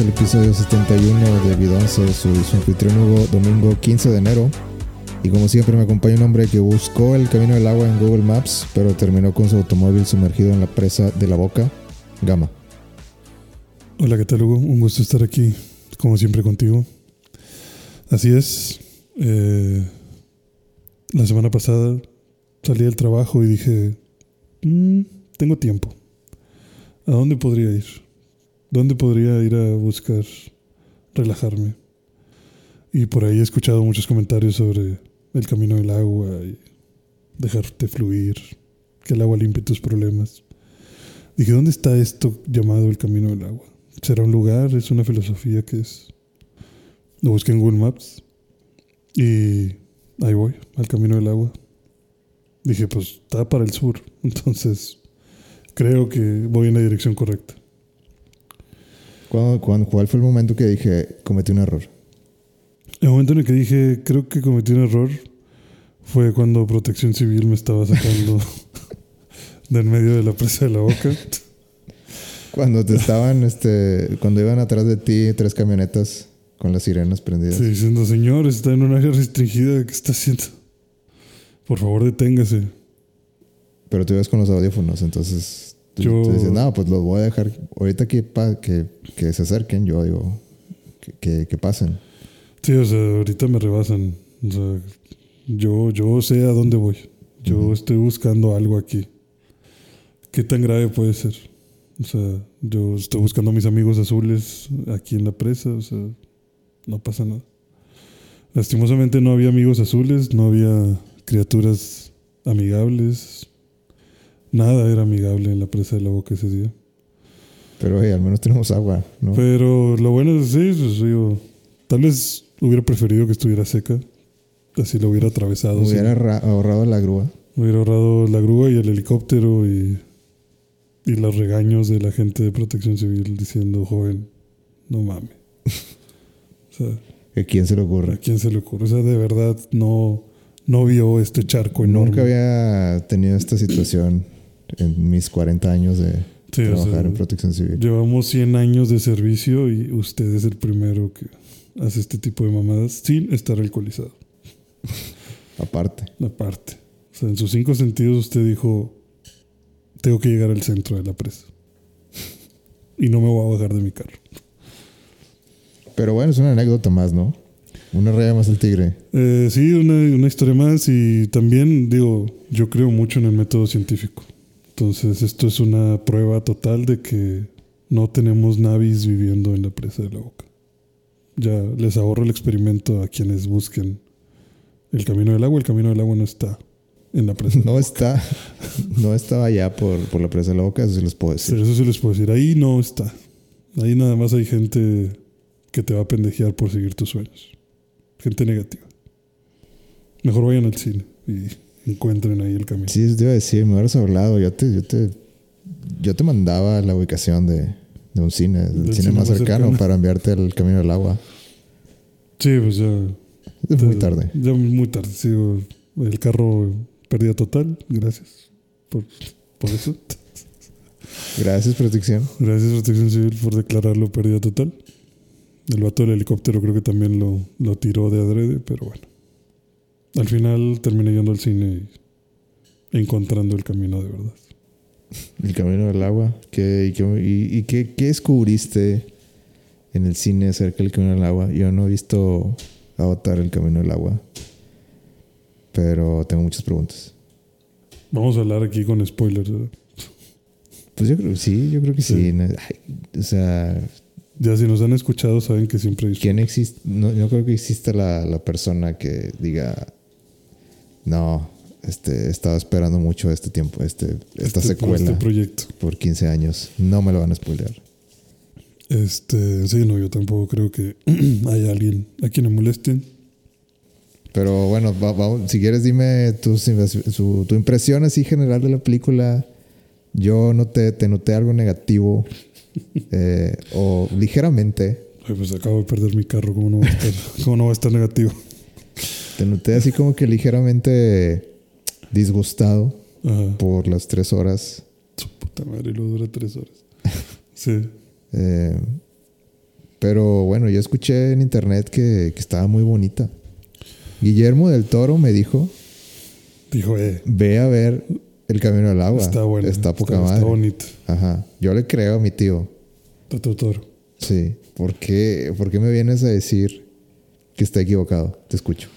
el episodio 71 de Vidonce, su, anfitrión Hugo, domingo 15 de enero. Y como siempre me acompaña un hombre que buscó el camino del agua en Google Maps, pero terminó con su automóvil sumergido en la presa de la boca, Gama. Hola, ¿qué tal Hugo? Un gusto estar aquí, como siempre contigo. Así es, eh, la semana pasada salí del trabajo y dije, mm, tengo tiempo. ¿A dónde podría ir? ¿Dónde podría ir a buscar relajarme? Y por ahí he escuchado muchos comentarios sobre el camino del agua y dejarte fluir, que el agua limpie tus problemas. Dije, ¿dónde está esto llamado el camino del agua? ¿Será un lugar? ¿Es una filosofía que es? Lo busqué en Google Maps y ahí voy, al camino del agua. Dije, pues está para el sur, entonces creo que voy en la dirección correcta. ¿Cuál fue el momento que dije, cometí un error? El momento en el que dije, creo que cometí un error, fue cuando Protección Civil me estaba sacando del medio de la presa de la boca. Cuando te estaban, este, cuando iban atrás de ti tres camionetas con las sirenas prendidas. Sí, diciendo, señor, está en un área restringida, ¿qué está haciendo? Por favor, deténgase. Pero tú ibas con los audífonos, entonces yo... no, pues los voy a dejar ahorita que, que, que se acerquen, yo digo, que, que, pasen. Sí, o sea, ahorita me rebasan. O sea, yo, yo sé a dónde voy. Yo estoy buscando algo aquí. ¿Qué tan grave puede ser? O sea, yo estoy buscando a mis amigos azules aquí en la presa. O sea, no pasa nada. Lastimosamente no había amigos azules, no había criaturas amigables, Nada era amigable en la presa de la boca ese día. Pero al menos tenemos agua, ¿no? Pero lo bueno es, sí, pues, tal vez hubiera preferido que estuviera seca. Así lo hubiera atravesado. Hubiera ahorrado la grúa. Hubiera ahorrado la grúa y el helicóptero y, y los regaños de la gente de protección civil diciendo, joven, no mames. o sea, ¿A quién se le ocurre? ¿A quién se le ocurre? O sea, de verdad no, no vio este charco enorme. Nunca había tenido esta situación en mis 40 años de trabajar en protección civil. Llevamos 100 años de servicio y usted es el primero que hace este tipo de mamadas sin estar alcoholizado. Aparte. Aparte. O sea, en sus cinco sentidos usted dijo, tengo que llegar al centro de la presa. y no me voy a bajar de mi carro. Pero bueno, es una anécdota más, ¿no? Una raya más al tigre. Eh, sí, una, una historia más y también digo, yo creo mucho en el método científico. Entonces, esto es una prueba total de que no tenemos navis viviendo en la presa de la boca. Ya les ahorro el experimento a quienes busquen el camino del agua. El camino del agua no está en la presa. No está. No estaba allá por, por, la presa de la boca, eso sí les puedo decir. eso sí les puedo decir. Ahí no está. Ahí nada más hay gente que te va a pendejear por seguir tus sueños. Gente negativa. Mejor vayan al cine y encuentren ahí el camino. Sí, te iba a decir, me hubieras hablado, yo te, yo te, yo te mandaba la ubicación de, de un cine, del cine, más cercano, para enviarte el camino del agua. Sí, pues ya. Es muy tarde. Ya muy tarde, sí. El carro pérdida total, gracias por, por eso. Gracias, protección. Gracias, protección civil, por declararlo pérdida total. El vato del helicóptero creo que también lo, lo tiró de adrede, pero bueno. Al final terminé yendo al cine y encontrando el camino de verdad. El camino del agua. ¿Qué, y, y, qué, descubriste en el cine acerca del camino del agua? Yo no he visto Avatar el camino del agua. Pero tengo muchas preguntas. Vamos a hablar aquí con spoilers. Pues yo creo que sí, yo creo que sí. o sea. Ya si nos han escuchado saben que siempre ¿Quién existe? No, no creo que exista la, la persona que diga no, este, he estado esperando mucho este tiempo, este, esta este, secuela. Este proyecto. Por 15 años. No me lo van a spoilear. Este, sí, no, yo tampoco creo que haya alguien a quien le molesten. Pero bueno, va- vamos, si quieres dime tus su- tu impresión así general de la película. Yo noté, te noté algo negativo eh, o ligeramente. Ay, pues acabo de perder mi carro, ¿cómo no va a estar, cómo no va a estar negativo? Te noté así como que ligeramente disgustado Ajá. por las tres horas. Su puta madre, y luego dura tres horas. Sí. Eh, pero bueno, yo escuché en internet que, que estaba muy bonita. Guillermo del Toro me dijo, Dijo, eh, ve a ver El Camino al Agua. está bueno. Está poca está, madre. Está bonito. Ajá. Yo le creo a mi tío. Está Totoro. Sí. ¿Por qué, ¿Por qué me vienes a decir que está equivocado? Te escucho.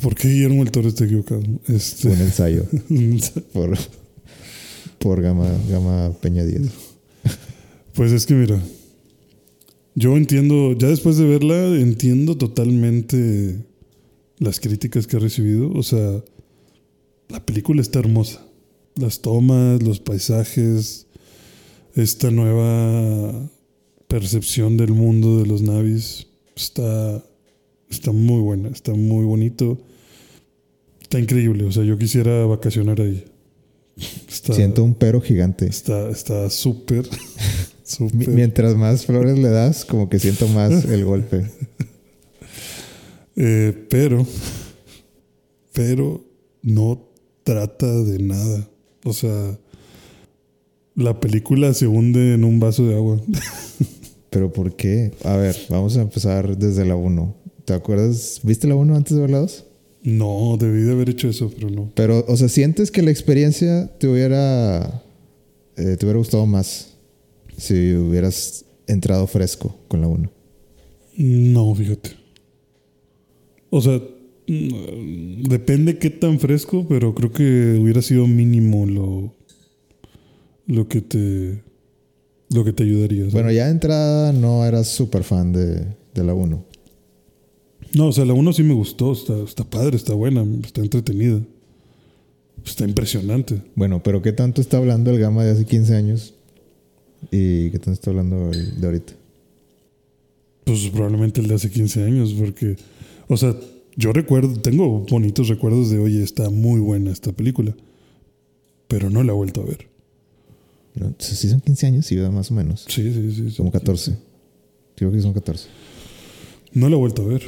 ¿Por qué Guillermo el Toro está equivocado? Este, Un ensayo por, por Gama, Gama Peña Díaz. Pues es que mira, yo entiendo, ya después de verla, entiendo totalmente las críticas que ha recibido. O sea, la película está hermosa. Las tomas, los paisajes, esta nueva percepción del mundo de los navis está, está muy buena, está muy bonito. Está increíble, o sea, yo quisiera vacacionar ahí. Está, Siento un pero gigante. Está súper, Mientras más flores le das, como que siento más el golpe. Eh, pero, pero no trata de nada. O sea, la película se hunde en un vaso de agua. ¿Pero por qué? A ver, vamos a empezar desde la 1. ¿Te acuerdas? ¿Viste la 1 antes de ver la 2? No, debí de haber hecho eso, pero no. Pero, o sea, ¿sientes que la experiencia te hubiera, eh, te hubiera gustado más si hubieras entrado fresco con la 1? No, fíjate. O sea, mm, depende qué tan fresco, pero creo que hubiera sido mínimo lo, lo que te lo que te ayudaría. ¿sabes? Bueno, ya de entrada no eras súper fan de, de la 1. No, o sea, la 1 sí me gustó, está, está padre, está buena, está entretenida. Está impresionante. Bueno, pero ¿qué tanto está hablando el Gama de hace 15 años? ¿Y qué tanto está hablando el de ahorita? Pues probablemente el de hace 15 años, porque, o sea, yo recuerdo, tengo bonitos recuerdos de, oye, está muy buena esta película, pero no la he vuelto a ver. ¿No? Sí son 15 años, sí, más o menos. Sí, sí, sí. Como 14. Creo que son 14. No la he vuelto a ver.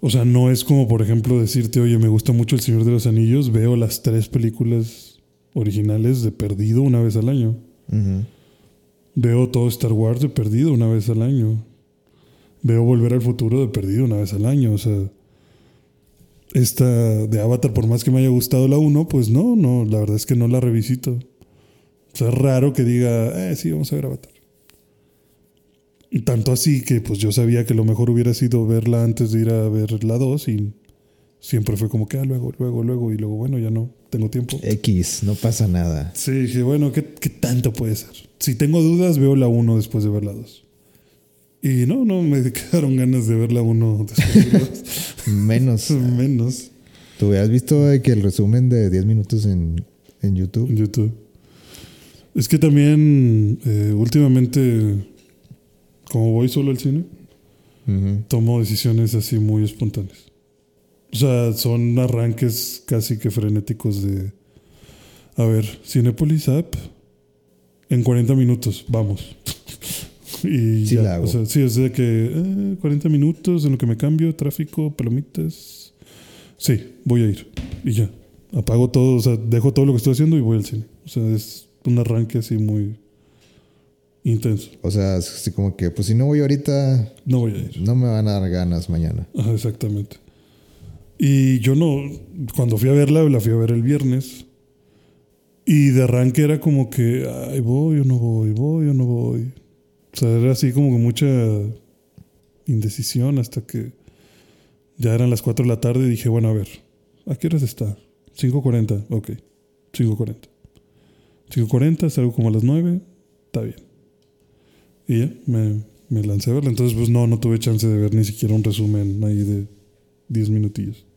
O sea, no es como, por ejemplo, decirte, oye, me gusta mucho El Señor de los Anillos, veo las tres películas originales de perdido una vez al año. Ujú. Veo todo Star Wars de perdido una vez al año. Veo Volver al Futuro de perdido una vez al año. O sea, esta de Avatar, por más que me haya gustado la 1, pues no, no, la verdad es que no la revisito. O sea, es raro que diga, eh, sí, vamos a ver Avatar. Y tanto así que pues yo sabía que lo mejor hubiera sido verla antes de ir a ver la 2 y siempre fue como que, ah, luego, luego, luego, y luego, bueno, ya no, tengo tiempo. X, no pasa nada. Sí, dije, bueno, ¿qué, qué tanto puede ser? Si tengo dudas, veo la 1 después de ver la 2. Y no, no, me quedaron ganas de ver la 1 después de la 2. Menos. Menos ¿Tú hubieras visto de que el resumen de 10 minutos en, en YouTube? en YouTube. Es que también, eh, últimamente, como voy solo al cine, tomo decisiones así muy espontáneas. O sea, son arranques casi que frenéticos de, a ver, Cinepolis App, en 40 minutos, vamos. y Sí ya, la hago. O sea, sí, es de que eh, 40 minutos en lo que me cambio, tráfico, palomitas. Sí, voy a ir. Y ya. Apago todo, o sea, dejo todo lo que estoy haciendo y voy al cine. O sea, es un arranque así muy intenso. O sea, así como que, pues si no voy ahorita, No voy a ir. no me van a dar ganas mañana. Ajá, exactamente. Y yo no, cuando fui a verla, la fui a ver el viernes. Y de arranque era como que, ay, voy o no voy, voy o no voy. O sea, era así como que mucha indecisión hasta que ya eran las 4 de la tarde y dije, bueno, a ver, ¿a qué horas está? 5.40, ok, 5.40. 5.40, salgo como a las 9, está bien. Y ya, me, me lancé a verla. Entonces, pues no, no tuve chance de ver ni siquiera un resumen ahí de 10 minutillos.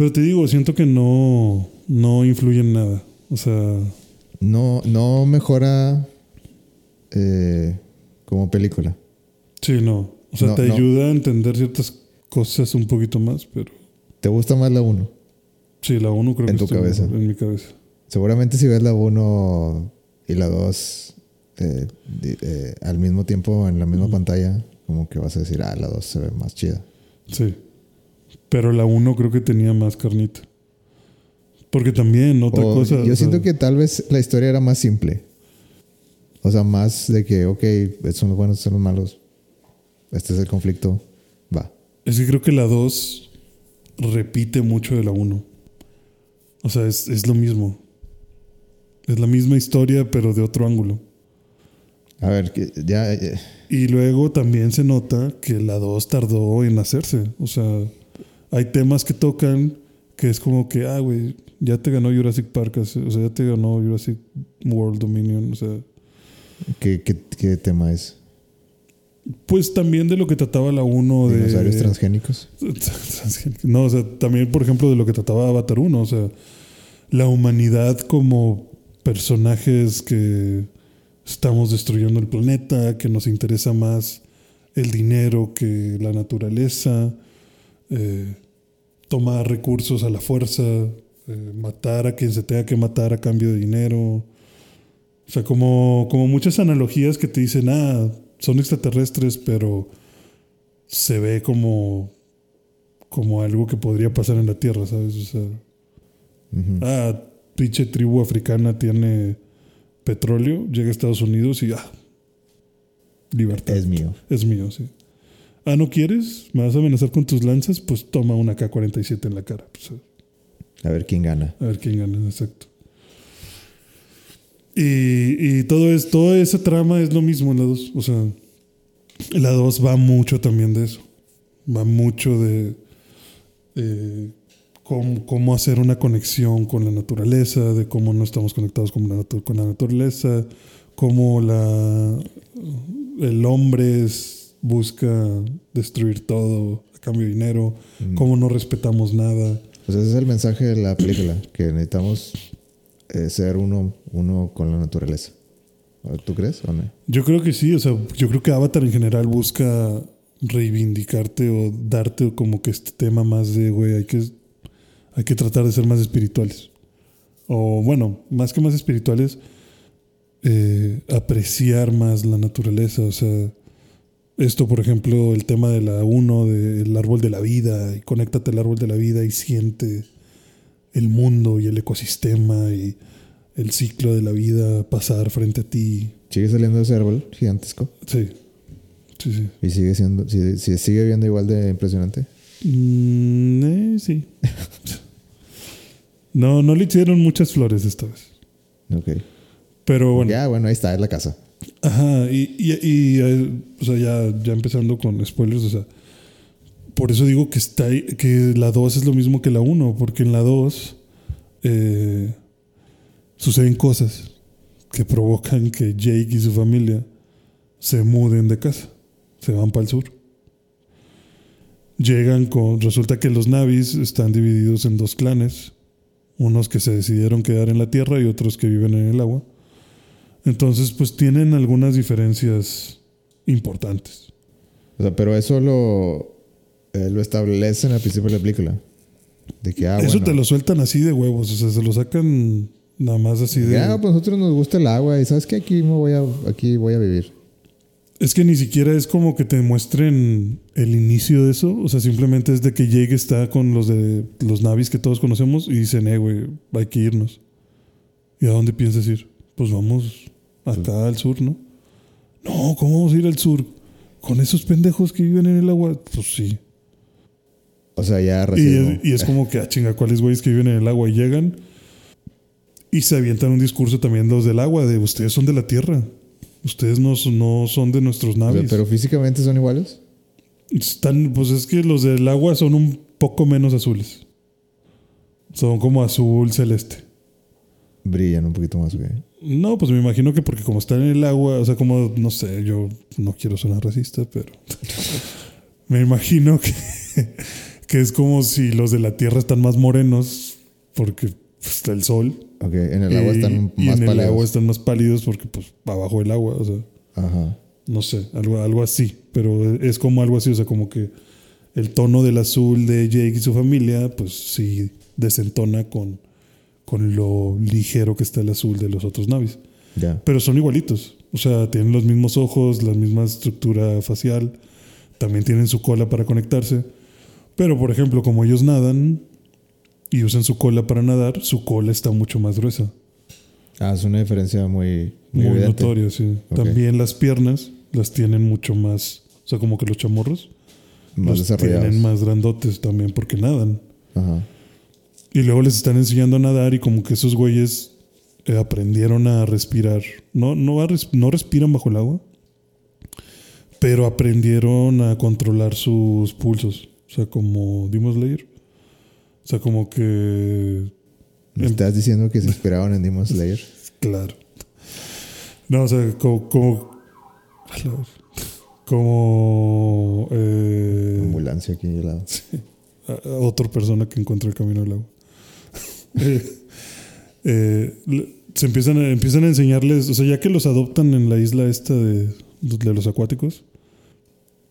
Pero te digo, siento que no, no influye en nada. O sea, No, no mejora eh, como película. sí, no. O sea, No, te no. ayuda a entender ciertas cosas un poquito más, pero ¿Te gusta más la 1? sí, la 1 creo En que tu está cabeza. mejor en mi cabeza. Seguramente si ves la 1 y la 2 eh, eh, al mismo tiempo en la misma pantalla, como que vas a decir, ah, la 2 se ve más chida. Sí. Pero la 1 creo que tenía más carnita. Porque también otra O cosa. yo o siento que tal vez la historia era más simple. O sea, más de que, ok, son los buenos, son los malos. Este es el conflicto. Va. Es que creo que la 2 repite mucho de la 1. O sea, es, es lo mismo. Es la misma historia, pero de otro ángulo. A ver, que ya. Y luego también se nota que la 2 tardó en hacerse. O sea, hay temas que tocan que es como que, ah, güey, ya te ganó Jurassic Park, o sea, ya te ganó Jurassic World Dominion. O sea, ¿qué, qué, qué tema es? pues también de lo que trataba la 1 de. ¿Dinosaurios transgénicos? Transgénico. No, o sea, también, por ejemplo, de lo que trataba Avatar 1, o sea, la humanidad como personajes que estamos destruyendo el planeta, que nos interesa más el dinero que la naturaleza, eh, tomar recursos a la fuerza, eh, matar a quien se tenga que matar a cambio de dinero. O sea, como, como muchas analogías que te dicen, ah, son extraterrestres, pero se ve como, como algo que podría pasar en la Tierra, ¿sabes? O sea, ah, pinche tribu africana tiene petróleo, llega a Estados Unidos y ah, libertad. Es mío. Es mío, sí. Ah, ¿no quieres? ¿Me vas a amenazar con tus lanzas? Pues toma una K-47 en la cara. Pues, A ver quién gana. a ver quién gana, exacto. Y, y todo es, toda esa trama es lo mismo en la 2. O sea, la 2 va mucho también de eso. Va mucho de, cómo, cómo hacer una conexión con la naturaleza, de cómo no estamos conectados con la, con la naturaleza, cómo la, el hombre es- busca destruir todo a cambio de dinero, Mm. cómo no respetamos nada. Pues ese es el mensaje de la película, que necesitamos eh, ser uno, uno con la naturaleza. ¿Tú crees o no? Yo creo que sí, o sea, yo creo que Avatar en general busca reivindicarte o darte como que este tema más de, güey, hay que, hay que tratar de ser más espirituales. O bueno, más que más espirituales, eh, apreciar más la naturaleza. O sea, esto, por ejemplo, el tema de la 1, del árbol de la vida, y conéctate al árbol de la vida y siente el mundo y el ecosistema y el ciclo de la vida pasar frente a ti. Sigue saliendo ese árbol gigantesco Sí, sí, sí. y sigue siendo, si, si sigue viendo igual de impresionante. Mm, eh, sí. no, no le hicieron muchas flores esta vez. Ok. Pero bueno. Ya, bueno, ahí está, es la casa. Ajá, y, y, y, eh, o sea, ya, ya empezando con spoilers, o sea, por eso digo que, está, que la 2 es lo mismo que la 1, porque en la 2 eh, suceden cosas que provocan que Jake y su familia se muden de casa, se van para el sur. Llegan con, resulta que los Navis están divididos en dos clanes, unos que se decidieron quedar en la tierra y otros que viven en el agua. Entonces, pues tienen algunas diferencias importantes. O sea, pero eso lo, eh, lo establecen al principio de la película. De que, ah, Eso bueno, te lo sueltan así de huevos, o sea, se lo sacan nada más así de... Ya, pues a nosotros nos gusta el agua y sabes que aquí me voy a, aquí voy a vivir. Es que ni siquiera es como que te muestren el inicio de eso, o sea, simplemente es de que Jake está con los de los navis que todos conocemos y dicen, eh, güey, hay que irnos. ¿Y a dónde piensas ir? Pues vamos acá al sur, ¿no? No, ¿cómo vamos a ir al sur? ¿Con esos pendejos que viven en el agua? Pues sí. O sea, ya Y racismo. es, y es como que, ah, chinga, ¿cuáles güeyes que viven en el agua y llegan? Y se avientan un discurso también los del agua, de ustedes son de la tierra. Ustedes no, son- no son de nuestros O sea, naves. pero físicamente son iguales. Están, pues es que los del agua son un poco menos azules. Son como azul celeste. Brillan un poquito más, güey. No, pues me imagino que porque como están en el agua, o sea, como, no sé, yo no quiero sonar racista, pero me imagino que, que es como si los de la Tierra están más morenos porque pues, está el sol. Ok, en el agua y- están y más en el pálidos. agua están más pálidos porque pues abajo del agua, o sea, Ajá. no sé, algo, algo así, pero es como algo así, o sea, como que el tono del azul de Jake y su familia, pues sí desentona con, con lo ligero que está el azul de los otros navis. Ya. Pero son igualitos. O sea, tienen los mismos ojos, la misma estructura facial. También tienen su cola para conectarse. Pero, por ejemplo, como ellos nadan y usan su cola para nadar, su cola está mucho más gruesa. Ah, es una diferencia muy, muy, Muy, notoria, sí. También las piernas las tienen mucho más. O sea, como que los chamorros Más los tienen más grandotes también porque nadan. Ajá. Y luego les están enseñando a nadar y como que esos güeyes eh, aprendieron a respirar. No, no, va a res- no respiran bajo el agua, pero aprendieron a controlar sus pulsos. O sea, como Demon Slayer. O sea, como que... ¿Me Em- estás diciendo que se inspiraban en Demon Slayer? Claro. No, o sea, como... como como eh, Ambulancia aquí al lado. a- a otra persona que encuentra el camino del agua. Eh, se empiezan a, empiezan enseñarles, o sea, ya que los adoptan en la isla esta de, los acuáticos,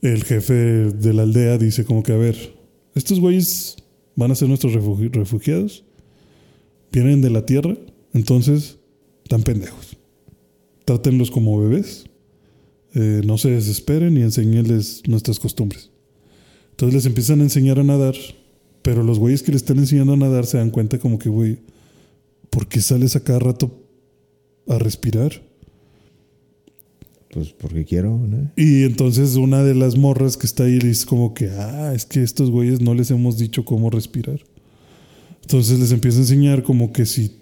el jefe de la aldea dice como que, a ver, estos güeyes van a ser nuestros refugi- refugiados, vienen de la tierra, entonces están pendejos. Trátenlos como bebés, eh, no se desesperen y enséñenles nuestras costumbres. Entonces les empiezan a enseñar a nadar, pero los güeyes que le están enseñando a nadar se dan cuenta como que, güey, ¿por qué sales a cada rato a respirar? Pues porque quiero, ¿no? Y entonces una de las morras que está ahí dice como que, ah, es que estos güeyes no les hemos dicho cómo respirar. Entonces les empieza a enseñar como que si,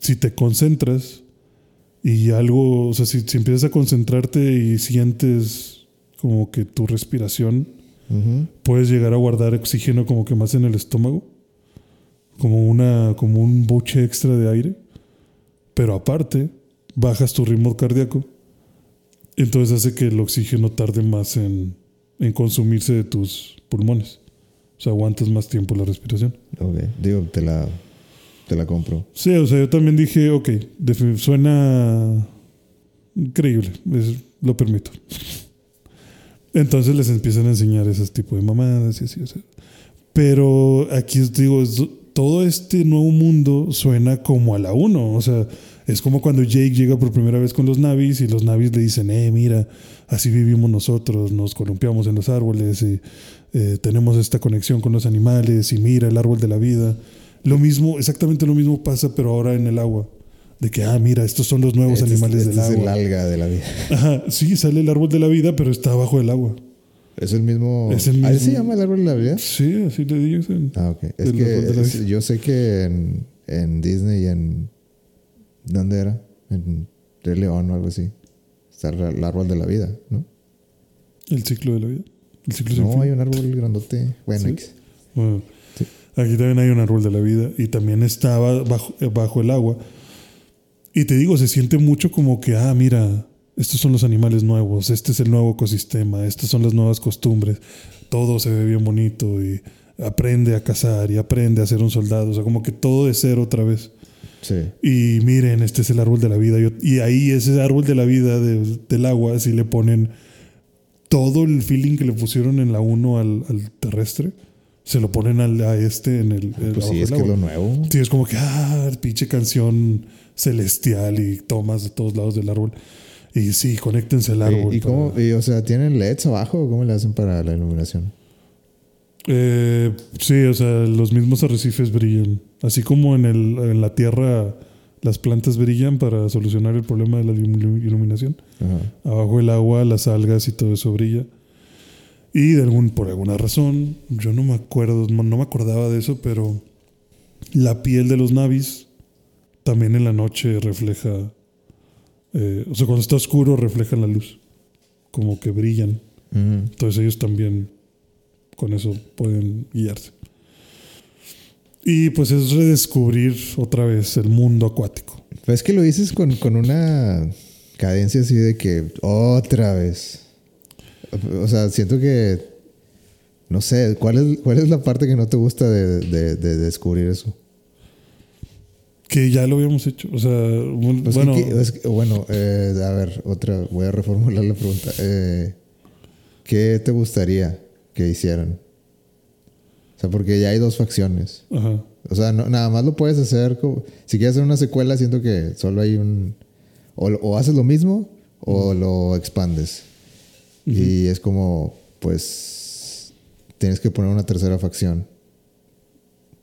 si te concentras y algo, o sea, si, si empiezas a concentrarte y sientes como que tu respiración Puedes llegar a guardar oxígeno como que más en el estómago, como una como un buche extra de aire, pero aparte bajas tu ritmo cardíaco, entonces hace que el oxígeno tarde más en, en consumirse de tus pulmones, o sea aguantas más tiempo la respiración. Ok. Digo, te la, te la compro. Sí, o sea, yo también dije, ok, suena increíble, es- lo permito. Entonces les empiezan a enseñar ese tipo de mamadas y así, o sea. Pero aquí digo, todo este nuevo mundo suena como a la uno, o sea, es como cuando Jake llega por primera vez con los navis y los navis le dicen, eh, mira, así vivimos nosotros, nos columpiamos en los árboles y eh, tenemos esta conexión con los animales y mira el árbol de la vida. Lo mismo, exactamente lo mismo pasa, pero ahora en el agua. De que, ah, mira, estos son los nuevos Este es- animales este del es el agua. alga de la vida. Ajá, sí, sale el árbol de la vida, pero está abajo del agua. Es el mismo. Es el ¿Ah, ¿ese mismo. se llama el árbol de la vida? Sí, así le dicen. Ah, ok. Es El que es- yo sé que en, en Disney y en. ¿Dónde era? En Rey León o algo así. Está el, árbol de la vida, ¿no? El ciclo de la vida. El ciclo sin No, hay un árbol grandote. Bueno, ¿Sí? X. Bueno, Sí. Aquí también hay un árbol de la vida y también estaba bajo, bajo el agua. Y te digo, se siente mucho como que, ah, mira, estos son los animales nuevos, este es el nuevo ecosistema, estas son las nuevas costumbres, todo se ve bien bonito y aprende a cazar y aprende a ser un soldado, o sea, como que todo de cero otra vez. Sí. Y miren, este es el árbol de la vida. Yo- Y ahí ese árbol de la vida de- del agua, si le ponen todo el feeling que le pusieron en la 1 al, al terrestre, se lo ponen al, a este en el, el Pues abajo sí, es que es lo nuevo. Sí, es como que, ah, pinche canción celestial y tomas de todos lados del árbol. Y sí, conéctense al árbol. ¿Y, y para- cómo, y, o sea, ¿tienen LEDs abajo o cómo le hacen para la iluminación? Eh, sí, o sea, los mismos arrecifes brillan. Así como en, el, en la tierra las plantas brillan para solucionar el problema de la ilu- iluminación. Ajá. Abajo el agua, las algas y todo eso brilla. Y de algún, por alguna razón, yo no me acuerdo, no, no me acordaba de eso, pero la piel de los navis también en la noche refleja, eh, o sea, cuando está oscuro reflejan la luz, como que brillan. Entonces ellos también con eso pueden guiarse. Y pues es redescubrir otra vez el mundo acuático. Pues es que lo dices con, con una cadencia así de que otra vez. O sea, siento que. No sé, ¿cuál es, cuál es la parte que no te gusta de, de- de descubrir eso? Que ya lo habíamos hecho. O sea, bueno, Pues que- es que- bueno, eh, a ver, otra, voy a reformular la pregunta. Eh, ¿Qué te gustaría que hicieran? O sea, porque ya hay dos facciones. Ajá. O sea, no- nada más lo puedes hacer. como- si quieres hacer una secuela, siento que solo hay un. O, o haces lo mismo o lo expandes. Y es como, pues. Tienes que poner una tercera facción.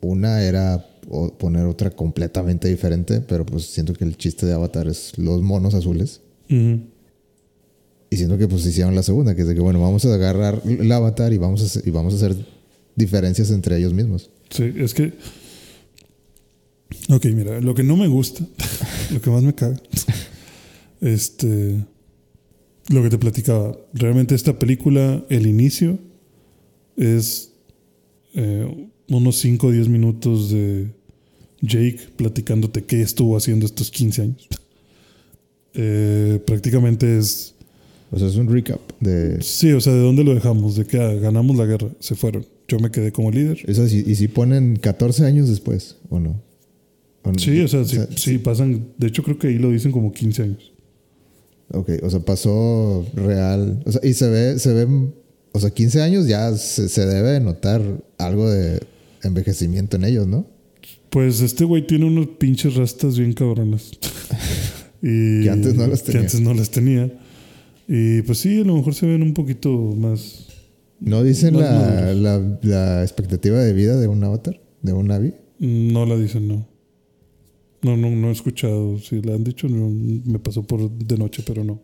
Una era o- poner otra completamente diferente, pero pues siento que el chiste de Avatar es los monos azules. Y siento que pues hicieron la segunda, que es de que bueno, vamos a agarrar el avatar y vamos a, hacer- y vamos a hacer diferencias entre ellos mismos. Sí, es que. Ok, mira, lo que no me gusta, lo que más me caga, este. Lo que te platicaba. Realmente esta película, el inicio, es eh, unos 5 o 10 minutos de Jake platicándote qué estuvo haciendo estos 15 años. Eh, prácticamente es. O sea, es un recap de... Sí, o sea, ¿de dónde lo dejamos? De que ah, ganamos la guerra, se fueron. Yo me quedé como líder. Eso sí, y si ponen 14 años después, ¿o no? ¿O no? Sí, o sea, sí, sí, pasan. De hecho, creo que ahí lo dicen como 15 años. Ok, o sea, pasó real. O sea, y se ve, se ve, o sea, 15 años ya se, se debe de notar algo de envejecimiento en ellos, ¿no? Pues este güey tiene unos pinches rastas bien cabronas. y Que antes no las que tenía. antes no las tenía. Y pues sí, a lo mejor se ven un poquito más. ¿No dicen Más la, maduros. la, la expectativa de vida de un avatar? ¿De un Navi? No la dicen, no. No, no, no he escuchado. Si la han dicho, no, me pasó por de noche, pero no.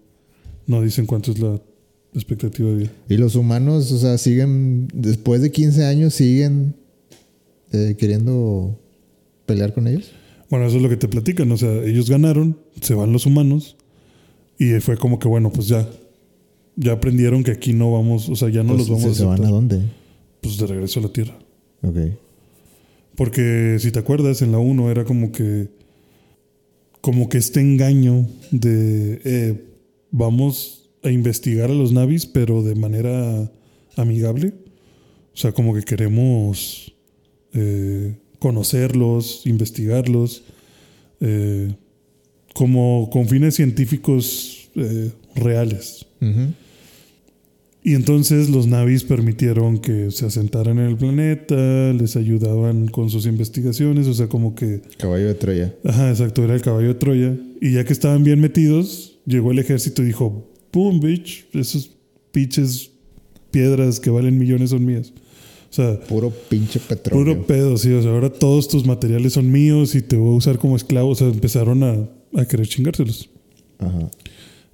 No dicen cuánto es la expectativa de vida. Y los humanos, o sea, siguen, después de 15 años, siguen eh, queriendo pelear con ellos. Bueno, eso es lo que te platican. O sea, ellos ganaron, se van los humanos. Y fue como que, bueno, pues ya. Ya aprendieron que aquí no vamos, o sea, ya no Pues, los vamos ¿se, a ¿Se van a dónde? Pues de regreso a la Tierra. Ok. Porque si te acuerdas, en la 1 era como que. Como que este engaño de. eh, vamos a investigar a los navis, pero de manera amigable. O sea, como que queremos eh, conocerlos, investigarlos. eh, como con fines científicos eh, reales. Y entonces los navis permitieron que se asentaran en el planeta, les ayudaban con sus investigaciones, o sea, como que, Caballo de Troya. ajá, exacto, era el caballo de Troya. Y ya que estaban bien metidos, llegó el ejército y dijo, ¡pum, bitch! Esos pinches piedras que valen millones son mías. O sea, Puro pinche petróleo. puro pedo, sí, o sea, ahora todos tus materiales son míos y te voy a usar como esclavo, o sea, empezaron a, a querer chingárselos. Ajá.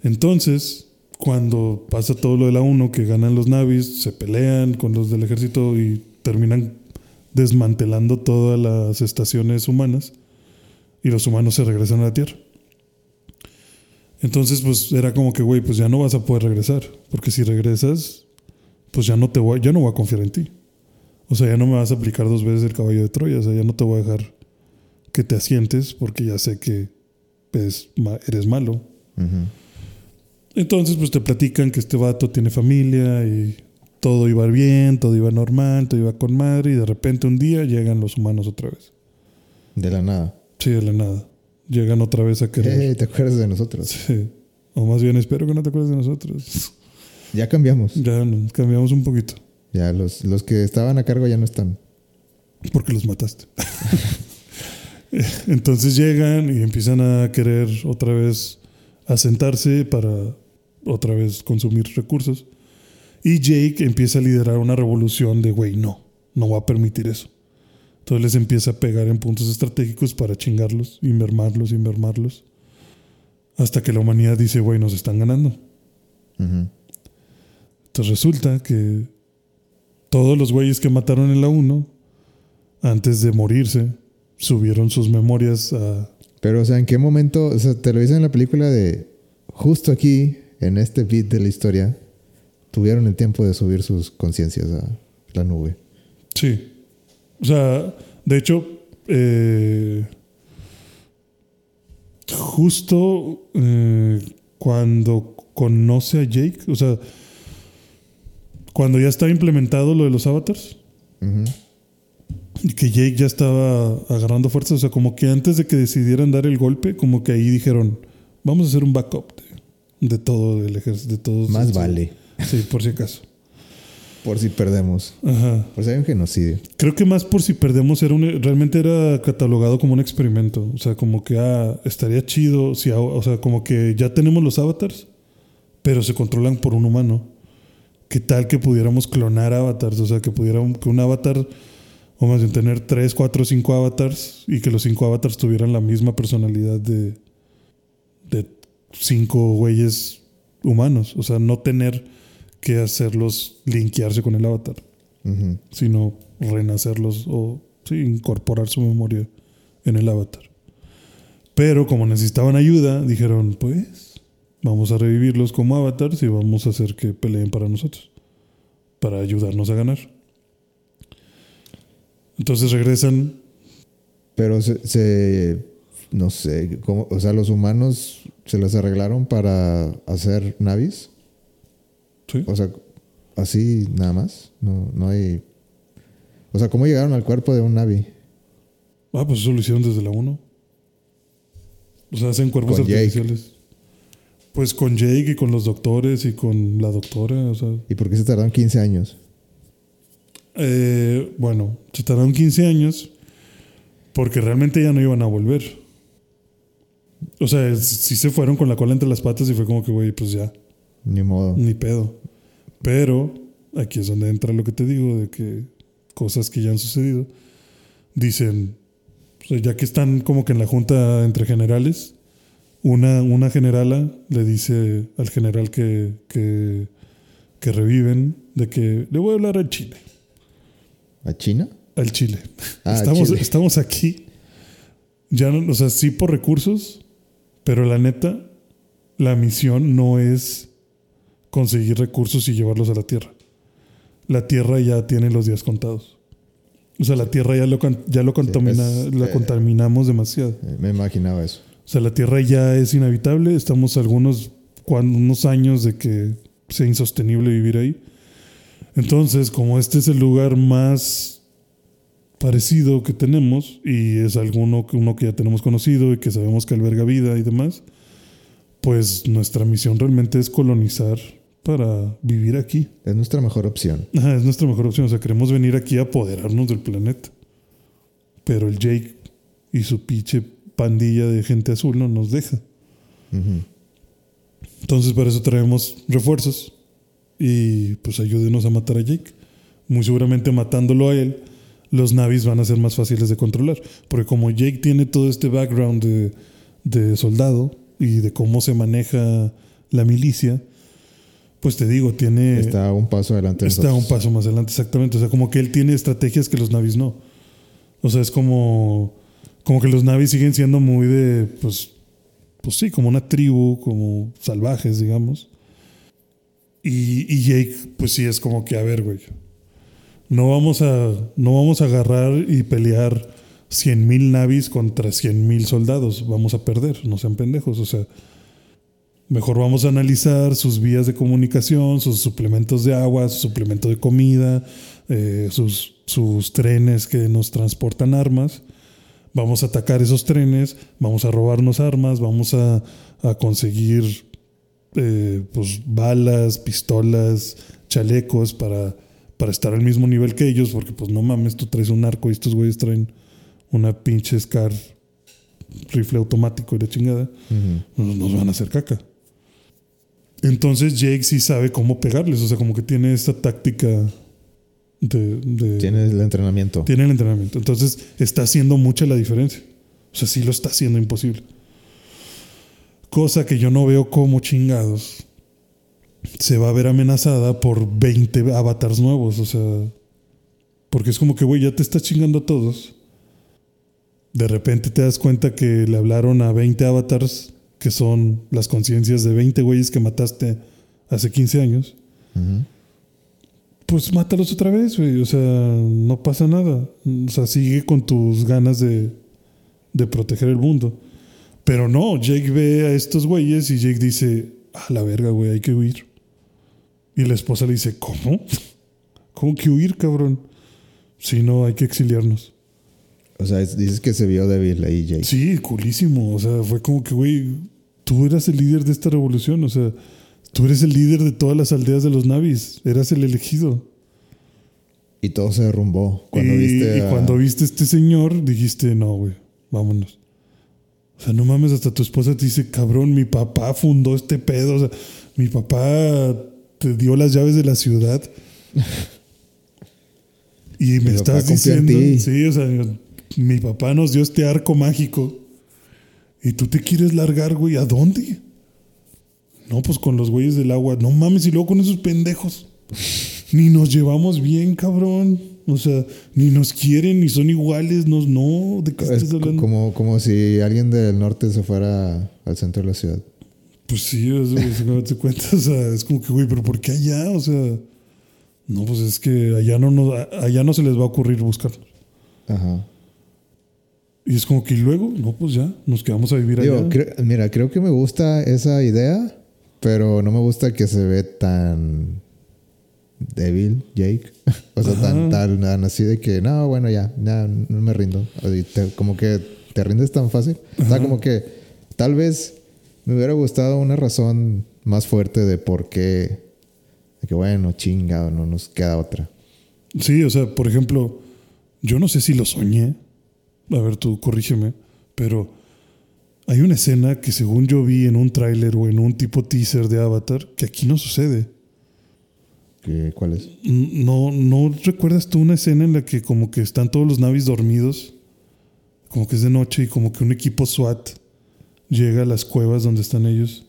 Entonces, cuando pasa todo lo de la 1, que ganan los navis, se pelean con los del ejército y terminan desmantelando todas las estaciones humanas y los humanos se regresan a la Tierra. Entonces, pues era como que, güey, pues ya no vas a poder regresar, porque si regresas, pues ya no te voy, ya no voy a confiar en ti. O sea, ya no me vas a aplicar dos veces el caballo de Troya, o sea, ya no te voy a dejar que te asientes porque ya sé que eres malo. Entonces, pues te platican que este vato tiene familia y todo iba bien, todo iba normal, todo iba con madre, y de repente un día llegan los humanos otra vez. De la nada. Sí, de la nada. Llegan otra vez a querer. Eh, ¿Te acuerdas de nosotros? Sí. O más bien, espero que no te acuerdes de nosotros. Ya cambiamos. Ya cambiamos un poquito, Ya los, los que estaban a cargo ya no están. porque los mataste. Entonces llegan y empiezan a querer otra vez asentarse para otra vez consumir recursos. Y Jake empieza a liderar una revolución de, güey, no, no va a permitir eso. Entonces les empieza a pegar en puntos estratégicos para chingarlos y mermarlos y mermarlos. Hasta que la humanidad dice, güey, nos están ganando. Ujú. Entonces resulta que todos los güeyes que mataron en la 1, antes de morirse, subieron sus memorias a... Pero, o sea, ¿en qué momento? O sea, te lo dicen en la película de justo aquí, en este beat de la historia, tuvieron el tiempo de subir sus conciencias a la nube. Sí. O sea, de hecho, eh, justo eh, cuando conoce a Jake, o sea, cuando ya está implementado lo de los avatars, y que Jake ya estaba agarrando fuerza, o sea, como que antes de que decidieran dar el golpe, como que ahí dijeron, vamos a hacer un backup de, de todo el ejército, de todos. Más estos". vale. Sí, por si acaso. Por si perdemos. Ajá. Por si hay un genocidio. Creo que más por si perdemos era un, realmente era catalogado como un experimento. O sea, como que ah, estaría chido si, o sea, como que ya tenemos los avatars, pero se controlan por un humano. ¿Qué tal que pudiéramos clonar avatars? O sea, que pudiéramos que un avatar, o más bien tener tres, cuatro, cinco avatars y que los cinco avatars tuvieran la misma personalidad de, de cinco güeyes humanos. O sea, no tener que hacerlos linkearse con el avatar sino renacerlos o sí, incorporar su memoria en el avatar. Pero como necesitaban ayuda, dijeron, pues vamos a revivirlos como avatars y vamos a hacer que peleen para nosotros, para ayudarnos a ganar. Entonces regresan, Pero se, se- no sé, ¿cómo? o sea, los humanos se las arreglaron para hacer navis. ¿sí? O sea, así nada más. No, no hay. O sea, ¿cómo llegaron al cuerpo de un navi? Ah, pues eso lo hicieron desde la 1. O sea, hacen cuerpos Con Jake. Pues con Jake y con los doctores y con la doctora, o sea, ¿Y por qué se tardaron 15 años? Eh, bueno, se tardaron 15 años porque realmente ya no iban a volver. O sea, sí se fueron con la cola entre las patas y fue como que, güey, pues ya, Ni modo. ni pedo. Pero aquí es donde entra lo que te digo de que cosas que ya han sucedido. Dicen, o sea, ya que están como que en la junta entre generales, una, una generala le dice al general que, que, que reviven de que le voy a hablar al Chile. ¿A China? Al Chile. Ah, estamos, Chile. estamos aquí. Ya no, o sea, sí por recursos, pero la neta, la misión no es conseguir recursos y llevarlos a la Tierra. La Tierra ya tiene los días contados. O sea, la Tierra ya lo, ya lo, contamina, es, la eh, contaminamos demasiado. Eh, Me imaginaba eso. O sea, la Tierra ya es inhabitable. Estamos algunos unos años de que sea insostenible vivir ahí. Entonces, como este es el lugar más parecido que tenemos y es alguno que uno que ya tenemos conocido y que sabemos que alberga vida y demás, pues nuestra misión realmente es colonizar para vivir aquí. Es nuestra mejor opción. Ajá, es nuestra mejor opción. O sea, queremos venir aquí a apoderarnos del planeta. Pero el Jake y su pinche pandilla de gente azul no nos deja. Entonces, para eso traemos refuerzos. Y pues ayúdenos a matar a Jake. Muy seguramente matándolo a él, los navis van a ser más fáciles de controlar. Porque como Jake tiene todo este background de, de soldado y de cómo se maneja la milicia, pues te digo, tiene. Está un paso adelante. de Está un paso más adelante, exactamente. O sea, como que él tiene estrategias que los navis no. O sea, es como, como que los navis siguen siendo muy de, pues, pues sí, como una tribu, como salvajes, digamos. Y, Jake, pues sí, es como que, a ver, güey, no vamos a, no vamos a agarrar y pelear 100 mil navis contra 100 mil soldados. Vamos a perder, no sean pendejos. O sea, Mejor vamos a analizar sus vías de comunicación, sus suplementos de agua, su suplemento de comida, eh, sus, sus trenes que nos transportan armas. Vamos a atacar esos trenes, vamos a robarnos armas, vamos a, a conseguir eh, pues, balas, pistolas, chalecos para, para estar al mismo nivel que ellos, porque pues no mames, tú traes un arco y estos güeyes traen una pinche SCAR rifle automático y la chingada nos, nos van a hacer caca. Entonces Jake sí sabe cómo pegarles, o sea, como que tiene esta táctica de... de- Tienes el entrenamiento. tiene el entrenamiento. Entonces está haciendo mucha la diferencia. O sea, sí lo está haciendo imposible. Cosa que yo no veo como chingados se va a ver amenazada por 20 avatars nuevos. O sea, porque es como que, güey, ya te estás chingando a todos. De repente te das cuenta que le hablaron a 20 avatars que son las conciencias de 20 güeyes que mataste hace 15 años. Pues mátalos otra vez, güey. O sea, no pasa nada. O sea, sigue con tus ganas de, de proteger el mundo. Pero no, Jake ve a estos güeyes y Jake dice, a la verga, güey, hay que huir. Y la esposa le dice, ¿cómo? ¿Cómo que huir, cabrón? Si no, hay que exiliarnos. O sea, es- dices que se vio débil ahí, Jake. Sí, culísimo. O sea, fue como que, güey, tú eras el líder de esta revolución. O sea, tú eres el líder de todas las aldeas de los navis. Eras el elegido. Y todo se derrumbó. Cuando y, viste. y cuando viste a este señor, dijiste, no, güey, vámonos. O sea, no mames, hasta tu esposa te dice, cabrón, mi papá fundó este pedo. O sea, mi papá te dio las llaves de la ciudad. y me Mi estás diciendo, sí, o sea, mi papá nos dio este arco mágico. Y tú te quieres largar, güey, ¿a dónde? No, pues con los güeyes del agua. No mames, y luego con esos pendejos. Ni nos llevamos bien, cabrón. O sea, ni nos quieren, ni son iguales. No, no ¿de qué Es estás hablando? como, como si alguien del norte se fuera al centro de la ciudad. Pues sí, o sea, es como te cuentas, o sea, es como que, güey, pero ¿por qué allá? O sea, no, pues es que allá no, nos, allá no se les va a ocurrir buscarnos. Ajá. Y es como que y luego, no, pues ya, nos quedamos a vivir Digo, allá. cre- mira, creo que me gusta esa idea, pero no me gusta que se ve tan débil, Jake. o sea, tan, Ajá. tan, tan así de que, no, bueno, ya, ya, no me rindo. Así, te- como que te rindes tan fácil. O sea, como que tal vez me hubiera gustado una razón más fuerte de por qué. De que, bueno, chingado, no nos queda otra. Sí, o sea, por ejemplo, yo no sé si lo soñé. A ver, tú corrígeme, pero hay una escena que según yo vi en un tráiler o en un tipo teaser de Avatar que aquí no sucede. ¿Qué- ¿Cuál es? No, no recuerdas tú una escena en la que como que están todos los navis dormidos, como que es de noche y como que un equipo SWAT llega a las cuevas donde están ellos,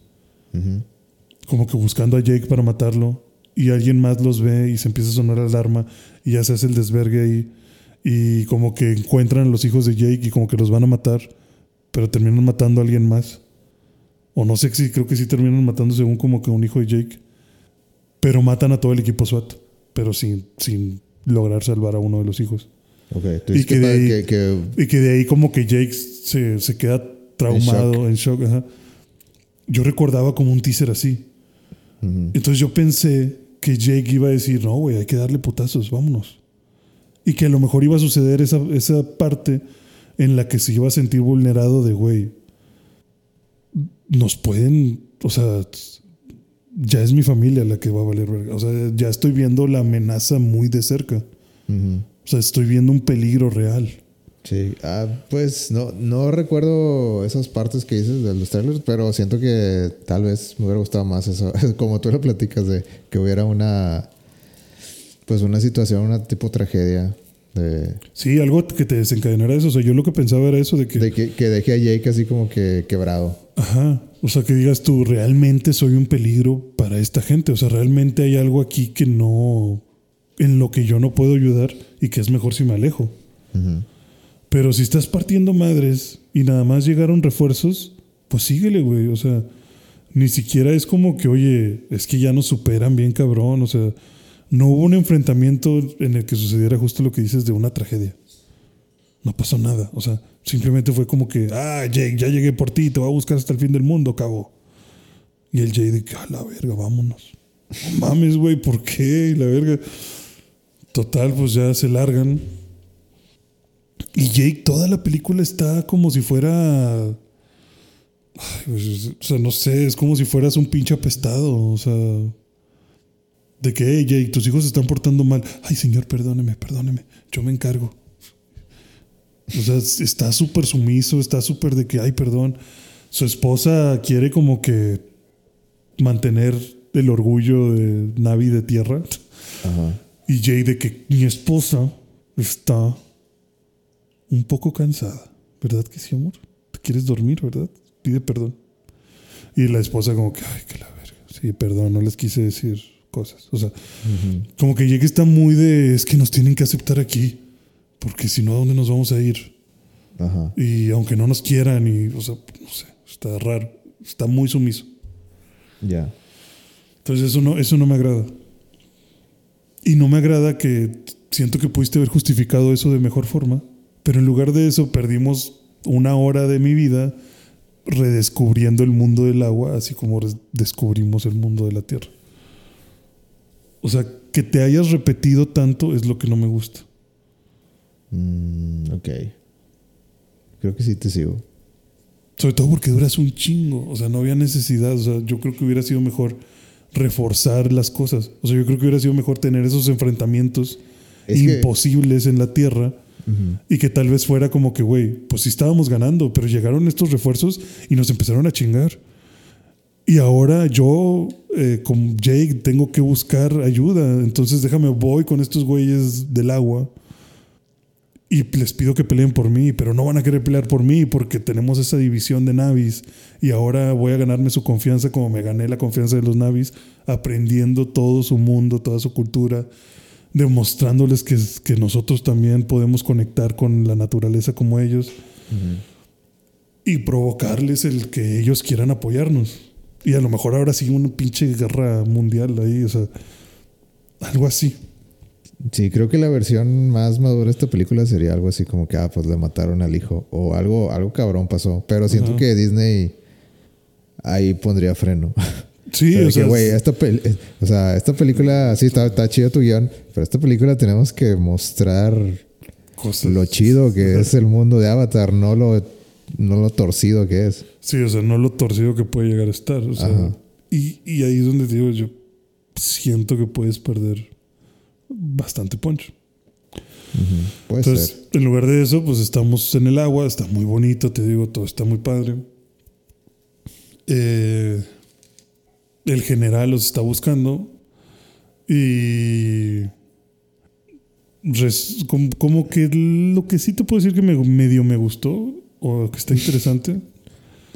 como que buscando a Jake para matarlo y alguien más los ve y se empieza a sonar la alarma y ya se hace el desvergue ahí y como que encuentran a los hijos de Jake y como que los van a matar, pero terminan matando a alguien más. O no sé si creo que sí terminan matando según como que un hijo de Jake. Pero matan a todo el equipo SWAT, pero sin, sin lograr salvar a uno de los hijos. Ok, tú Y que de ahí- que- que- Y que de ahí como que Jake se, se queda traumado, en shock. ajá. Yo recordaba como un teaser así. Entonces yo pensé que Jake iba a decir, no, güey, hay que darle putazos, vámonos. Y que a lo mejor iba a suceder esa, esa parte en la que se iba a sentir vulnerado de, güey, nos pueden, o sea, ya es mi familia la que va a valer verga. O sea, ya estoy viendo la amenaza muy de cerca. O sea, estoy viendo un peligro real. Sí, ah, pues no, no recuerdo esas partes que dices de los trailers, pero siento que tal vez me hubiera gustado más eso, como tú lo platicas, de que hubiera una, pues una situación, una tipo tragedia, de, Sí, algo que te desencadenara eso. O sea, yo lo que pensaba era eso de que, de que, que deje a Jake así como que quebrado. ajá, o sea, que digas tú, realmente soy un peligro para esta gente. O sea, realmente hay algo aquí que no, en lo que yo no puedo ayudar y que es mejor si me alejo. Pero si estás partiendo madres y nada más llegaron refuerzos, pues síguele, güey. O sea, ni siquiera es como que, oye, es que ya nos superan bien cabrón. O sea, no hubo un enfrentamiento en el que sucediera justo lo que dices de una tragedia. No pasó nada. O sea, simplemente fue como que, ah, Jake, ya llegué por ti, te voy a buscar hasta el fin del mundo, cabo. Y el Jake que, a la verga, vámonos. No mames, güey, ¿por qué? Y la verga. Total, pues ya se largan. Y Jake, toda la película está como si fuera. Pues, o sea, no sé, es como si fueras un pinche apestado. O sea. De que, hey, Jake, tus hijos se están portando mal. Ay, señor, perdóneme, perdóneme. Yo me encargo. O sea, está súper sumiso, está súper de que, ay, perdón. Su esposa quiere como que mantener el orgullo de Navi de tierra. Ajá. Y Jay de que mi esposa está un poco cansada. ¿Verdad que sí, amor? ¿Te quieres dormir, verdad? Pide perdón. Y la esposa como que, ay, que la verga. Sí, perdón, no les quise decir cosas. O sea, como que Jake está muy de, es que nos tienen que aceptar aquí. Porque si no, ¿a dónde nos vamos a ir? Ajá. Y aunque no nos quieran, y, o sea, no sé, está raro. Está muy sumiso. Ya. Entonces eso no, eso no me agrada. Y no me agrada que siento que pudiste haber justificado eso de mejor forma, pero en lugar de eso perdimos una hora de mi vida redescubriendo el mundo del agua, así como descubrimos el mundo de la tierra. O sea, que te hayas repetido tanto es lo que no me gusta. Mm, ok. Creo que sí te sigo. Sobre todo porque duras un chingo. O sea, no había necesidad. O sea, yo creo que hubiera sido mejor reforzar las cosas. O sea, yo creo que hubiera sido mejor tener esos enfrentamientos Es que- imposibles en la Tierra y que tal vez fuera como que, güey, pues sí estábamos ganando, pero llegaron estos refuerzos y nos empezaron a chingar. Y ahora yo, eh, con Jake, tengo que buscar ayuda. Entonces déjame, voy con estos güeyes del agua y les pido que peleen por mí, pero no van a querer pelear por mí porque tenemos esa división de navis y ahora voy a ganarme su confianza como me gané la confianza de los navis, aprendiendo todo su mundo, toda su cultura, demostrándoles que, que nosotros también podemos conectar con la naturaleza como ellos y provocarles el que ellos quieran apoyarnos. Y a lo mejor ahora sí una pinche guerra mundial ahí, o sea, algo así. Sí, creo que la versión más madura de esta película sería algo así como que, ah, pues le mataron al hijo. O algo, algo cabrón pasó. Pero siento Ajá. que Disney ahí pondría freno. Sí, O sea, o güey, esta, eh, o sea, esta película, sí, está, está chido tu guion, pero esta película tenemos que mostrar cosas- lo chido que es el mundo de Avatar, no lo, no lo torcido que es. Sí, o sea, no lo torcido que puede llegar a estar. O sea, Ajá. y, y ahí es donde te digo, yo siento que puedes perder bastante punch. Puede Entonces, ser. en lugar de eso, pues estamos en el agua, está muy bonito, te digo, todo está muy padre. Eh, el general los está buscando y res- como, como que lo que sí te puedo decir que me, medio me gustó o que está interesante.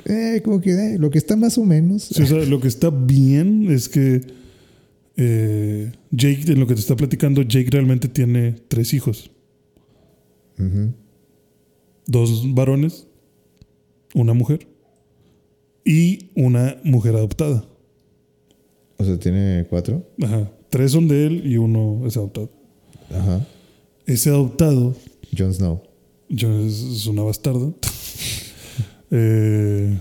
Eh, como que eh, lo que está más o menos. Sí, o sea, lo que está bien es que eh, Jake, en lo que te está platicando, Jake realmente tiene tres hijos. Ujú. Dos varones, una mujer y una mujer adoptada. O sea, tiene cuatro. Ajá. Tres son de él y uno es adoptado. Ajá. Ese adoptado Jon Snow. es, es una bastarda. Eh,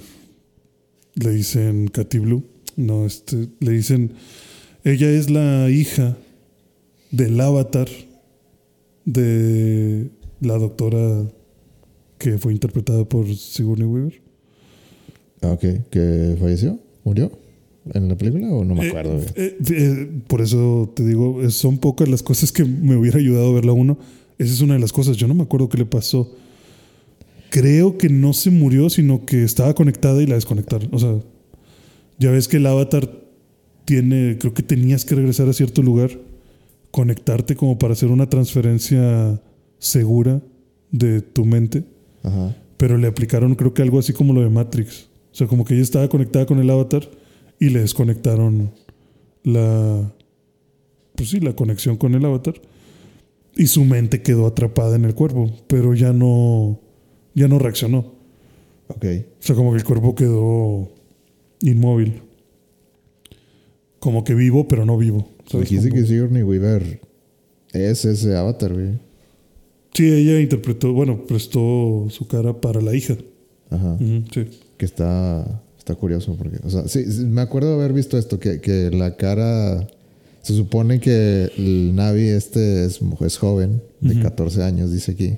le dicen Katy Blue. No, este, le dicen. Ella es la hija del avatar de la doctora que fue interpretada por Sigourney Weaver. Ah, ok. ¿Que falleció? ¿Murió? ¿En la película o no me Eh, acuerdo? eh, eh, por eso te digo, son pocas las cosas que me hubiera ayudado a verla uno. Esa es una de las cosas. Yo no me acuerdo qué le pasó. Creo que no se murió, sino que estaba conectada y la desconectaron. O sea, ya ves que el avatar tiene, creo que tenías que regresar a cierto lugar, conectarte como para hacer una transferencia segura de tu mente, Ajá. pero le aplicaron creo que algo así como lo de Matrix. O sea, como que ella estaba conectada con el avatar y le desconectaron la, pues sí, la conexión con el avatar y su mente quedó atrapada en el cuerpo, pero ya no, ya no reaccionó. Ok. O sea, como que el cuerpo quedó inmóvil. Como que vivo, pero no vivo. Dijiste que Sigourney Weaver es ese avatar, güey. Sí, ella interpretó, bueno, prestó su cara para la hija. Ajá. Sí. Que está, está curioso porque, o sea, sí, sí, me acuerdo de haber visto esto, que, que la cara, se supone que el Navi este es, es joven, de Ujú. 14 años, dice aquí.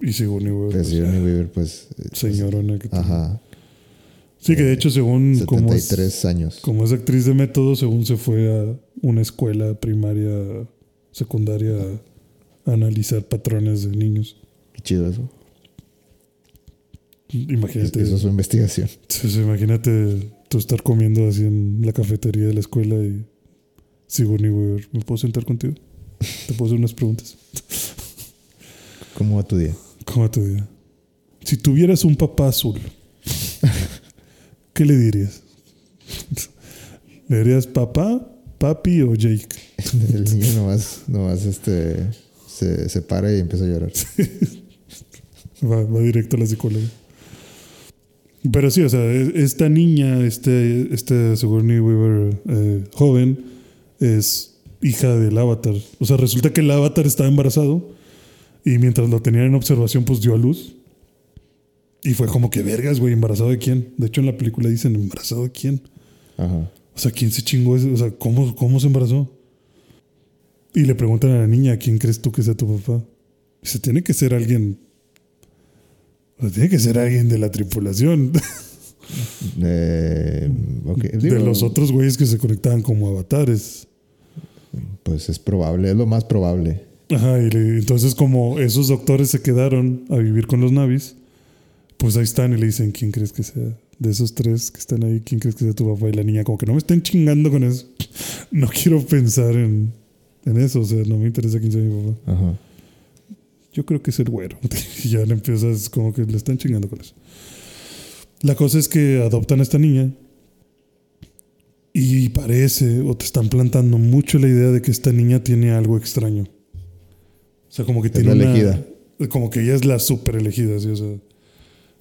Y Sigourney Weaver, pues, Sigourney Weaver, pues, eh, señorona que ajá, Sí, que de hecho, según como es, 73 años. como es actriz de método, según se fue a una escuela primaria, secundaria, a analizar patrones de niños. Qué chido eso. Imagínate, Eso es su investigación. sí, sí, imagínate tú estar comiendo así en la cafetería de la escuela y Sigourney Weaver, ¿me puedo sentar contigo? Te puedo hacer unas preguntas. ¿Cómo va tu día? ¿Cómo te digo? Si tuvieras un papá azul, ¿qué le dirías? ¿Le dirías papá, papi o Jake? El niño nomás, nomás este, se, se para y empieza a llorar. Va, va directo a la psicóloga. Pero sí, o sea, e- esta niña, este, este Sigourney Weaver eh, joven, es hija del avatar. O sea, resulta que el avatar estaba embarazado y mientras lo tenían en observación, pues dio a luz. Y fue como que vergas, güey, ¿embarazado de quién? De hecho, en la película dicen, ¿embarazado de quién? Ajá. O sea, ¿quién se chingó ese? O sea, ¿cómo, ¿cómo se embarazó? Y le preguntan a la niña, ¿quién crees tú que sea tu papá? Dice, tiene que ser alguien. O sea, tiene que ser alguien de la tripulación. Eh, de los otros güeyes que se conectaban como avatares. Pues es probable, es lo más probable. Ajá, y le- entonces como esos doctores se quedaron a vivir con los navis, pues ahí están y le dicen, ¿quién crees que sea? De esos tres que están ahí, ¿quién crees que sea tu papá? Y la niña como que no me estén chingando con eso. No quiero pensar en, en eso, o sea, no me interesa quién sea mi papá. Ajá. Yo creo que es el güero. Y ya le empiezas como que le están chingando con eso. La cosa es que adoptan a esta niña y parece o te están plantando mucho la idea de que esta niña tiene algo extraño. O sea, como que Es tiene la una- elegida. Como que ella es la super elegida, ¿sí? O sea,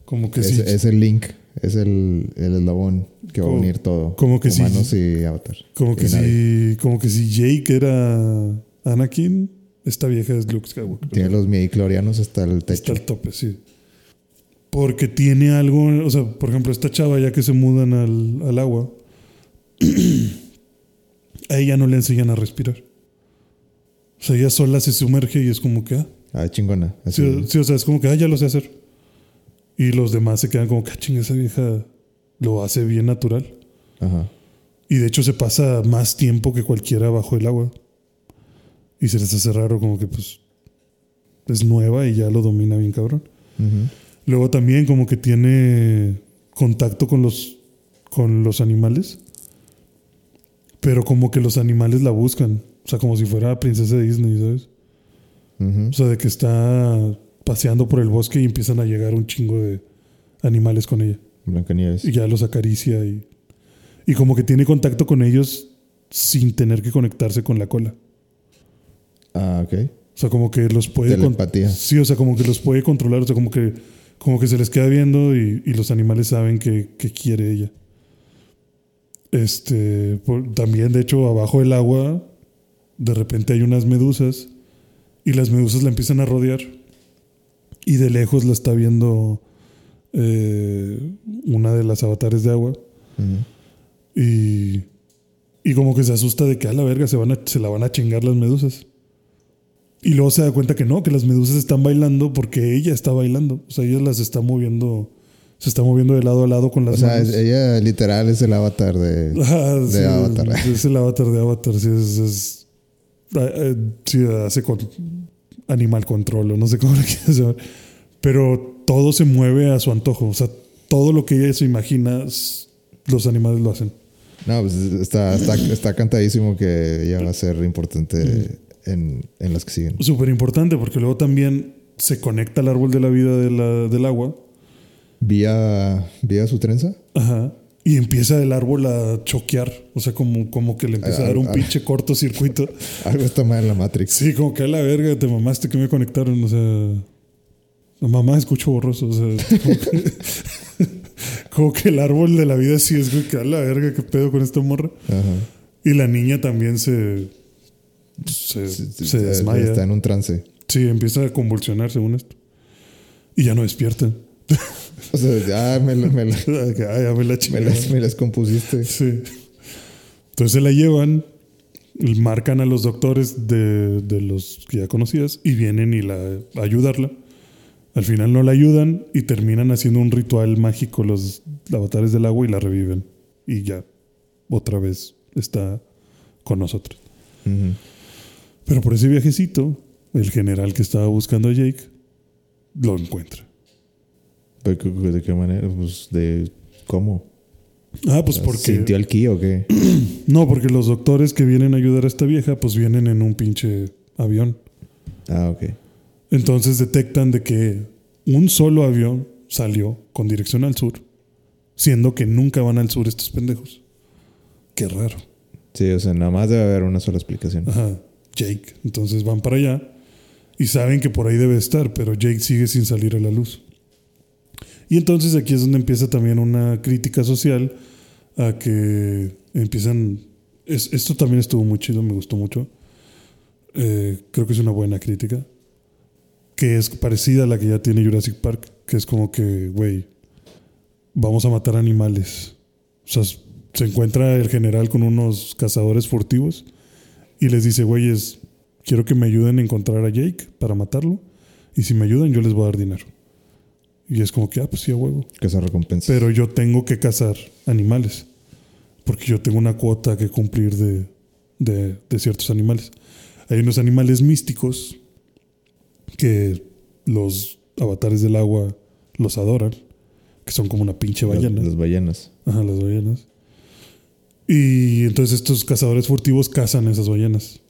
como que Es, sí. es el link, es el, el eslabón que va a unir todo. como que sí. Humanos y Avatar. Como que y si, como que si Jake era Anakin, esta vieja es Luke Skywalker. Tiene los midichlorianos hasta el techo. al tope, sí. Porque tiene algo, o sea, por ejemplo, esta chava ya que se mudan al, al agua, a ella no le enseñan a respirar. O sea, ella sola se sumerge y es como que, ah, Ah, chingona. Así. sí, sí, o sea, es como que, ah, ya lo sé hacer. Y los demás se quedan como que, ah, chinga, esa vieja lo hace bien natural. Ajá. Y de hecho se pasa más tiempo que cualquiera bajo el agua. Y se les hace raro como que pues es nueva y ya lo domina bien cabrón. Luego también como que tiene contacto con los con los animales. Pero como que los animales la buscan. O sea, como si fuera princesa de Disney, ¿sabes? O sea, de que está paseando por el bosque y empiezan a llegar un chingo de animales con ella. Blancanieves. Y ya los acaricia y, y como que tiene contacto con ellos sin tener que conectarse con la cola. Ah, ok. O sea, como que los puede... Telepatía. sí, o sea, como que los puede controlar. O sea, como que, como que se les queda viendo y, y los animales saben que, que quiere ella. Este, por- también, de hecho, abajo del agua, de repente hay unas medusas y las medusas la empiezan a rodear y de lejos la está viendo eh, una de las avatares de agua y, y como que se asusta de que a la verga se, van a, se la van a chingar las medusas. Y luego se da cuenta que no, que las medusas están bailando porque ella está bailando. O sea, ella las está moviendo, se está moviendo de lado a lado con las O sea, manos. ella literal es el avatar de. Ah, de sí, Avatar. Es el avatar de Avatar, sí, es, es- sí, hace con animal control o no sé cómo le quieras llamar. Pero todo se mueve a su antojo. O sea, todo lo que ella se imagina, los animales lo hacen. No, pues está, está, está cantadísimo que ella va a ser importante en, en las que siguen. Súper importante porque luego también se conecta al árbol de la vida de la- del agua. Vía, vía su trenza. Ajá. Y empieza el árbol a choquear. O sea, como, como que le empieza a dar un Ah, ah. pinche cortocircuito. Algo está mal en la Matrix. Sí, como que a la verga te mamaste que me conectaron. O sea, la mamá escucho borroso. O sea, como que, como que el árbol de la vida sí es güey, que a la verga, qué pedo con esta morra. Ajá. Y la niña también se, se, se desmaya. Está en un trance. Sí, empieza a convulsionar según esto. Y ya no despierta. O sea, ya me, la- me, la- me la me las, me las compusiste. Sí. Entonces se la llevan, marcan a los doctores de, de los que ya conocías y vienen y la a ayudarla. Al final no la ayudan y terminan haciendo un ritual mágico los avatares del agua y la reviven. Y ya, otra vez está con nosotros. Pero por ese viajecito, el general que estaba buscando a Jake lo encuentra. ¿Pero qué- ¿De qué manera? Pues de. ¿Cómo? Ah, pues porque... ¿Sintió el ki o qué? No, porque los doctores que vienen a ayudar a esta vieja, pues vienen en un pinche avión. Ah, ok. Entonces detectan de que un solo avión salió con dirección al sur, siendo que nunca van al sur estos pendejos. Qué raro. Sí, o sea, nada más debe haber una sola explicación. Ajá, Jake. Entonces van para allá y saben que por ahí debe estar, pero Jake sigue sin salir a la luz. Y entonces aquí es donde empieza también una crítica social a que empiezan... es- esto también estuvo muy chido, me gustó mucho. Eh, creo que es una buena crítica. Que es parecida a la que ya tiene Jurassic Park, que es como que, güey, vamos a matar animales. O sea, se encuentra el general con unos cazadores furtivos y les dice, güeyes, quiero que me ayuden a encontrar a Jake para matarlo. Y si me ayudan, yo les voy a dar dinero. Y es como que, ah, pues sí, a huevo. Que esa recompensa. Pero yo tengo que cazar animales. Porque yo tengo una cuota que cumplir de, de, de ciertos animales. hay unos animales místicos que los avatares del agua los adoran, que son como una pinche ballena. Las, las ballenas. Ajá, las ballenas. Y entonces estos cazadores furtivos cazan esas ballenas.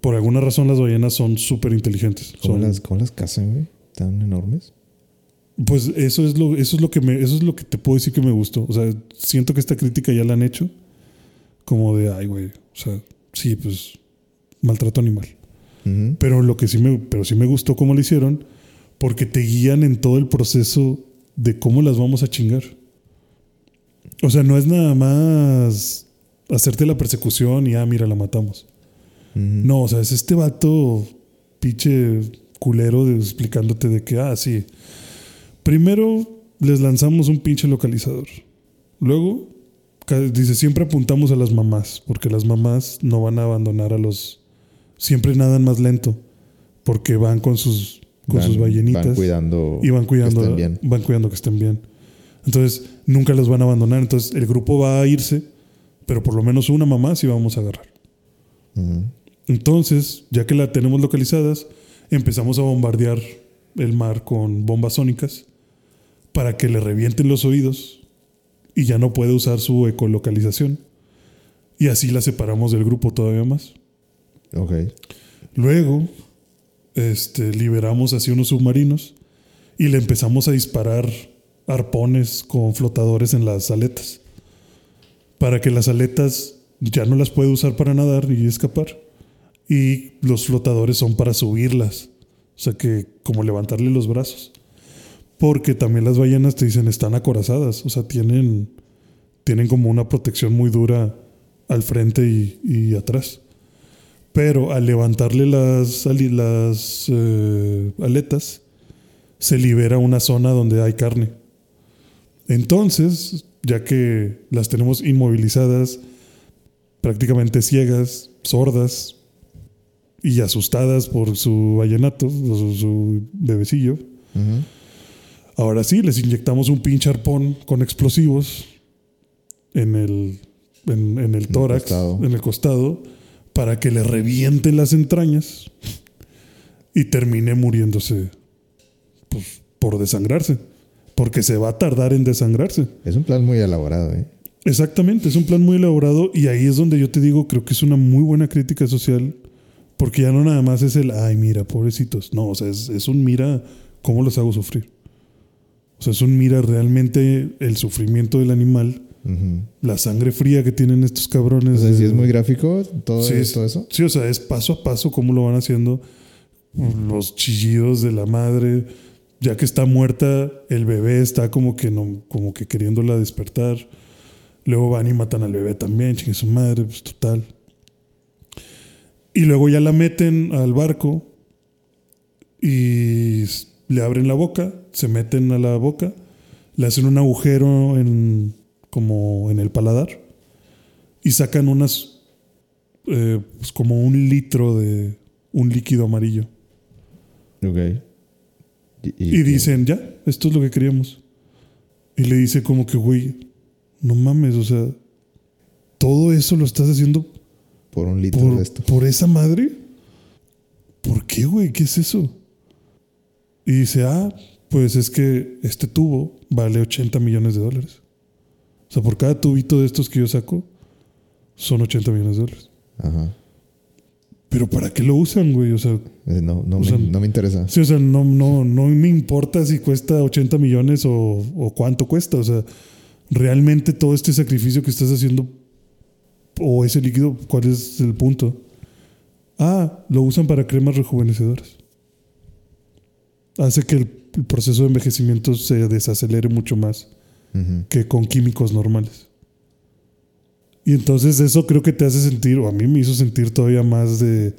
Por alguna razón las ballenas son súper inteligentes. ¿Cómo, Son- las, ¿Cómo las cazan, güey? ¿Tan enormes? Pues eso es lo, eso es lo que me, eso es lo que te puedo decir que me gustó. O sea, siento que esta crítica ya la han hecho. Como de, ay, güey. O sea, sí, pues, maltrato animal. Pero lo que sí me, pero sí me gustó cómo lo hicieron, porque te guían en todo el proceso de cómo las vamos a chingar. O sea, no es nada más hacerte la persecución y ah, mira, la matamos. No, o sea, es este vato pinche culero de- explicándote de que, ah, sí. Primero les lanzamos un pinche localizador. Luego, dice, siempre apuntamos a las mamás, porque las mamás no van a abandonar a los... Siempre nadan más lento, porque van con sus, con Van- sus ballenitas Van cuidando. y van cuidando, que estén bien. van cuidando que estén bien. Entonces, nunca los van a abandonar. Entonces, el grupo va a irse, pero por lo menos una mamá sí vamos a agarrar. Entonces, ya que la tenemos localizadas, empezamos a bombardear el mar con bombas sónicas para que le revienten los oídos y ya no puede usar su ecolocalización. Y así la separamos del grupo todavía más. Ok. Luego, este, liberamos así unos submarinos y le empezamos a disparar arpones con flotadores en las aletas. Para que las aletas ya no las puede usar para nadar y escapar. Y los flotadores son para subirlas. O sea que como levantarle los brazos. Porque también las ballenas te dicen están acorazadas. O sea, tienen, tienen como una protección muy dura al frente y, atrás. Pero al levantarle las, las eh, aletas, se libera una zona donde hay carne. Entonces, ya que las tenemos inmovilizadas, prácticamente ciegas, sordas y asustadas por su vallenato, o su, bebecillo, Ujú. Ahora sí les inyectamos un pinche arpón con explosivos en el, en, en el tórax, en el costado, para que le revienten las entrañas y termine muriéndose pues, por desangrarse. Porque se va a tardar en desangrarse. Es un plan muy elaborado, ¿eh? Exactamente, es un plan muy elaborado y ahí es donde yo te digo, creo que es una muy buena crítica social, porque ya no nada más es el, ay, mira, pobrecitos. No, o sea, es, es un mira cómo los hago sufrir. O sea, es un mira realmente el sufrimiento del animal, la sangre fría que tienen estos cabrones. O sea, si es muy gráfico todo, Sí, es- todo eso. Sí, o sea, es paso a paso cómo lo van haciendo. Los chillidos de la madre. Ya que está muerta, el bebé está como que no, como que queriéndola despertar. Luego van y matan al bebé también, chingue su madre, pues total. Y luego ya la meten al barco y le abren la boca, se meten a la boca, le hacen un agujero en como en el paladar y sacan unas eh, pues como un litro de un líquido amarillo. Ok. Y, dicen, ya, esto es lo que queríamos. Y le dice como que, güey, no mames, o sea, todo eso lo estás haciendo Por un litro por, de esto. por esa madre. ¿Por qué, güey? ¿Qué es eso? Y dice, ah, pues es que este tubo vale 80 millones de dólares. O sea, por cada tubito de estos que yo saco, son 80 millones de dólares. Ajá. Pero ¿para qué lo usan, güey? O sea, Eh, No, no, O me, sea, no me interesa. Sí, o sea, no, no, no me importa si cuesta 80 millones o, o cuánto cuesta. O sea, realmente todo este sacrificio que estás haciendo o ese líquido, ¿cuál es el punto? Ah, lo usan para cremas rejuvenecedoras. Hace que el, el proceso de envejecimiento se desacelere mucho más que con químicos normales. Y entonces eso creo que te hace sentir, o a mí me hizo sentir todavía más de,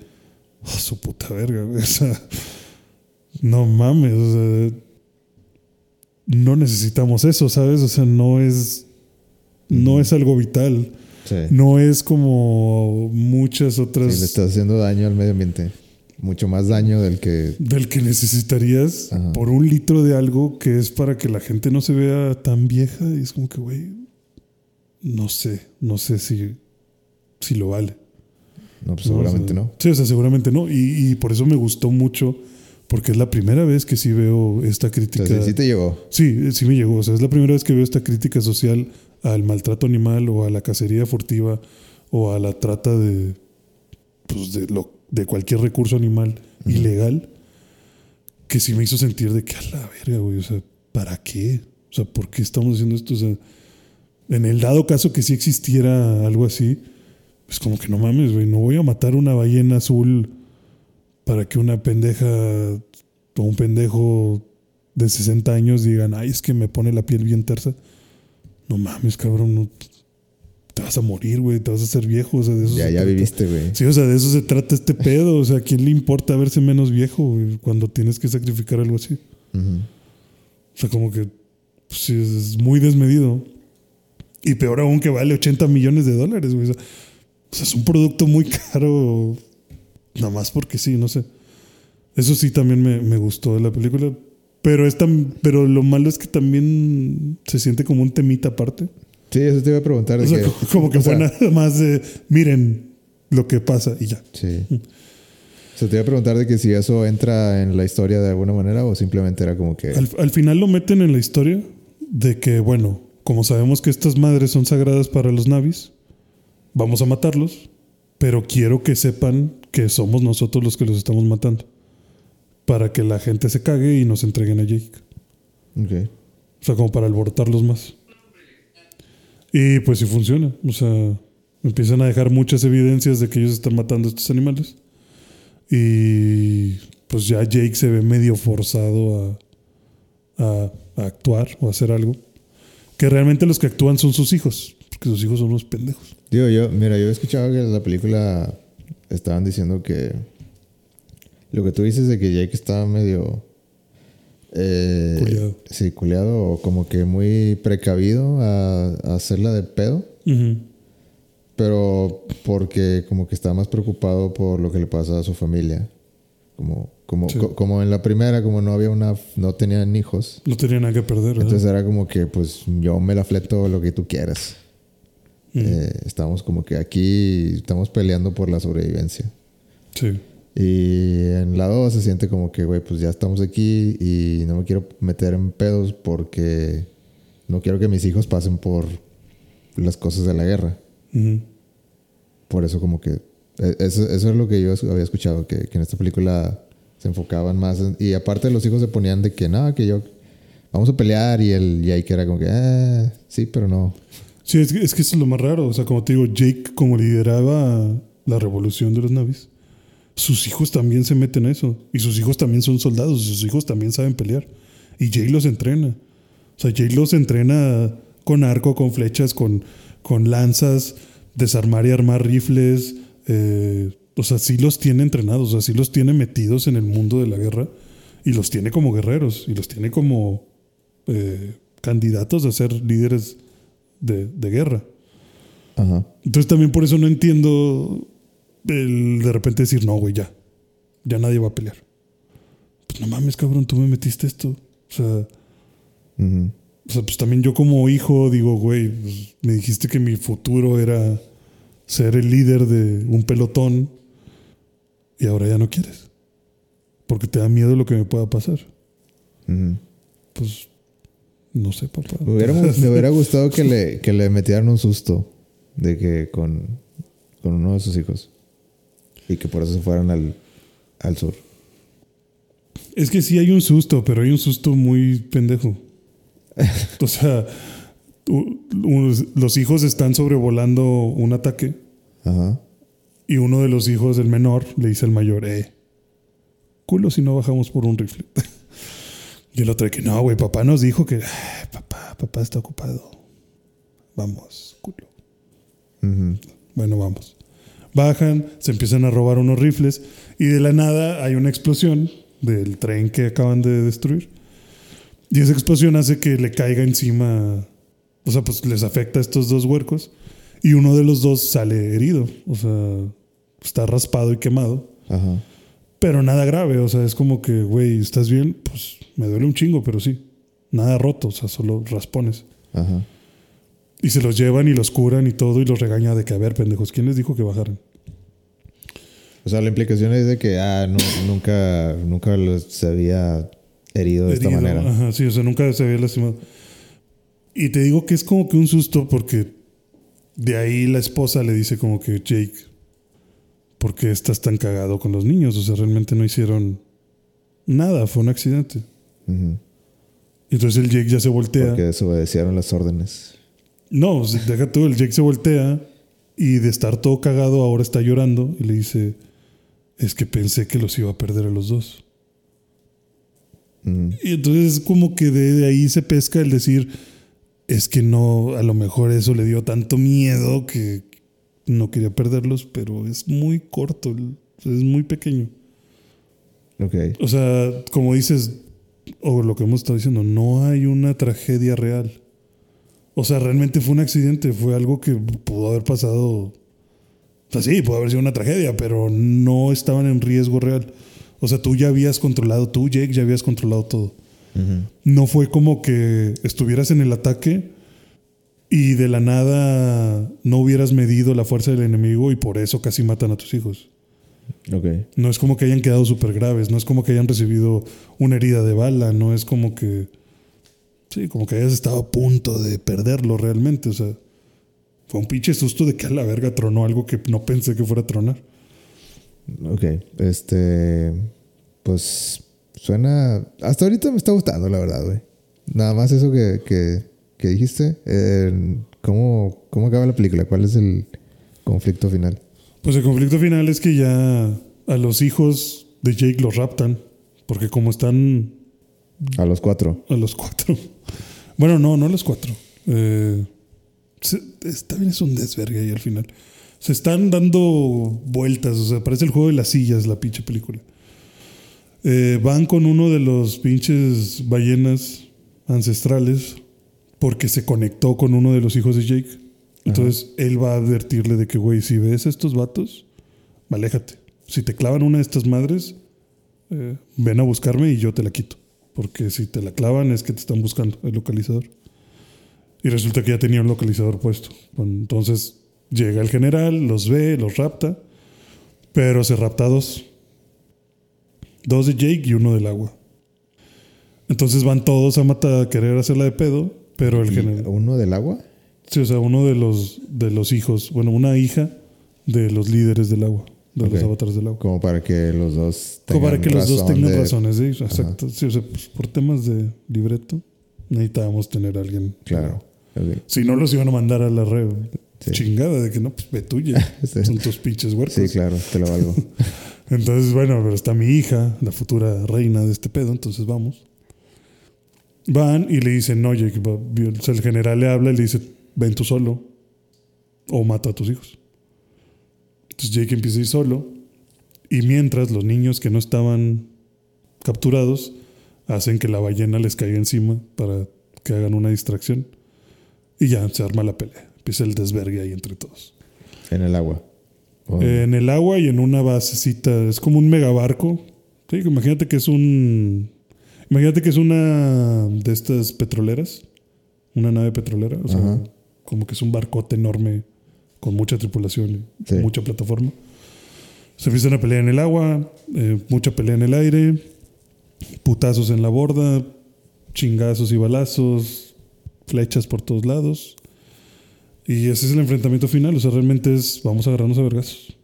"Oh, su puta verga, güey". O sea, no mames, o sea, no necesitamos eso, ¿sabes? O sea, no es, no es algo vital. Sí. No es como muchas Sí, otras le estás haciendo daño al medio ambiente. Mucho más daño del que. del que necesitarías Ajá. por un litro de algo que es para que la gente no se vea tan vieja. Y es como que, güey, no sé, no sé si, si lo vale. No, pues seguramente o sea, no. Sí, o sea, seguramente no. Y, y por eso me gustó mucho, porque es la primera vez que sí veo esta O crítica. sea, sí, sí te llegó. Sí, sí me llegó. O sea, es la primera vez que veo esta crítica social al maltrato animal o a la cacería furtiva o a la trata de, pues de, lo, de cualquier recurso animal ilegal que sí me hizo sentir de que a la verga, güey. O sea, ¿para qué? O sea, ¿por qué estamos haciendo esto? O sea, en el dado caso que sí existiera algo así, pues como que no mames, güey. No voy a matar una ballena azul para que una pendeja o un pendejo de 60 años digan, ay, es que me pone la piel bien tersa. No mames, cabrón, no- te vas a morir, güey, te vas a hacer viejo. O sea, de eso Ya, se ya trata. viviste, güey. Sí, o sea, de eso se trata este pedo. O sea, ¿a quién le importa verse menos viejo cuando tienes que sacrificar algo así? O sea, como que pues, sí, es muy desmedido. Y peor aún que vale 80 millones de dólares, güey. O sea, o sea, es un producto muy caro. Nada más porque sí, no sé. Eso sí también me, me gustó de la película. Pero, es tan, pero lo malo es que también se siente como un temita aparte. Sí, eso te iba a preguntar. O sea, que- como, que fue sea, nada más de, miren lo que pasa y ya. Sí. O sea, te iba a preguntar de que si eso entra en la historia de alguna manera o simplemente era como que... Al, al final lo meten en la historia de que, bueno, como sabemos que estas madres son sagradas para los navis, vamos a matarlos, pero quiero que sepan que somos nosotros los que los estamos matando. Para que la gente se cague y nos entreguen a Jake. Ok. O sea, como para alborotarlos más. Y pues sí funciona. O sea, empiezan a dejar muchas evidencias de que ellos están matando a estos animales. Y pues ya Jake se ve medio forzado a, a- actuar o hacer algo. Que realmente los que actúan son sus hijos. Porque sus hijos son unos pendejos. Digo, yo, mira, yo he escuchado que en la película estaban diciendo que lo que tú dices de que Jake estaba medio... Eh, Culeado. Sí, culeado o como que muy precavido a, a hacerla de pedo. Pero porque como que estaba más preocupado por lo que le pasa a su familia. Como, como, Sí. co- como en la primera, como no había una... No tenían hijos. No tenía nada que perder. Entonces era como que pues yo me la fleto lo que tú quieras. Eh, estamos como que aquí estamos peleando por la sobrevivencia. Sí. Y en la 2 se siente como que, güey, pues ya estamos aquí y no me quiero meter en pedos porque no quiero que mis hijos pasen por las cosas de la guerra. Por eso como que... eh, Eso, eso es lo que yo había escuchado, que, que en esta película se enfocaban más. en- y aparte los hijos se ponían de que, no, que yo... Vamos a pelear y el que era como que, ah, sí, pero no. Sí, es que, es que eso es lo más raro. O sea, como te digo, Jake, como lideraba la revolución de los navis, sus hijos también se meten a eso. Y sus hijos también son soldados. Y sus hijos también saben pelear. Y Jake los entrena. O sea, Jake los entrena con arco, con flechas, con, con lanzas, desarmar y armar rifles. eh, o sea, sí los tiene entrenados. O sea, sí los tiene metidos en el mundo de la guerra. Y los tiene como guerreros. Y los tiene como eh, candidatos a ser líderes de, de guerra. Ajá. Entonces también por eso no entiendo el de repente decir, no, güey, ya. Ya nadie va a pelear. Pues no mames, cabrón, tú me metiste esto. O sea, o sea pues también yo como hijo digo, güey, pues, me dijiste que mi futuro era ser el líder de un pelotón y ahora ya no quieres. Porque te da miedo lo que me pueda pasar. Pues no sé, papá. Me hubiera, me hubiera gustado que le, que le metieran un susto de que con, con uno de sus hijos. Y que por eso se fueran al, al sur. Es que sí hay un susto, pero hay un susto muy pendejo. O sea, los hijos están sobrevolando un ataque Ajá. y uno de los hijos, el menor, le dice al mayor, eh, culo si no bajamos por un rifle. y el otro que no, güey, papá nos dijo que, "Ay, papá, papá está ocupado. Vamos, culo. Bueno, vamos. Bajan, se empiezan a robar unos rifles y de la nada hay una explosión del tren que acaban de destruir. Y esa explosión hace que le caiga encima, o sea, pues les afecta a estos dos huercos y uno de los dos sale herido, o sea, está raspado y quemado, Ajá. pero nada grave, o sea, es como que, güey, ¿estás bien? Pues me duele un chingo, pero sí, nada roto, o sea, solo raspones. Ajá. Y se los llevan y los curan y todo y los regaña de que, a ver, pendejos, ¿quién les dijo que bajaran? O sea, la implicación es de que, ah, no, nunca, nunca los se había herido de esta manera. Ajá, sí, o sea, nunca se había lastimado. Y te digo que es como que un susto porque de ahí la esposa le dice como que, Jake, ¿por qué estás tan cagado con los niños? O sea, realmente no hicieron nada, fue un accidente. Y entonces el Jake ya se voltea. Porque desobedecieron las órdenes. No, deja tú, el Jake se voltea y de estar todo cagado ahora está llorando y le dice, es que pensé que los iba a perder a los dos. Ujú. Y entonces como que de, ahí se pesca el decir, es que no, a lo mejor eso le dio tanto miedo que no quería perderlos, pero es muy corto, es muy pequeño. Ok. O sea, como dices, o lo que hemos estado diciendo, no hay una tragedia real. O sea, realmente fue un accidente, fue algo que pudo haber pasado. O sea, sí, pudo haber sido una tragedia, pero no estaban en riesgo real. O sea, tú ya habías controlado, tú, Jake, ya habías controlado todo. No fue como que estuvieras en el ataque y de la nada no hubieras medido la fuerza del enemigo y por eso casi matan a tus hijos. Ok. No es como que hayan quedado súper graves, no es como que hayan recibido una herida de bala, no es como que. Sí, como que hayas estado a punto de perderlo realmente. O sea, fue un pinche susto de que a la verga tronó algo que no pensé que fuera a tronar. Ok. Este. Pues. Suena. Hasta ahorita me está gustando, la verdad, güey. Nada más eso que, que, que dijiste. Eh, ¿cómo, ¿Cómo acaba la película? ¿Cuál es el conflicto final? Pues el conflicto final es que ya a los hijos de Jake los raptan, porque como están A los cuatro. a los cuatro. Bueno, no, no a los cuatro. Eh, se- es un desvergue ahí al final. Se están dando vueltas, o sea, parece el juego de las sillas la pinche película. Eh, van con uno de los pinches ballenas ancestrales porque se conectó con uno de los hijos de Jake. Entonces él va a advertirle de que, güey, si ves a estos vatos, aléjate. Si te clavan una de estas madres, eh, ven a buscarme y yo te la quito. Porque si te la clavan es que te están buscando el localizador. Y resulta que ya tenía un localizador puesto. Bueno, entonces llega el general, los ve, los rapta, pero se rapta dos. Dos de Jake y uno del agua. Entonces van todos a matar, a querer hacerla de pedo, pero el ¿Y general... ¿Uno del agua? Sí, o sea, uno de los, de los hijos, bueno, una hija de los líderes del agua, de los avatares del agua. Como para que los dos Como para que los dos tengan de- razones, sí, exacto. Sí, o sea, pues, por temas de libreto, necesitábamos tener a alguien. Claro. Si no, los iban a mandar a la red Sí. chingada de que no, pues ve tuya. Sí. Son tus pinches huercos. Sí, claro, te lo valgo. Entonces, bueno, pero está mi hija, la futura reina de este pedo, entonces vamos. Van y le dicen, no, Jake, va- o sea, el general le habla y le dice, ven tú solo o mata a tus hijos. Entonces Jake empieza a ir solo y mientras los niños que no estaban capturados hacen que la ballena les caiga encima para que hagan una distracción y ya se arma la pelea. Empieza el desvergue ahí entre todos. en el agua. En el agua y en una basecita. Es como un megabarco. Sí, imagínate que es un. Imagínate que es una de estas petroleras. Una nave petrolera. O sea, como que es un barcote enorme con mucha tripulación y Sí. mucha plataforma. Se empiezan a pelear en el agua, eh, mucha pelea en el aire, putazos en la borda, chingazos y balazos, flechas por todos lados. Y ese es el enfrentamiento final. O sea, realmente es vamos a agarrarnos a vergazos.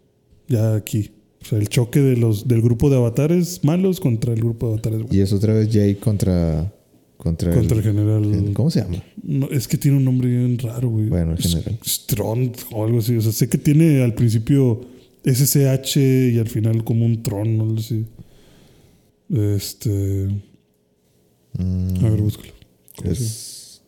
Ya aquí. O sea, el choque de los, del grupo de avatares malos contra el grupo de avatares buenos. Y es otra vez Jake contra. Contra, Contra el general. ¿Cómo se llama? No, es que tiene un nombre bien raro, güey. Bueno, el general. Strong o algo así. O sea, sé que tiene al principio SSH y al final como un tron, no sé. Este. Mm, A ver, búscalo. ¿Cómo se es.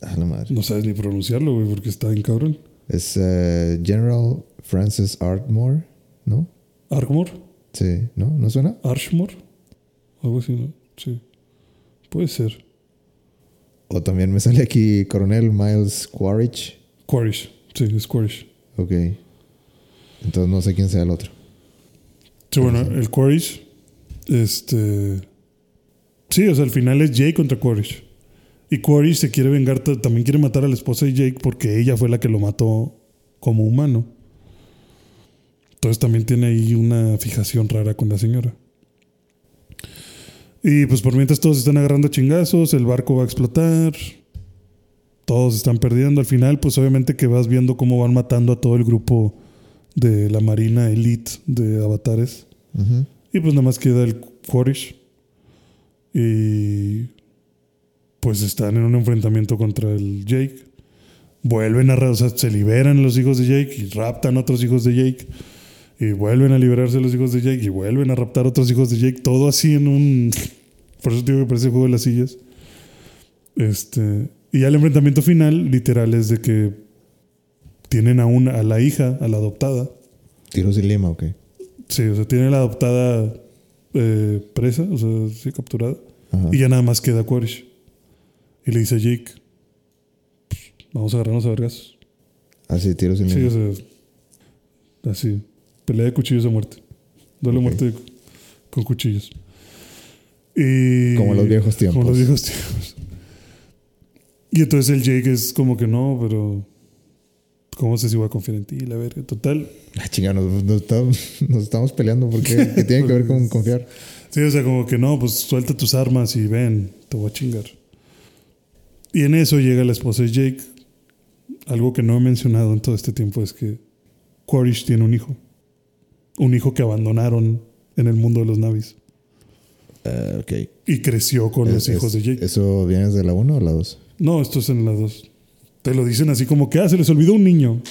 Ah, la madre. No sabes ni pronunciarlo, güey, porque está en cabrón. Es eh, General Francis Ardmore, ¿no? Armor, Sí, ¿no? ¿No suena? Archmore, algo así, ¿no? Sí. Puede ser. O también me sale aquí Coronel Miles Quaritch. Quaritch, sí, es Quaritch. Ok. Entonces no sé quién sea el otro. Sí, bueno, el Quaritch, este. Sí, o sea, al final es Jake contra Quaritch. Y Quaritch se quiere vengar, ta- también quiere matar a la esposa de Jake porque ella fue la que lo mató como humano. Entonces también tiene ahí una fijación rara con la señora. Y pues por mientras todos están agarrando chingazos, el barco va a explotar, todos están perdiendo. Al final, pues obviamente que vas viendo cómo van matando a todo el grupo de la Marina Elite de avatares. Y pues nada más queda el Quaritch. Y pues están en un enfrentamiento contra el Jake. Vuelven a, o sea, se liberan los hijos de Jake y raptan otros hijos de Jake. Y vuelven a liberarse los hijos de Jake y vuelven a raptar otros hijos de Jake. Todo así en un... Por eso te digo que parece juego de las sillas. Este... Y ya el enfrentamiento final, literal, es de que tienen a una, a la hija, a la adoptada, Tiros y lima, ok. Sí, o sea, tiene la adoptada eh, presa, o sea, sí, capturada. Ajá. Y ya nada más queda Quaritch. Y le dice a Jake, "Pues, vamos a agarrarnos a vergas. Así, tiros y lima. Sí, o sea, así. Pelea de cuchillos a muerte. Duelo a Ok. muerte con cuchillos. Y, Como los viejos tiempos. Como los viejos tiempos. Y entonces el Jake es como que no, pero... ¿Cómo sé si voy a confiar en ti? La verga. Total, Ah, chinga, nos, nos estamos, nos estamos peleando porque ¿qué tiene que ver con confiar. Sí, o sea, como que no, pues suelta tus armas y ven, te voy a chingar. Y en eso llega la esposa de Jake. Algo que no he mencionado en todo este tiempo es que Quaritch tiene un hijo. Un hijo que abandonaron en el mundo de los navis. Ah, ok. Y creció con los Es- hijos de Jake. ¿Eso viene de la 1 o la 2? No, esto es en las dos. Te lo dicen así como que, ah, se les olvidó un niño.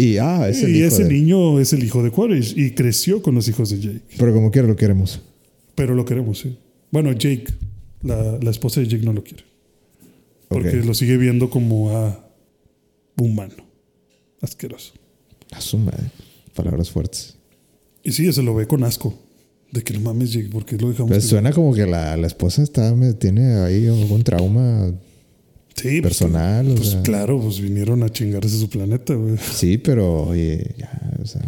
Y, ah, es el y hijo ese de- niño es el hijo de Quaritch y creció con los hijos de Jake. Pero como quiera lo queremos. Pero lo queremos, sí. Bueno, Jake, la, la esposa de Jake no lo quiere. Porque lo sigue viendo como a humano. Asqueroso. A su madre. Palabras fuertes. Y sí, se lo ve con asco. De que no mames, Jake, ¿por qué lo dejamos? Pues que- suena como que la, la esposa está, tiene ahí algún trauma sí, pues, personal. o Pues, sea, claro, pues vinieron a chingarse su planeta, güey. Sí, pero oye, ya, o sea.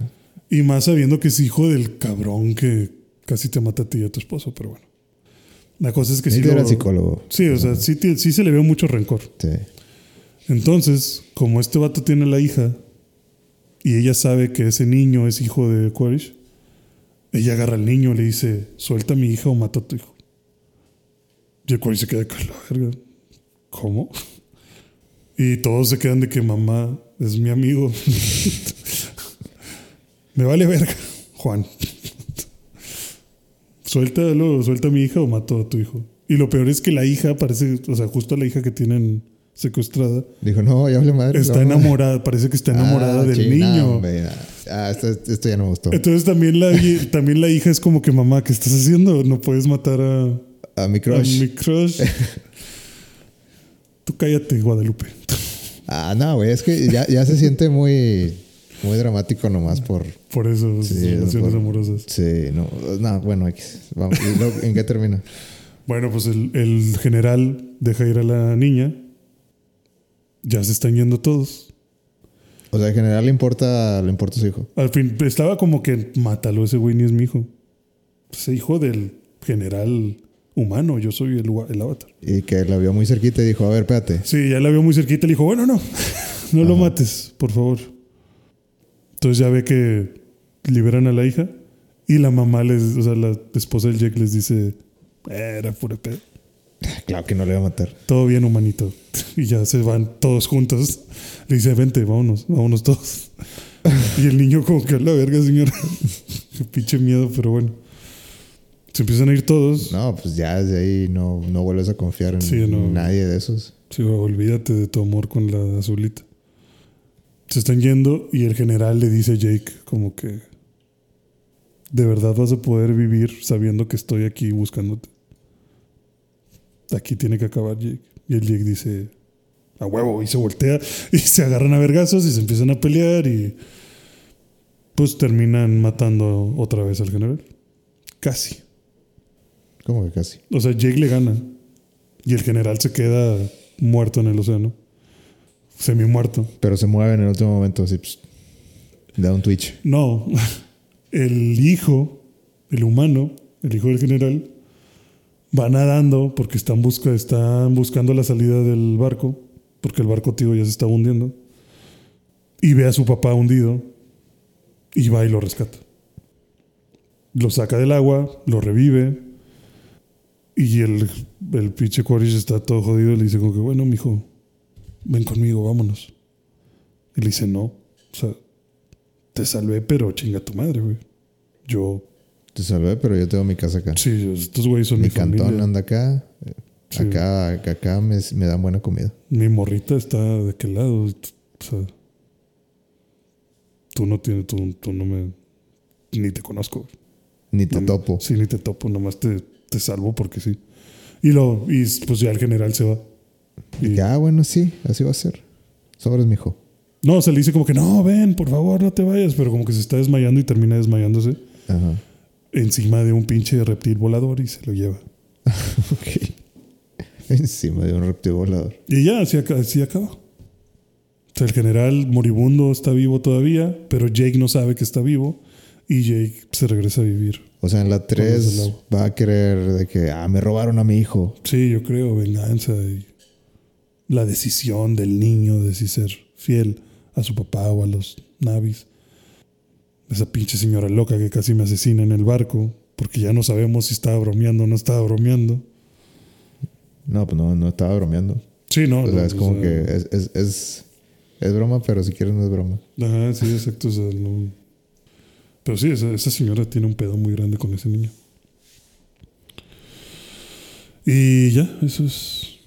Y más sabiendo que es hijo del cabrón que casi te mata a ti y a tu esposo, pero bueno. La cosa es que sí. Lo- al psicólogo. Sí, o sea, sí, sí se le ve mucho rencor. Sí. Entonces, como este vato tiene la hija y ella sabe que ese niño es hijo de Quaritch, ella agarra al niño y le dice, suelta a mi hija o mato a tu hijo. Y el Quaritch se queda con la verga. ¿Cómo? Y todos se quedan de que mamá es mi amigo. Me vale verga, Juan. Suéltalo, suelta a mi hija o mato a tu hijo. Y lo peor es que la hija parece, o sea, justo la hija que tienen secuestrada, Dijo, no, ya hable madre. Está no. enamorada, parece que está enamorada Ah, del ching, niño. no, ah, esto, esto ya no me gustó. Entonces también la, también la hija es como que mamá, ¿qué estás haciendo? No puedes matar a, A mi a crush. mi crush. Tú cállate, Guadalupe. Ah, no, güey, es que ya, ya se siente muy, muy dramático nomás por. Por eso, Sí, relaciones por- amorosas. Sí, no, no, bueno, X. Vamos, ¿y luego ¿en qué termina? Bueno, pues el, el general deja ir a la niña. Ya se están yendo todos. O sea, en general le importa, le importa su hijo. Al fin, estaba como que mátalo, ese güey ni es mi hijo. Es hijo del general humano, yo soy el, el avatar. Y que la vio muy cerquita y dijo, a ver, espérate. Sí, ya la vio muy cerquita. Le dijo, bueno, no, no lo mates, por favor. Entonces ya ve que liberan a la hija y la mamá les, o sea, la esposa del Jack les dice, "Eh, era pura pedo. Claro que no le va a matar. Todo bien, humanito. Y ya se van todos juntos. Le dice, vente, vámonos, vámonos todos. Y el niño como que la verga, señora. Pinche miedo, pero bueno. Se empiezan a ir todos. No, pues ya desde ahí no, no vuelves a confiar en Sí, no. nadie de esos. Sí, olvídate de tu amor con la azulita. Se están yendo y el general le dice a Jake como que de verdad vas a poder vivir sabiendo que estoy aquí buscándote. Aquí tiene que acabar Jake. Y el Jake dice a huevo y se voltea y se agarran a vergazos y se empiezan a pelear y pues terminan matando otra vez al general. Casi. ¿Cómo que casi? O sea, Jake le gana. Y el general se queda muerto en el océano. Semi muerto. Pero se mueve en el último momento, así, pss, da un twitch. No. El hijo, el humano, el hijo del general, va nadando porque están, busca, están buscando la salida del barco. Porque el barco, tío, ya se está hundiendo. Y ve a su papá hundido. Y va y lo rescata. Lo saca del agua, lo revive. Y el, el pinche Quaritch está todo jodido y le dice como que, bueno, mijo, ven conmigo, vámonos. Y le dice, no. O sea, te salvé, pero chinga tu madre, güey. Yo, Te salvé, pero yo tengo mi casa acá. sí, estos güeyes son mi, mi cantón familia. anda acá. eh, Sí. Acá, acá, acá me, me dan buena comida. Mi morrita está de aquel lado. O sea, tú no tienes, tú, tú no me, ni te conozco. Ni te No, topo. Sí, ni te topo, nomás te, te salvo porque sí. Y lo, y pues ya el general se va. Y- Y, ah, bueno, sí, así va a ser. Sobres, mijo. no, se le dice como que no, ven, por favor, no te vayas, pero como que se está desmayando y termina desmayándose Ajá. Encima de un pinche reptil volador y se lo lleva. Ok. Encima de un reptil volador. Y ya, así, así acaba. O sea, el general moribundo está vivo todavía, pero Jake no sabe que está vivo y Jake se regresa a vivir. O sea, en la del 3 agua. va a querer de que, ah, me robaron a mi hijo. Sí, yo creo, venganza y la decisión del niño de si ser fiel a su papá o a los navis. Esa pinche señora loca que casi me asesina en el barco, porque ya no sabemos si estaba bromeando o no estaba bromeando. No, pues no, no estaba bromeando. Sí, no. o sea, no, es o como sea, que es, es, es, es broma, pero si quieres no es broma. Ajá, sí, exacto. o sea, no- Pero sí, esa, esa señora tiene un pedo muy grande con ese niño. Y ya, eso es.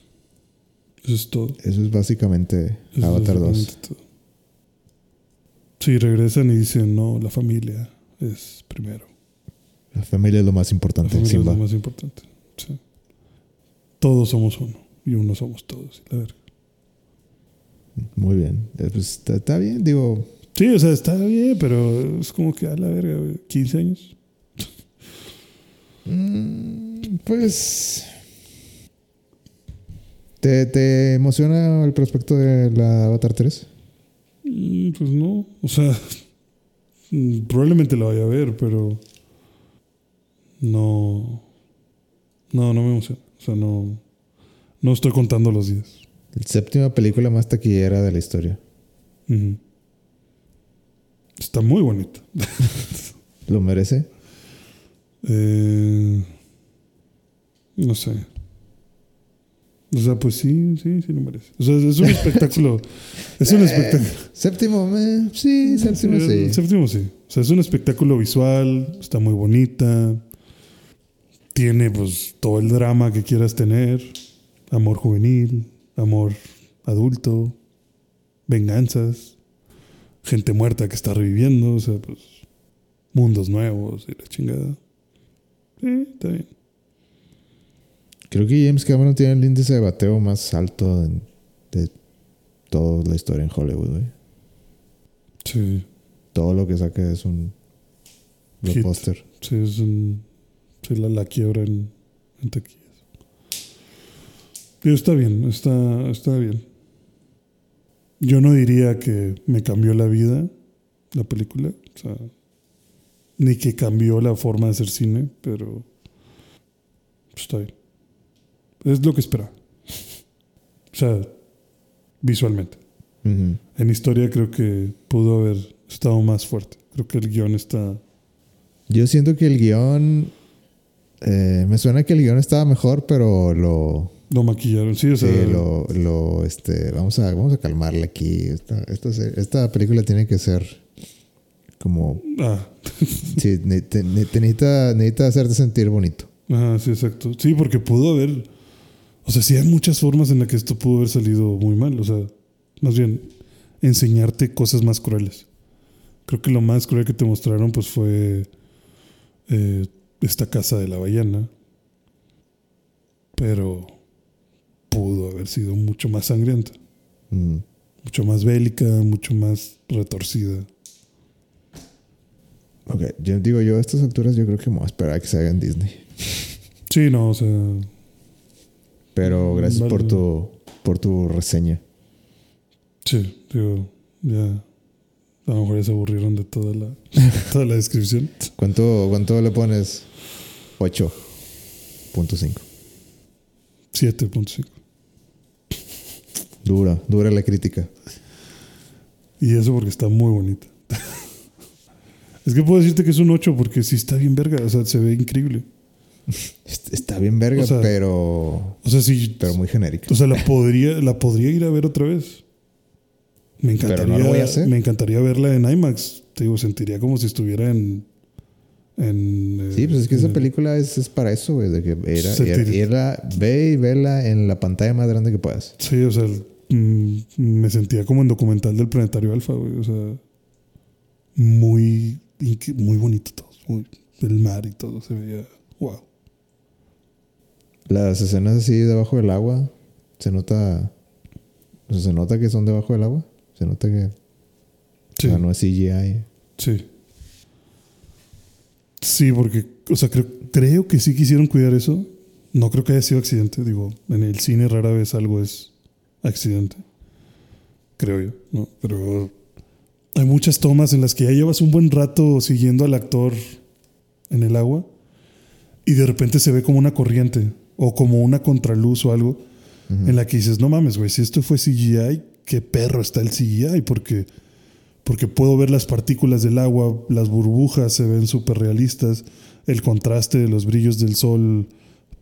Eso es todo. Eso es básicamente Eso es Avatar 2. básicamente todo. Sí, regresan y dicen, no, la familia es primero. La familia es lo más La importante. familia Simba. es lo más importante. Sí. Todos somos uno. Y uno somos todos. la verga. Muy bien. Eh, Pues está, bien, digo. Sí, o sea, está bien, pero es como que a la verga, güey, 15 años. mm, pues. ¿Te, ¿Te emociona el prospecto de la Avatar 3? Pues no, o sea, probablemente lo vaya a ver, pero no, no, no me emociona. O sea, no, no estoy contando los días. La séptima película más taquillera de la historia. Está muy bonita. ¿Lo merece? Eh, no sé. O sea, pues sí, sí, sí lo merece. O sea, es un espectáculo. Es un espectáculo. Séptimo, eh, sí, séptimo, Sí, sí. séptimo sí. O sea, es un espectáculo visual, está muy bonita. Tiene pues todo el drama que quieras tener. Amor juvenil, amor adulto, venganzas, gente muerta que está reviviendo, o sea, pues mundos nuevos y la chingada. Sí, está bien. Creo que James Cameron tiene el índice de bateo más alto en- de toda la historia en Hollywood, güey. Sí, Todo lo que saca es un blockbuster. sí, es un, sí, la, la quiebra en, en taquillas. Pero está bien, está, está bien. Yo no diría que me cambió la vida la película, o sea, ni que cambió la forma de hacer cine, pero pues, está bien. Es lo que esperaba. O sea, visualmente. En historia creo que pudo haber estado más fuerte. Creo que el guion está... Yo siento que el guion. eh, me suena que el guion estaba mejor, pero lo. Lo maquillaron, sí, o Sí, sea... lo, lo, este, vamos a, vamos a calmarle aquí. Esta, esta, esta película tiene que ser como, Ah, sí, te- ne- te necesita, necesita hacerte sentir bonito. Ajá, sí, exacto. Sí, porque pudo haber. O sea, sí hay muchas formas en las que esto pudo haber salido muy mal. O sea, más bien, enseñarte cosas más crueles. Creo que lo más cruel que te mostraron, pues fue eh, esta casa de la ballena. Pero pudo haber sido mucho más sangrienta, Mm. mucho más bélica, mucho más retorcida. Ok, yo digo yo a estas alturas yo creo que me voy a esperar a que se haga en Disney. Sí, no, o sea, Pero gracias por tu, por tu reseña. sí, digo, ya. A lo mejor ya se aburrieron de toda la, toda la descripción. ¿Cuánto, cuánto le pones? 8.5. 7.5. Dura, dura la crítica. Y eso porque está muy bonita. Es que puedo decirte que es un 8 porque sí está bien verga. O sea, se ve increíble. Est- Está bien verga, O sea, pero, O sea, sí. pero muy genérica. O sea, la podría, la podría ir a ver otra vez. Me Pero encantaría, no lo voy a hacer. me encantaría verla en IMAX. Te digo, sentiría como si estuviera en. en Sí, pues es que esa película es, es para eso, güey, de que era, era- era- ve y vela en la pantalla más grande que puedas. Sí, o sea, mm, me sentía como en documental del Planetario Alfa, güey. O sea, muy, muy bonito todo. muy- el mar y todo se veía. Wow. Las escenas así debajo del agua, se nota, o sea, se nota que son debajo del agua, se nota que Sí, o sea, no es CGI. sí. Sí, porque, o sea, creo, creo que sí quisieron cuidar eso. No creo que haya sido accidente. Digo, en el cine rara vez algo es accidente. Creo yo, ¿no? Pero hay muchas tomas en las que ya llevas un buen rato siguiendo al actor en el agua y de repente se ve como una corriente o como una contraluz o algo en la que dices, no mames, güey, si esto fue CGI, qué perro está el CGI, porque, porque puedo ver las partículas del agua, las burbujas se ven súper realistas, el contraste de los brillos del sol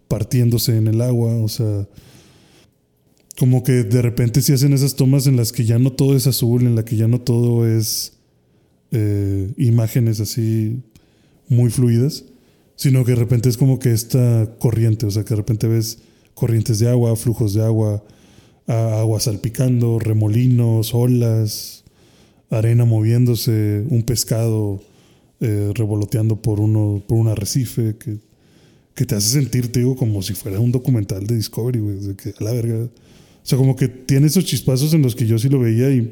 partiéndose en el agua, o sea, como que de repente se hacen esas tomas en las que ya no todo es azul, en la que ya no todo es eh, imágenes así muy fluidas, sino que de repente es como que esta corriente, o sea, que de repente ves corrientes de agua, flujos de agua, agua salpicando, remolinos, olas, arena moviéndose, un pescado eh, revoloteando por, uno, por un arrecife que, que te hace sentir, te digo, como si fuera un documental de Discovery, güey, de que a la verga. O sea, como que tiene esos chispazos en los que yo sí lo veía y,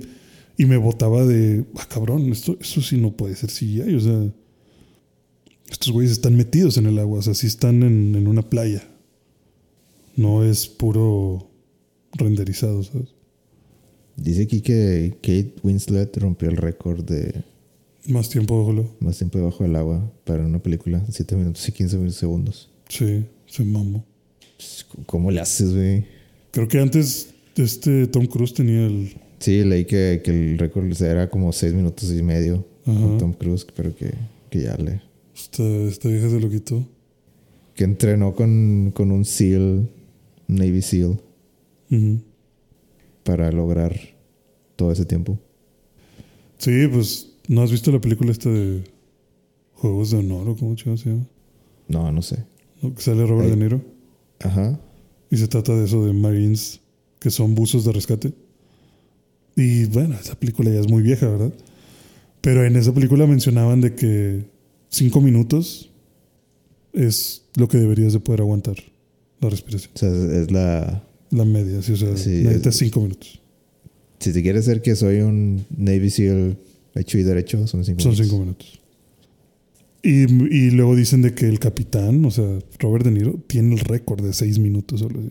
y me botaba de, ah, cabrón, esto, esto sí no puede ser CGI, o sea, estos güeyes están metidos en el agua, o sea, sí están en, en una playa. No es puro renderizado, ¿sabes? Dice aquí que Kate Winslet rompió el récord de Más tiempo bajo el agua. más tiempo debajo del agua para una película, 7 minutos y 15 segundos. Sí, se mamó. ¿Cómo le haces, güey? Creo que antes este Tom Cruise tenía el. Sí, leí que, que el récord era como 6 minutos y medio Ajá. con Tom Cruise, pero que, que ya le... Esta, esta vieja se lo quitó. Que entrenó con, con un SEAL, Navy SEAL, Ujú. para lograr todo ese tiempo. Sí, pues. ¿No has visto la película esta de Juegos de Honor o cómo chingados se llama? No, no sé. ¿No? Que sale Robert. De Niro. Ajá. Y se trata de eso de Marines que son buzos de rescate. Y bueno, esa película ya es muy vieja, ¿verdad? Pero en esa película mencionaban de que cinco minutos es lo que deberías de poder aguantar la respiración. O sea, es, la... La media, sí, o sea, Sí, necesitas es- cinco minutos. Si te quieres decir que soy un Navy SEAL hecho y derecho, son 5 Son minutos. cinco minutos. Y, y luego dicen de que el capitán, o sea, Robert De Niro, tiene el récord de seis minutos solo.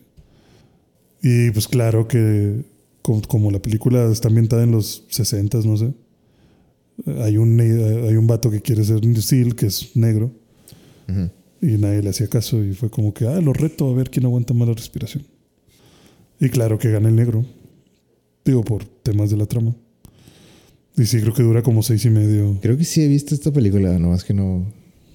Y pues claro que como, como la película está ambientada en los 60, no sé, hay un, ne- hay un vato que quiere ser un SEAL, que es negro, y nadie le hacía caso y fue como que, ah, lo reto a ver quién aguanta más la respiración. Y claro que gana el negro. Digo, por temas de la trama. Y sí, creo que dura como seis y medio. Creo que sí he visto esta película, nomás que no...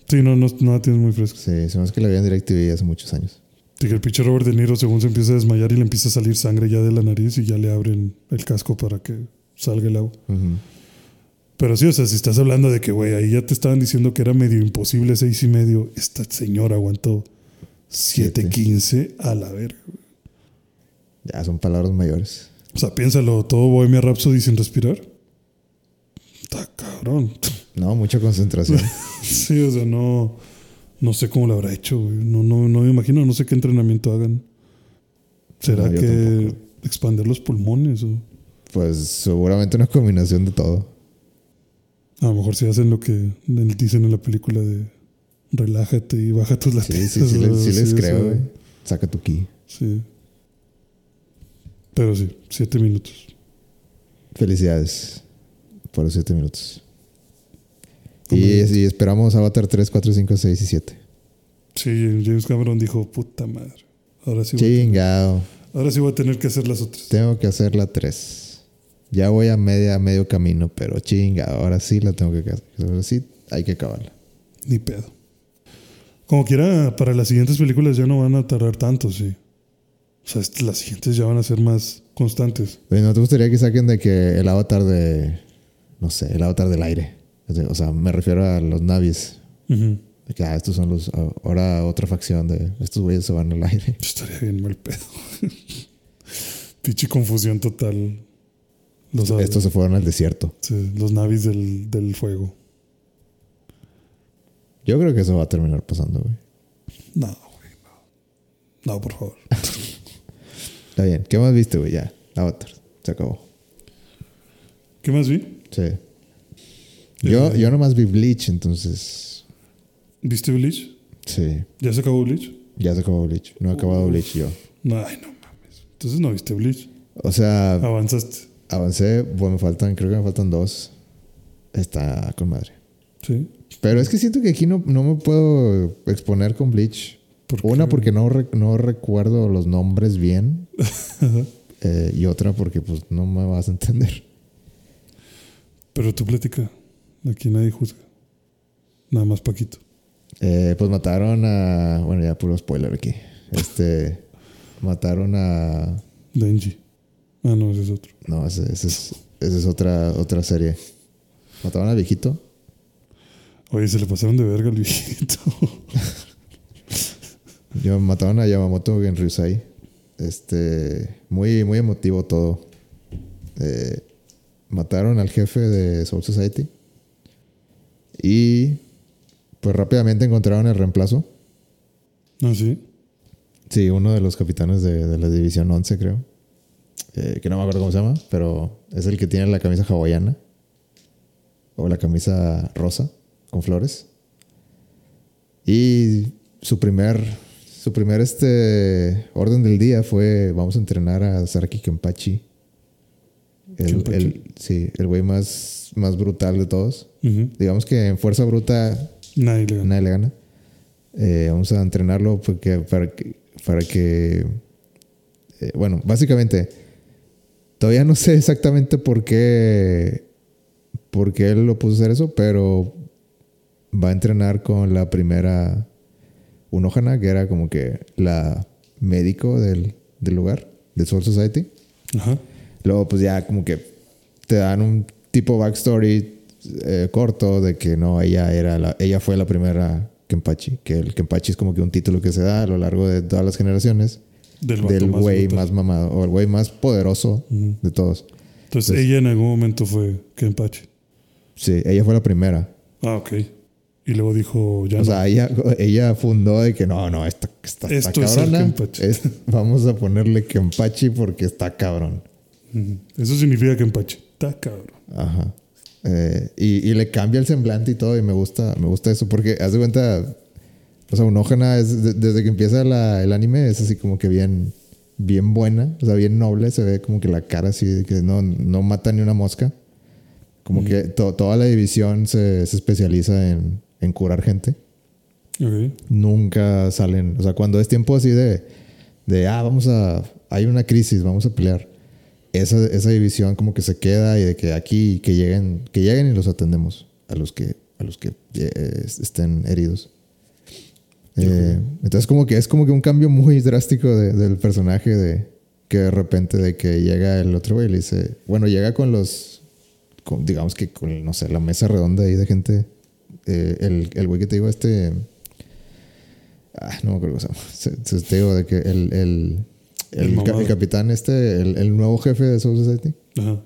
Sí, no, no, no la tienes muy fresca. Sí, se hace que la vi en DirecTV hace muchos años. Y que el pinche Robert De Niro, según se empieza a desmayar y le empieza a salir sangre ya de la nariz y ya le abren el casco para que salga el agua. Ujú. Pero sí, o sea, si estás hablando de que, güey, ahí ya te estaban diciendo que era medio imposible seis y medio, esta señora aguantó Siete. 7.15 a la verga. Ya son palabras mayores. O sea, piénsalo, todo Bohemia Rhapsody sin respirar. Está cabrón. No, mucha concentración. Sí, o sea, no, no sé cómo lo habrá hecho, güey. No, no, no me imagino, no sé qué entrenamiento hagan. ¿Será No, que tampoco. expander los pulmones? O pues seguramente una combinación de todo. A lo mejor si hacen lo que dicen en la película de relájate y baja tus Sí, latidos. sí, sí, les, sí les creo, güey. Saca tu ki. Sí. Pero sí, siete minutos. Felicidades por los 7 minutos. Y, y esperamos Avatar 3, 4, 5, 6 y 7. Sí, James Cameron dijo, puta madre. Ahora sí, voy, Chingado. ahora sí voy a tener que hacer las otras. Tengo que hacer la 3. Ya voy a media, medio camino, pero chingado. Ahora sí la tengo que hacer. Ahora sí, hay que acabarla. Ni pedo. Como quiera, para las siguientes películas ya no van a tardar tanto, sí. O sea, las siguientes ya van a ser más constantes. ¿No te gustaría que saquen de que el avatar de. No sé, el avatar del aire? O sea, me refiero a los navis. Ujú. De que, ah, estos son los. Ahora otra facción de. Estos güeyes se van al aire. Estaría bien mal pedo. Pinche confusión total. Los, Estos se fueron al desierto. sí, los navis del, del fuego. Yo creo que eso va a terminar pasando, güey. No, güey, no. No, por favor. Está bien. ¿Qué más viste, güey? Ya. Avatar. Se acabó. ¿Qué más vi? Sí. Yo, Eh. yo nomás vi Bleach, entonces. ¿Viste Bleach? Sí. ¿Ya se acabó Bleach? Ya se acabó Bleach. No he acabado Bleach yo. Ay, no mames. Entonces no viste Bleach. O sea, Avanzaste. Avancé. Bueno, me faltan, creo que me faltan dos. Está con madre. Sí. Pero es que siento que aquí no, no me puedo exponer con Bleach. Una, porque no, re- no recuerdo los nombres bien. Eh, y otra, porque pues no me vas a entender. Pero tú platica. Aquí nadie juzga. Nada más Paquito. Eh, pues mataron a. Bueno, ya puro spoiler aquí. Este. mataron a. Denji. Ah, no, ese es otro. No, ese, ese es, esa es otra, otra serie. Mataron al viejito. Oye, se le pasaron de verga al viejito. Yo mataron a Yamamoto Genryusai. Este. Muy, muy emotivo todo. Eh, mataron al jefe de Soul Society. Y. Pues rápidamente encontraron el reemplazo. ¿Ah, sí? Sí, uno de los capitanes de, de la División 11, creo. Eh, que no me acuerdo cómo se llama, pero es el que tiene la camisa hawaiana. O la camisa rosa, con flores. Y su primer, su primer este, orden del día fue, vamos a entrenar a Saraki Kenpachi. El, el- sí, el güey más, más brutal de todos. Digamos que en fuerza bruta Nadie le gana. nadie le gana. Eh, vamos a entrenarlo porque, para que, para que eh, bueno, básicamente, todavía no sé exactamente por qué, por qué él lo puso a hacer eso, pero va a entrenar con la primera Unohana, que era como que la médico del, del lugar, de Soul Society. Ajá. Luego, pues ya como que te dan un tipo backstory eh, corto de que no, ella era la, ella fue la primera Kenpachi, que el Kenpachi es como que un título que se da a lo largo de todas las generaciones Del güey más mamado o el güey más poderoso de todos. Entonces, Pues- ella en algún momento fue Kenpachi. Sí, ella fue la primera. Ah, ok. Y luego dijo, ya O no. sea, ella, ella fundó de que no, no, esta, esta, está Esto es. Kenpachi. Es- vamos a ponerle Kenpachi porque está cabrón. Eso significa Kenpachi. Está cabrón. Ajá. Eh, y, y le cambia el semblante y todo, y me gusta, me gusta eso, porque haz de cuenta, o sea, Unógena es de- desde que empieza la- el anime es así como que bien, bien buena, o sea, bien noble, se ve como que la cara así, que no, no mata ni una mosca. Como que to- toda la división se, se especializa en, en curar gente. Ok. Nunca salen, o sea, cuando es tiempo así de, de ah, vamos a, hay una crisis, vamos a pelear. Esa, esa división como que se queda y de que aquí, que lleguen, que lleguen y los atendemos a los que, a los que eh, estén heridos. Eh, entonces como que es como que un cambio muy drástico de- del personaje de que de repente de que llega el otro güey y le dice, bueno, llega con los, con- digamos que con, no sé, la mesa redonda ahí de gente, eh, el, el güey que te digo, este, ah, no me acuerdo cómo se llama, Se- se- te digo de que el, el, El capitán este, el, nuevo jefe de Soul Society, Ajá.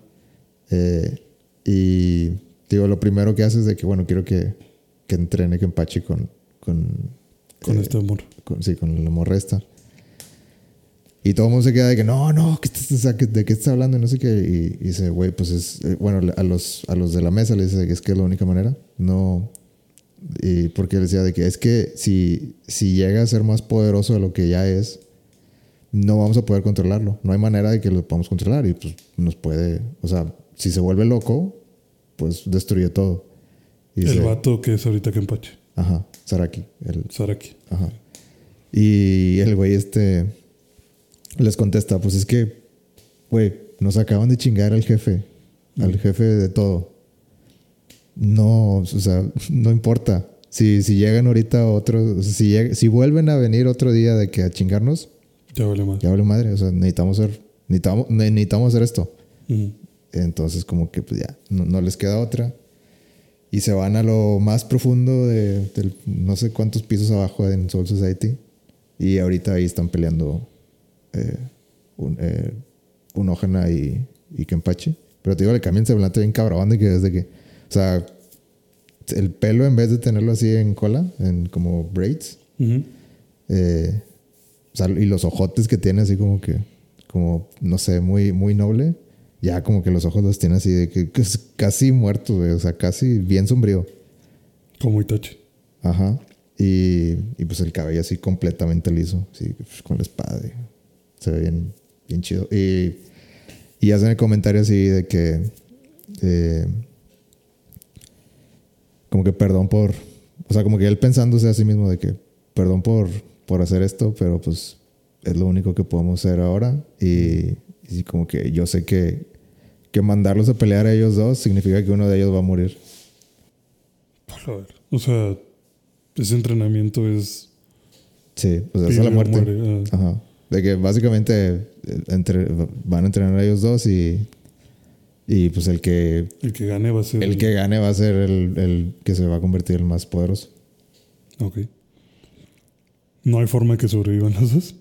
eh, y digo, lo primero que hace es de que, bueno, quiero que, que entrene Kenpachi con, con, Con eh, este amor. con- sí, con la morra esta. Y todo el mundo se queda de que no, no, ¿qué estás- o sea, ¿qué- ¿de qué estás hablando? Y no sé qué. Y, y dice, güey, pues es, eh, bueno, a los, a los de la mesa les dice que es que es la única manera. No. Y porque le decía de que es que si, si llega a ser más poderoso de lo que ya es, no vamos a poder controlarlo. No hay manera de que lo podamos controlar. Y pues nos puede, o sea, si se vuelve loco, pues destruye todo. Y el dice, vato que es ahorita Kenpachi. Ajá, Saraki, el, Saraki. Ajá. Y el güey este les contesta, pues es que, güey, nos acaban de chingar al jefe, al jefe de todo. no, o sea, no importa. Si, si llegan ahorita otros, si, lleg- si vuelven a venir otro día de que a chingarnos, Ya vale más. ya vale madre. O sea, necesitamos hacer, necesitamos, ne- necesitamos hacer esto. Entonces, como que pues ya, no, no les queda otra. Y se van a lo más profundo de, no sé cuántos pisos abajo en Soul Society. Y ahorita ahí están peleando eh, un, eh, y, y Kenpachi. Pero te digo, le cambian semblante bien cabrón de que desde que, o sea, el pelo en vez de tenerlo así en cola, en como braids, eh, o sea, y los ojotes que tiene así como que, como, no sé, muy, muy noble. Ya como que los ojos los tiene así de que, que es casi muertos, güey. O sea, casi bien sombrío. Como Itachi. Ajá. Y, y pues el cabello así completamente liso. Así pues, con la espada. se ve bien, bien chido. Y, y hacen el comentario así de que... eh, como que perdón por... O sea, como que él pensándose a sí mismo de que perdón por, por hacer esto, pero pues es lo único que podemos hacer ahora. Y, y como que yo sé que, que mandarlos a pelear a ellos dos significa que uno de ellos va a morir. O sea, ese entrenamiento es. Sí, o sea, es la muerte. muere. Ah, Ajá. De que básicamente eh, entre, van a entrenar a ellos dos y, y pues el que, el que gane va a ser. el que gane va a ser el, el que se va a convertir en el más poderoso. Ok. No hay forma de que sobrevivan los dos.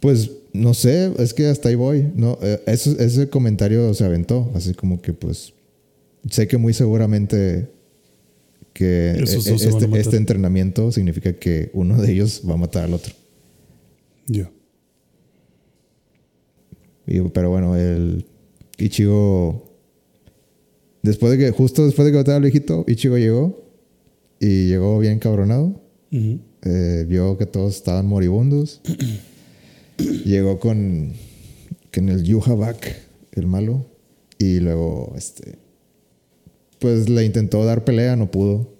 Pues no sé, es que hasta ahí voy. No, Eh, eso- ese comentario se aventó, así como que pues sé que muy seguramente que eh, este, este entrenamiento significa que uno de ellos va a matar al otro. Ya. Pero bueno, el Ichigo. Después de que, justo después de que matara al viejito, Ichigo llegó. Y llegó bien cabronado. Eh, vio que todos estaban moribundos. llegó con, con el Yuha Bak, el malo. Y luego, este. Pues le intentó dar pelea, no pudo.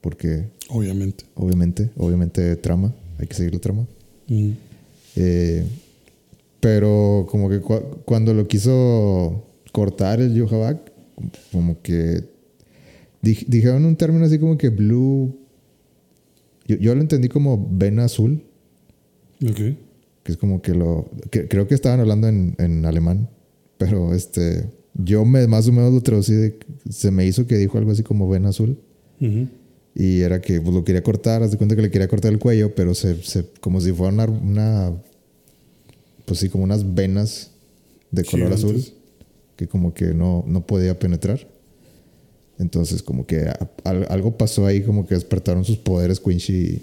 Porque, Obviamente. obviamente, obviamente, trama. Hay que seguir la trama. Ujú. Eh, pero como que cua- cuando lo quiso cortar el Yohabak, como que dij- dijeron un término así como que blue. Yo, yo lo entendí como vena azul, Ok. Que es como que lo. que- creo que estaban hablando en, en alemán, pero este. Yo me, más o menos lo traducí, de- se me hizo que dijo algo así como vena azul. Y era que pues, lo quería cortar, haz de cuenta que le quería cortar el cuello, pero se, se- como si fuera una, una- pues sí, como unas venas de color azul que como que no, no podía penetrar. Entonces como que a- algo pasó ahí, como que despertaron sus poderes Quincy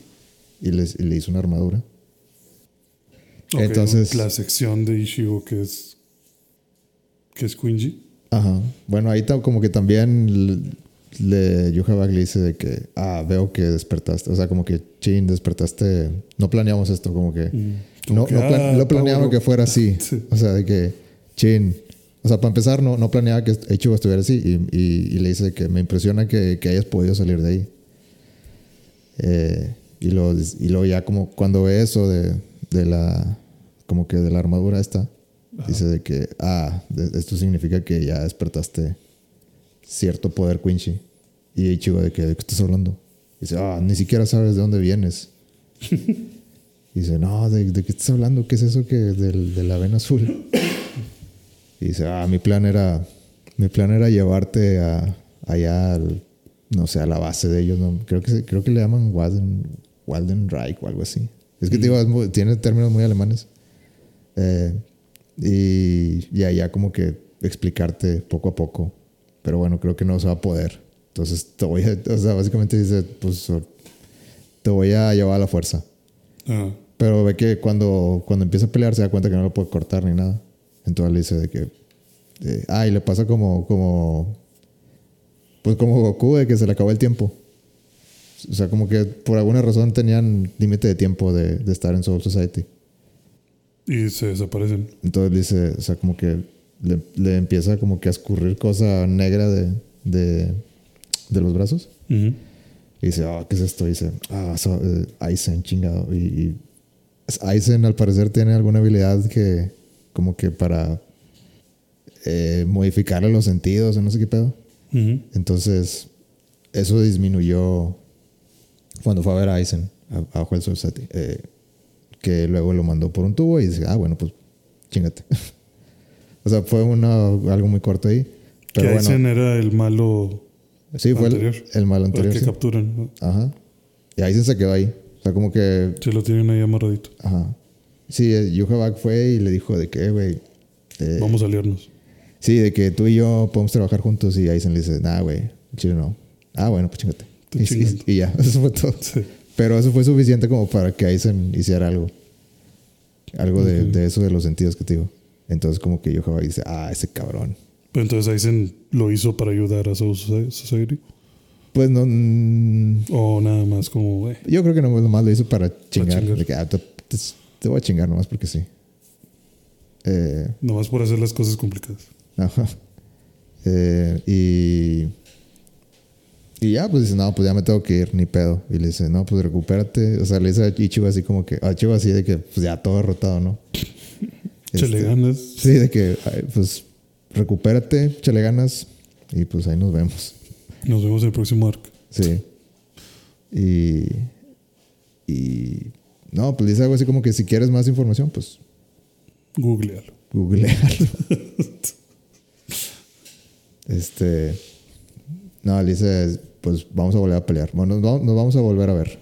y, y les, y le hizo una armadura. Entonces- La sección de Ishigo que es. que es Quincy. Ajá. Bueno, ahí como que también le, Yuhabak le dice de que, ah, veo que despertaste. O sea, como que, chin, despertaste. No planeamos esto, como que. No, Como que, no plan- ah, lo planeamos que fuera así. Sí. O sea, de que, chin. O sea, para empezar, no, no planeaba que Ichigo estuviera así. Y, y- y le dice que me impresiona que, que hayas podido salir de ahí. Eh, y, lo, y luego ya como cuando ve eso de, de la... Como que de la armadura esta. Dice de que, ah, de- esto significa que ya despertaste cierto poder Quincy. Y Ichigo de que, ¿de qué estás hablando? Dice, ah, ni siquiera sabes de dónde vienes. Y dice, no, ¿de, de qué estás hablando? ¿Qué es eso que del, de la vena azul? Y dice, ah, mi plan era, mi plan era llevarte a, allá al, no sé, a la base de ellos. ¿no? Creo, que, se- creo que le llaman Walden, Waldenreich o algo así. Es que te digo, es tiene términos muy alemanes. Eh, y, y allá como que explicarte poco a poco. Pero bueno, creo que no se va a poder. Entonces te voy a, o sea, básicamente dice, pues te voy a llevar a la fuerza. Ah, Pero ve que cuando, cuando empieza a pelear se da cuenta que no lo puede cortar ni nada. Entonces le dice de que... eh, ah, y le pasa como, como... Pues como Goku, de que se le acabó el tiempo. O sea, como que por alguna razón tenían límite de tiempo de, de estar en Soul Society. y se desaparecen. Entonces dice, o sea, como que le, le empieza como que a escurrir cosa negra de, de, de los brazos. Y dice, ah, ¿qué es esto? Y dice, ah, so- eh, Aizen, chingado. Y, y Aizen al parecer tiene alguna habilidad que, como que para eh, modificarle los sentidos o no sé qué pedo. Entonces, eso disminuyó cuando fue a ver a Aizen, a- abajo del Society, eh, que luego lo mandó por un tubo y dice, ah, bueno, pues chingate. o sea, fue una, algo muy corto ahí. Que Pero Aizen bueno, era el malo sí, fue el, anterior. el mal al anterior. que sí. capturan. Ajá. Y Aizen se quedó ahí. O sea, como que Se lo tienen ahí amarradito. Ajá. Sí, eh, Yuhavak fue y le dijo de que, güey. eh, Vamos a aliarnos. Sí, de que tú y yo podemos trabajar juntos y Aizen le dice, nah, güey, chile no. Ah, bueno, pues chingate. Y, ya, eso fue todo. Sí. Pero eso fue suficiente como para que Aizen hiciera algo. Algo de, eso de los sentidos que te digo. Entonces como que Yuhavak dice, ah, ese cabrón. Pero entonces Aizen lo hizo para ayudar a Soul Society. Pues no... mm, O nada más como, eh, yo creo que no, nomás lo hizo para chingar. chingar. De que, ah, te, te- te voy a chingar nomás porque sí. Eh, nomás por hacer las cosas complicadas. Ajá. Eh, y. Y ya, pues dice, no, pues ya me tengo que ir, ni pedo. Y le dice, no, pues recupérate. O sea, le dice a Ichigo así como que, a Ichigo así de que, pues ya todo derrotado, ¿no? Échale Este, ganas. Sí, de que, pues recupérate, échale ganas. Y pues ahí nos vemos. Nos vemos en el próximo arc. Sí. Y. Y. No, pues dice algo así como que si quieres más información, pues Googlealo. googlealo. este. No, le dice, pues vamos a volver a pelear. Bueno, nos, nos vamos a volver a ver.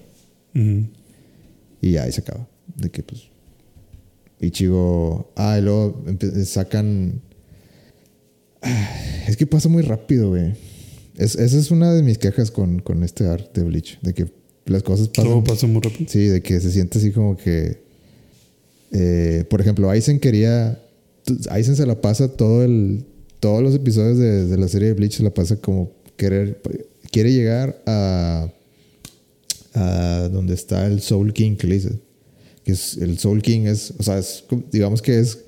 Y ya ahí se acaba. De que pues. Ichigo. Ah, y luego sacan. Es que pasa muy rápido, güey. Es, esa es una de mis quejas con, con este art de Bleach. De que las cosas pasan. Todo pasa muy rápido. Sí, de que se siente así como que. eh, por ejemplo, Aizen quería. Aizen se la pasa todo el. Todos los episodios de, de la serie de Bleach se la pasa como querer. Quiere llegar a. a donde está el Soul King que le dice. Que es, el Soul King es. O sea, es digamos que es.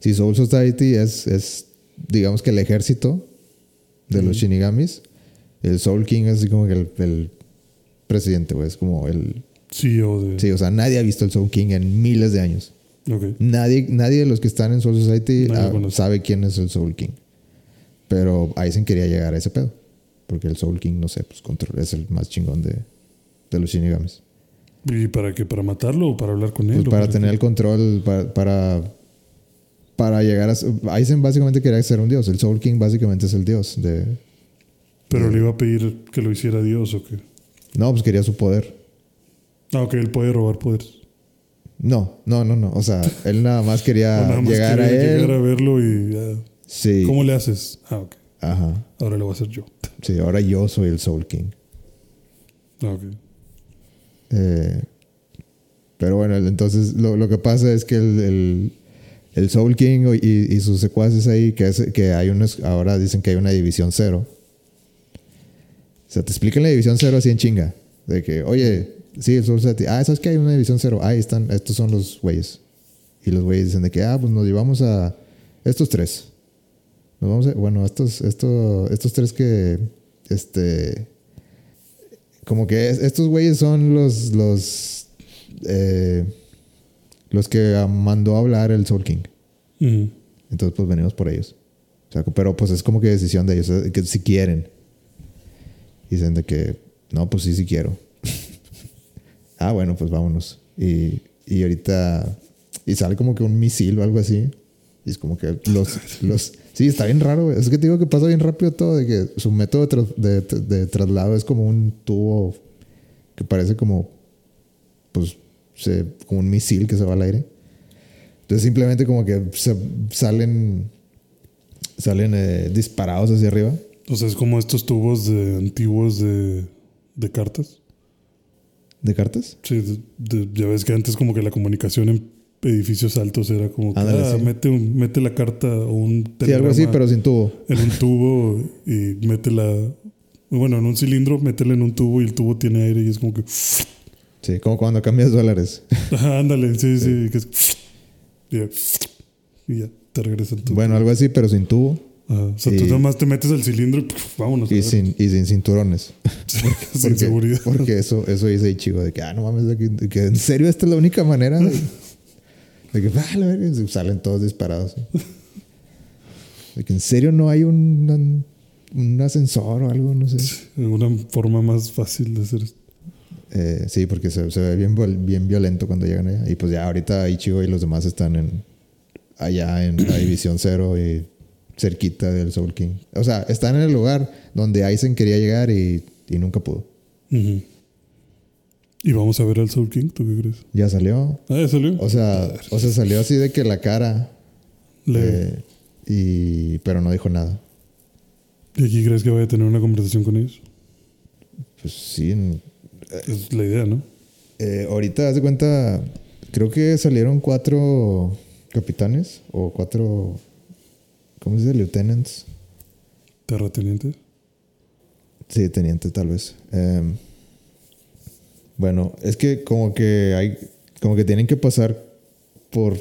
Si Soul Society es. es digamos que el ejército de los Shinigamis. El Soul King es así como que el, el presidente, güey. Es como el. CEO de. Sí, o sea, nadie ha visto el Soul King en miles de años. Ok. Nadie, nadie de los que están en Soul Society ah, sabe quién es el Soul King. Pero Aizen quería llegar a ese pedo. Porque el Soul King, no sé, pues control, es el más chingón de, de los Shinigamis. ¿Y para qué? ¿Para matarlo o para hablar con él? Pues para qué? tener el control, para, para, para llegar a... Aizen básicamente quería ser un dios. El Soul King básicamente es el dios de... Pero le iba a pedir que lo hiciera Dios o qué. No, pues quería su poder. Ah, ok, él puede robar poderes. No, no, no, no. O sea, él nada más quería nada más llegar a él. llegar a verlo y ya. Sí. ¿Cómo le haces? Ah, ok. Ajá. Ahora lo voy a hacer yo. Sí, ahora yo soy el Soul King. Ah, ok. Eh, pero bueno, entonces lo, lo que pasa es que el, el- el Soul King y, y sus secuaces ahí, que, es, que hay unos, ahora dicen que hay una división cero. O sea, te explican la división cero así en chinga. De que, oye, sí, el Soul Society. Ah, ¿sabes que hay una división cero? Ahí están, estos son los güeyes. Y los güeyes dicen de que, ah, pues nos llevamos a estos tres. Nos vamos a, bueno, estos, estos, estos tres que, este, como que es- estos güeyes son los, los, eh, los que mandó a hablar el Soul King. Entonces, pues venimos por ellos. O sea, pero pues es como que decisión de ellos, eh, que si quieren. Dicen de que, no, pues sí, sí quiero. ah, bueno, pues vámonos. Y, y ahorita, y sale como que un misil o algo así. Y es como que los, los, sí, está bien raro, güey. Es que te digo que pasa bien rápido todo, de que su método de, de- de traslado es como un tubo que parece como, pues, se, como un misil que se va al aire. Entonces simplemente como que se salen salen eh, disparados hacia arriba. O sea, es como estos tubos de antiguos de, de cartas. ¿De cartas? Sí, de- de- ya ves que antes como que la comunicación en edificios altos era como que, Ándale, ah, sí. mete, un- mete la carta o un Sí, algo así, telegrama pero sin tubo. en un tubo y métela, bueno, en un cilindro, métela en un tubo y el tubo tiene aire y es como que, Sí, como cuando cambias dólares. Ajá, ándale, sí, sí, que es, y ya, y ya te regresa el tubo. bueno, algo así, pero sin tubo Ajá, o sea, tú y- nomás te metes el cilindro y puf, vámonos. y sin, y sin cinturones. sin Porque, seguridad. porque eso, eso dice Ichigo, de que, ah, no mames, de que, de que en serio esta es la única manera de, de que, y salen todos disparados. De que en serio no hay un, un- ascensor o algo, no sé. Alguna forma más fácil de hacer esto. Eh, sí, porque se, se ve bien, bien violento cuando llegan allá. Y pues ya ahorita Ichigo y los demás están en allá en la División Cero y cerquita del Soul King. O sea, están en el lugar donde Aizen quería llegar y, y nunca pudo. Ujú. ¿Y vamos a ver al Soul King? ¿Tú qué crees? Ya salió. Ah, ya salió. O sea, o sea, salió así de que la cara. Le- eh, y, pero no dijo nada. ¿Y aquí crees que vaya a tener una conversación con ellos? Pues sí. en- Es la idea, ¿no? eh, ahorita, haz de cuenta, creo que salieron cuatro capitanes o cuatro, ¿cómo se dice? Lieutenants. Terrateniente. Sí, teniente tal vez. Em, bueno, es que como que hay, como que tienen que pasar por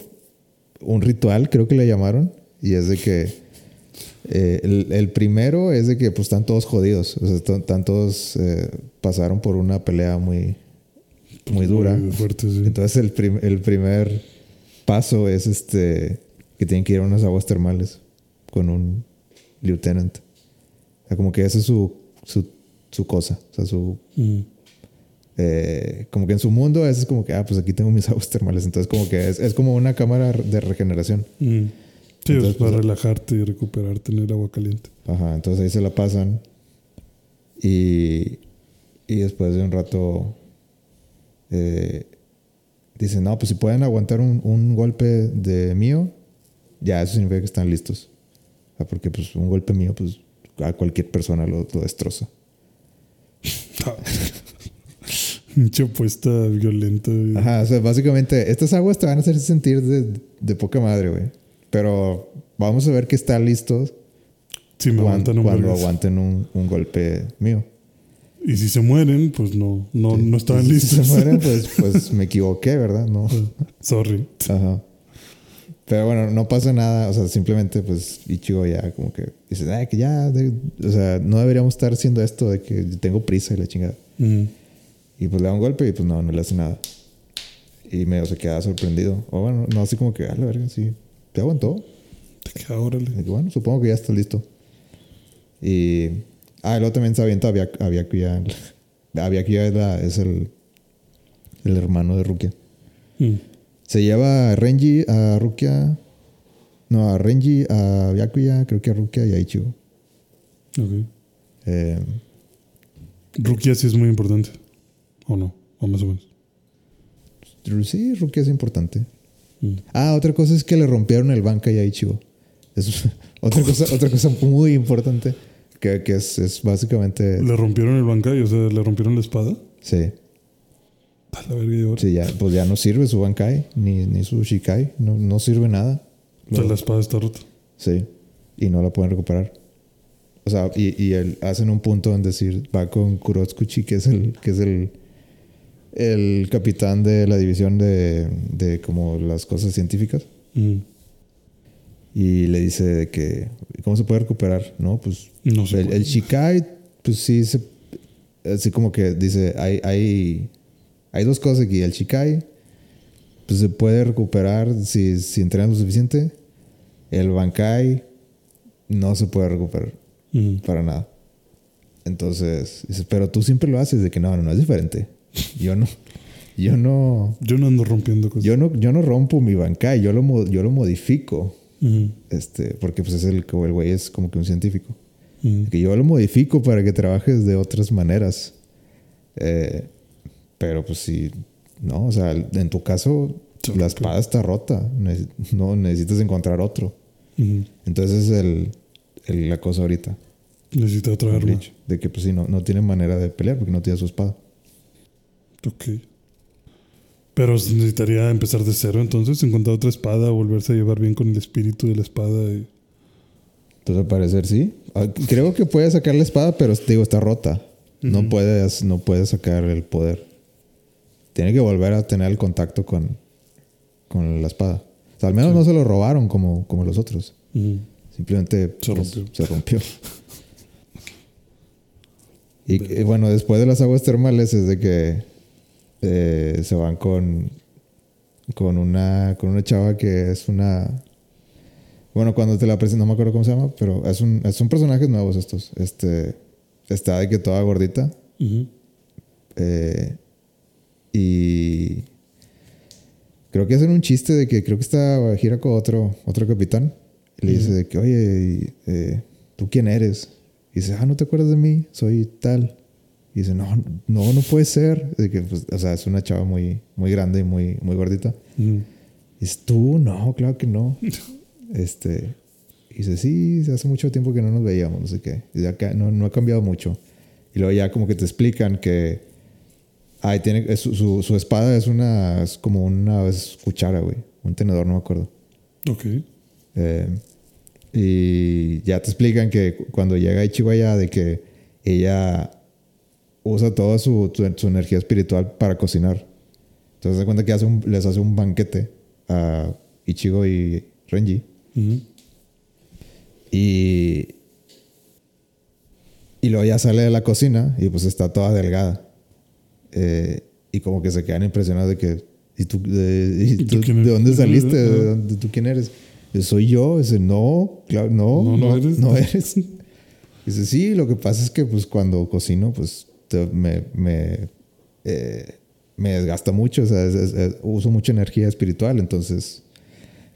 un ritual, creo que le llamaron, y es de que eh, el, el primero es de que pues están todos jodidos, o sea, están, están todos eh, pasaron por una pelea muy, muy dura. Muy fuerte, sí. Entonces el, prim- el primer paso es este que tienen que ir a unas aguas termales con un lieutenant. O sea, como que esa es su, su, su cosa. O sea, su, Mm. Eh, como que en su mundo es como que, ah, pues aquí tengo mis aguas termales. Entonces como que es, es como una cámara de regeneración. Mm. Sí, Entonces, es para pues, relajarte y recuperarte en el agua caliente. Ajá, entonces ahí se la pasan. Y, y después de un rato eh, dicen, no, pues si pueden aguantar un, un golpe de mío, ya eso significa que están listos. O sea, porque pues un golpe mío, pues a cualquier persona lo, lo destroza. Mucha apuesta violenta. Ajá, o sea, básicamente estas aguas te van a hacer sentir de, de poca madre, güey. Pero vamos a ver que están listos Si me aguantan un cuando vergazo. aguanten un, un golpe mío. Y si se mueren, pues no, no, Sí. no estaban listos. Si se mueren, pues, pues me equivoqué, ¿verdad? No. Sorry. Ajá. Pero bueno, no pasa nada. O sea, simplemente, pues, Ichigo ya como que dice, "Ay, que ya, de- o sea, no deberíamos estar haciendo esto de que tengo prisa y la chingada. Mm. Y pues le da un golpe y pues no, no le hace nada. Y medio se queda sorprendido. O bueno, no así como que, a la verga, sí. ¿Te aguantó? Te queda, órale. Y que, bueno, supongo que ya está listo. Y. Ah, luego también se avienta a Byaku- a Byakuya. A Byakuya es, la- es el, el hermano de Rukia. Mm. Se lleva a Renji, a Rukia. No, a Renji, a Byakuya, creo que a Rukia y a Ichigo. Ok. Eh, Rukia sí es muy importante. ¿O no? O más o menos. sí, Rukia es importante. Mm. Ah, otra cosa es que le rompieron el Bankai a Ichigo. Es otra cosa, otra cosa muy importante. Que, que es, es básicamente. ¿Le rompieron el Bankai? O sea, ¿le rompieron la espada? Sí. A la verga, y. Sí, ya, pues ya no sirve su Bankai, ni, ni su Shikai, no, no sirve nada. O sea, la espada está rota. Sí, y no la pueden recuperar. O sea, y, y el- hacen un punto en decir, va con Kurotsukuchi, que es el, que es el, el capitán de la división de, de como las cosas científicas. Mm. Y le dice de que, ¿cómo se puede recuperar? No, pues No sé. el, el Shikai, pues sí, se, así como que dice, hay, hay, hay dos cosas aquí. El Shikai, pues se puede recuperar si, si entrenas lo suficiente. El Bankai no se puede recuperar Mm. para nada. Entonces, dice, pero tú siempre lo haces de que no, no, no es diferente. Yo no, yo no, Yo no ando rompiendo cosas. yo no, yo no rompo mi Bankai, yo lo, yo lo modifico. Este, porque pues es el, el güey es como que un científico. Que yo lo modifico para que trabajes de otras maneras. Eh, pero pues sí, no, o sea, en tu caso la espada está rota. Neces- No necesitas encontrar otro. Entonces es el, el- la cosa ahorita. Necesita otra arma. De que pues sí, no, no tiene manera de pelear porque no tiene su espada. Ok. Pero necesitaría empezar de cero entonces, encontrar otra espada, volverse a llevar bien con el espíritu de la espada. y- Entonces al parecer sí. Ah, Creo que puede sacar la espada, pero te digo, está rota. No puedes, no puede sacar el poder. Tiene que volver a tener el contacto con, con la espada. O sea, al menos no se lo robaron como, como los otros. Simplemente Se pues, rompió. se rompió. y que, bueno, después de las aguas termales es de que eh, se van con, con, una, con una chava que es una Bueno, cuando te la presento, no me acuerdo cómo se llama, pero es un, son personajes nuevos estos. Este, está de que toda gordita. Eh, y creo que hacen un chiste de que creo que está gira con otro, otro capitán. Y le dice de que, oye, eh, ¿tú quién eres? Y dice, ah, ¿no te acuerdas de mí? Soy tal. Y dice, no, no, no puede ser. De que, pues, o sea, es una chava muy, muy grande y muy, muy gordita. Dice, ¿tú? No, claro que no. este, y dice, sí, hace mucho tiempo que no nos veíamos, no sé qué. Y no, no ha cambiado mucho. Y luego ya como que te explican que ay, tiene, su, su, espada es una, es como una cuchara, güey. Un tenedor, no me acuerdo. Ok. Eh, y ya te explican que cuando llega Ichigo allá, de que ella usa toda su, su, energía espiritual para cocinar. Entonces se cuenta que hace les hace un banquete a Ichigo y Renji. Y. Y luego ya sale de la cocina y pues está toda delgada. Eh, y como que se quedan impresionados de que. ¿Y tú, de, dónde saliste? ¿De dónde, ¿Tú quién eres? soy yo. Dice, no, claro, no, no, no, eres. No eres. Dice, sí, lo que pasa es que pues cuando cocino, pues me, me, eh, me desgasta mucho, o sea, uso mucha energía espiritual, entonces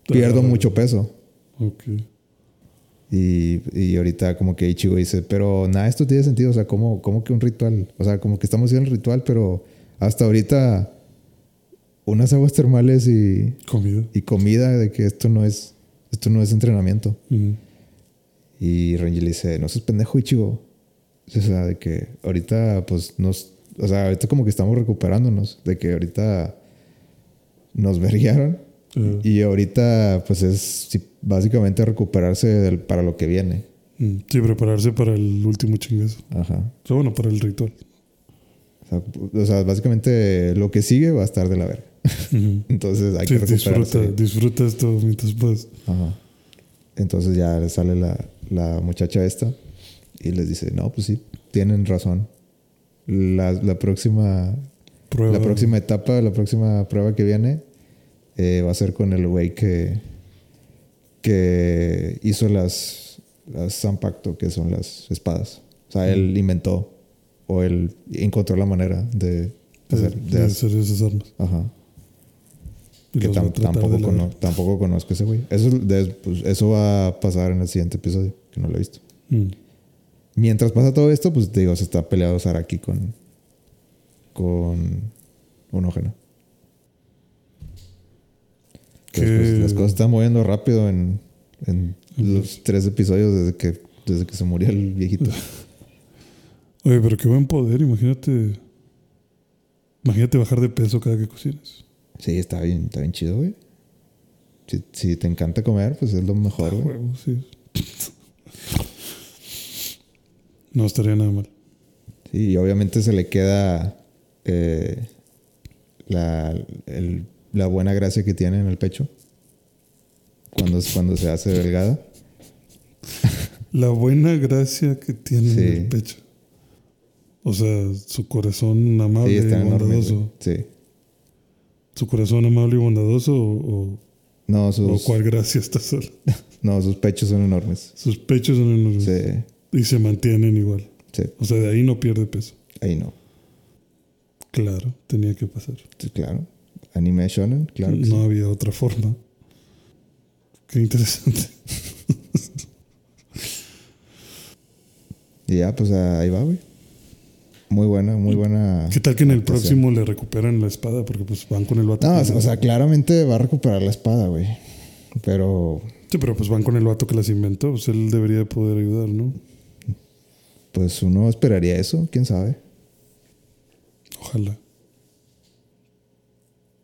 pierdo mucho peso. Ok. Y, y, ahorita como que Ichigo dice, pero nada, esto tiene sentido, o sea, ¿cómo, ¿cómo, que un ritual? O sea, como que estamos haciendo el ritual, pero hasta ahorita unas aguas termales y comida. Y comida de que esto no es, esto no es entrenamiento. Y Renji le dice, no seas pendejo Ichigo. O sea, de que ahorita pues nos, o sea, ahorita como que estamos recuperándonos, de que ahorita nos verguiaron y ahorita, pues es básicamente recuperarse para lo que viene. Mm, sí, prepararse para el último chingazo. Ajá. O sea, bueno, para el ritual. O sea, básicamente lo que sigue va a estar de la verga. Entonces hay que recuperarse. Disfruta, disfruta esto mientras puedes. Ajá. Entonces ya sale la, la, muchacha esta y les dice, no, pues sí, tienen razón. La, la próxima... Prueba. La próxima etapa, la próxima prueba que viene eh, va a ser con el güey que, que hizo las, las Zampacto, que son las espadas. O sea, él inventó o él encontró la manera de, hacer, de, hacer esas armas. Ajá. Que tampoco, tampoco conozco ese güey. Eso, pues, eso va a pasar en el siguiente episodio, que no lo he visto. Mm. Mientras pasa todo esto, pues digo, se está peleado Saraki con, con un ojeno. Pues, las cosas están moviendo rápido en, los tres episodios desde que, desde que se murió el viejito. Oye, pero qué buen poder, imagínate. Imagínate bajar de peso cada que cocinas. Sí, está bien, está bien chido, güey. Si, te encanta comer, pues es lo mejor, güey. sí. no estaría nada mal. Sí, y obviamente se le queda eh, la, el la buena gracia que tiene en el pecho cuando, cuando se hace delgada. La buena gracia que tiene en el pecho. O sea, su corazón amable y bondadoso. sí. ¿Su corazón amable y bondadoso o, no, sus, o cuál gracia está sola? no, sus pechos son enormes. Sus pechos son enormes. Sí. Y se mantienen igual. Sí. O sea, de ahí no pierde peso. Ahí no. Claro, tenía que pasar. Sí, claro. Anime shonen, claro. no había otra forma. Qué interesante. y ya, pues ahí va, güey. Muy buena, muy buena. ¿Qué tal que en el próximo le recuperan la espada? Porque pues van con el vato. No, o sea, claramente va a recuperar la espada, güey. Pero. Sí, pero pues van con el vato que las inventó. Pues él debería poder ayudar, ¿no? Pues uno esperaría eso, quién sabe. Ojalá.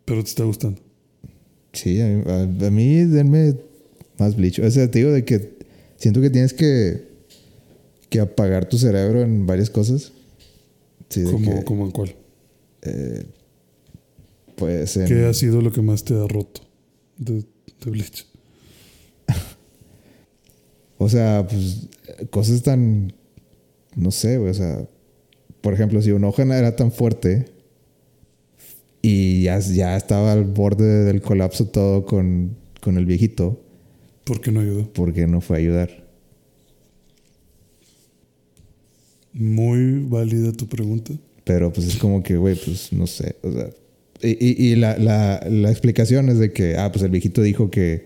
Pero te está gustando. Sí, a mí, denme más bleach. O sea, te digo de que siento que tienes que, que apagar tu cerebro en varias cosas. Sí, ¿Cómo, en cuál? Eh, pues ¿Qué ha sido lo que más te ha roto de, de Bleach? o sea, pues cosas tan... No sé, o sea... Por ejemplo, si una hoja era tan fuerte y ya, ya estaba al borde del colapso todo con, con el viejito, ¿Por qué no ayudó? porque no fue a ayudar. Muy válida tu pregunta. Pero pues es como que, güey, pues no sé. O sea, y, y- y la, la, la explicación es de que, ah, pues el viejito dijo que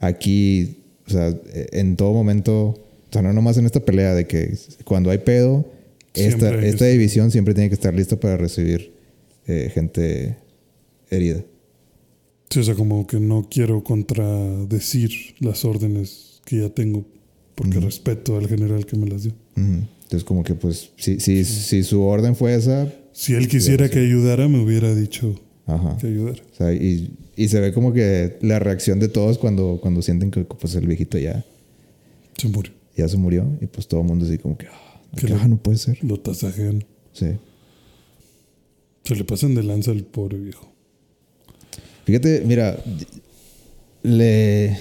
aquí, o sea, en todo momento, sea, no nomás en esta pelea, de que cuando hay pedo, esta, hay esta división siempre tiene que estar lista para recibir eh, gente herida. Sí, o sea, como que no quiero contradecir las órdenes que ya tengo porque respeto al general que me las dio. Entonces, como que, pues, si, si, si su orden fue esa, Si él quisiera que ayudara, me hubiera dicho ajá. que ayudara. O sea, y, y se ve como que la reacción de todos cuando, cuando sienten que pues, el viejito ya, Se murió. Ya se murió. Y pues todo el mundo así como que, ah, Que lo- "Ah, no puede ser. Lo tasajean. Sí. Se le pasan de lanza al pobre viejo. Fíjate, mira, le...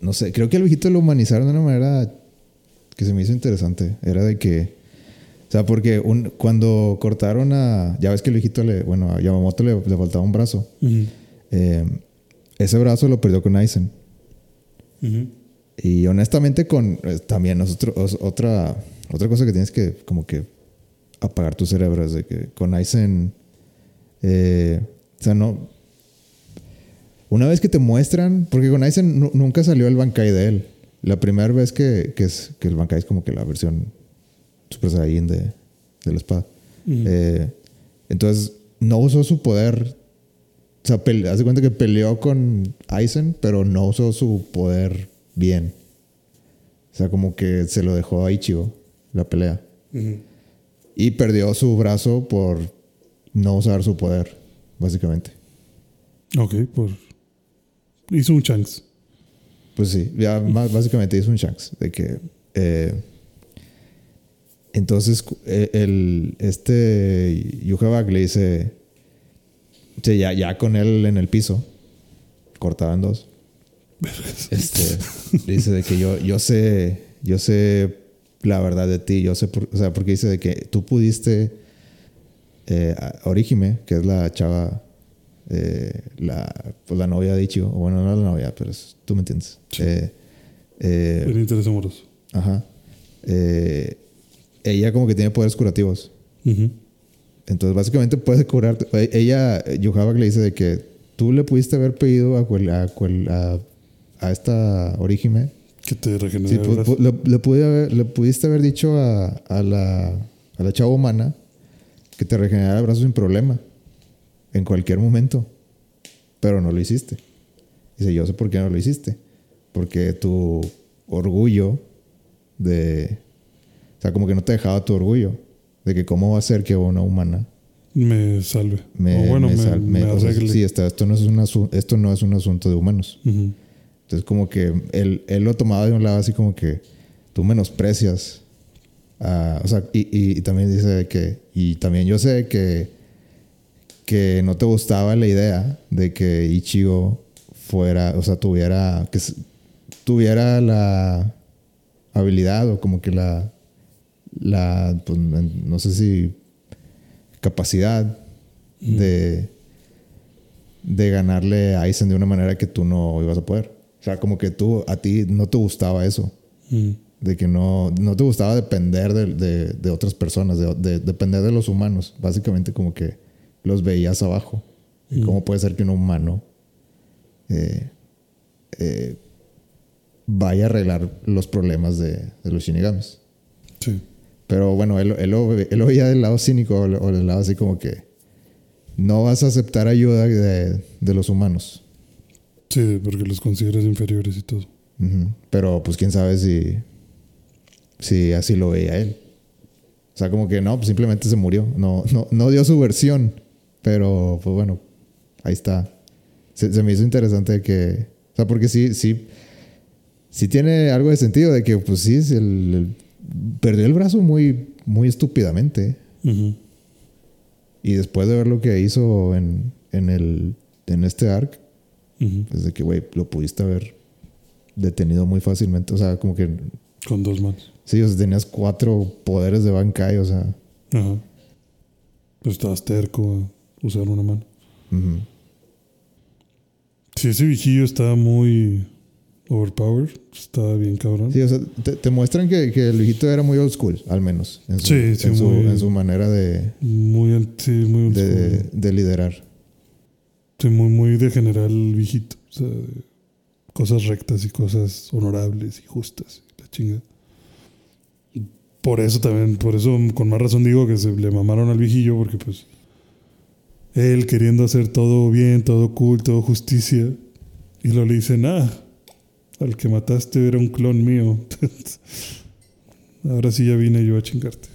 No sé, creo que al viejito lo humanizaron de una manera que se me hizo interesante. Era de que... O sea, porque un, cuando cortaron a... Ya ves que el viejito le... Bueno, a Yamamoto le, le faltaba un brazo. Eh, ese brazo lo perdió con Aizen. Ujú. Y honestamente con eh, también nosotros os- otra otra cosa que tienes que como que apagar tu cerebro es de que con Aizen eh, o sea no una vez que te muestran porque con Aizen nu- nunca salió el Bankai de él. La primera vez que, que es que el Bankai es como que la versión Super Saiyan de, de la espada. Eh, entonces no usó su poder. O sea, de cuenta que peleó con Aizen, pero no usó su poder bien. O sea, como que se lo dejó a Ichigo, la pelea. Y perdió su brazo por no usar su poder, básicamente. Ok, por. Hizo un chance. Pues sí, ya básicamente hizo un Shanks. De que. eh, entonces, eh, el, este Yuha Bak le dice. sí, ya, ya con él en el piso, cortaba en dos. Este, dice de que yo, yo sé, yo sé la verdad de ti, yo sé, por- o sea, porque dice de que tú pudiste, eh, a Orihime, que es la chava, eh, la, pues la novia de Ichigo, bueno, no la novia, pero es- tú me entiendes. Eh, eh, El interés amoroso. ajá. Ella como que tiene poderes curativos. Entonces, básicamente puede curarte. Ella, Yohaba le dice de que tú le pudiste haber pedido a, cual- a, cual- a, a esta Orihime. Que te Sí, regenera el pu- le, le pude haber- le pudiste haber dicho a, a la, a la chava humana que te regenerara el brazo sin problema. En cualquier momento. Pero no lo hiciste. Dice, yo sé por qué no lo hiciste. Porque tu orgullo de... O sea, como que no te dejaba tu orgullo. De que cómo va a ser que una humana Me salve. me, o bueno, me me, sal- me- me o sea, arregle. sí, está- esto, no es un asu- esto no es un asunto de humanos. Ujú. Entonces, como que él, él lo tomaba de un lado así como que tú menosprecias. a- o sea, y, y- y también dice que, y también yo sé que, que no te gustaba la idea de que Ichigo fuera, o sea, tuviera, que tuviera la habilidad o como que la, la, pues, no sé si capacidad de, de ganarle a Aizen de una manera que tú no ibas a poder. O sea, como que tú, a ti no te gustaba eso. Ujú. De que no, no te gustaba depender de, de- de otras personas, de, de- depender de los humanos. Básicamente como que los veías abajo. Y ¿Cómo puede ser que un humano eh, eh, vaya a arreglar los problemas de, los shinigamis? Sí. Pero bueno, él, él, lo, él lo veía del lado cínico o o del lado así como que no vas a aceptar ayuda de, de los humanos. Sí, porque los consideras inferiores y todo. Pero pues quién sabe si, si así lo veía él. O sea, como que no, pues simplemente se murió. No, no, no dio su versión. Pero pues bueno, ahí está. Se, se me hizo interesante que. O sea, porque sí, sí. Sí tiene algo de sentido de que, pues sí, es el, el- perdió el brazo muy, muy estúpidamente. Y después de ver lo que hizo en, en, el, en este arc, Es de que, güey, lo pudiste haber detenido muy fácilmente. O sea, como que Con dos manos. Sí, o sea, tenías cuatro poderes de Bankai, o sea. Ajá. Pues estabas terco a usar una mano. ujú. Sí, ese viejillo estaba muy overpowered. Estaba bien cabrón. Sí, o sea, te, te muestran que, que el viejito era muy old school, al menos. En su, Sí, sí, en su, muy- en su manera de, Muy, sí, muy, old de, school. de liderar. Sí, muy, muy de general viejito. O sea, cosas rectas y cosas honorables y justas. La chinga. Por eso también, por eso con más razón digo que se le mamaron al viejillo, porque pues él queriendo hacer todo bien, todo cool, todo justicia, y lo le dicen, ah, al que mataste era un clon mío. Ahora sí ya vine yo a chingarte.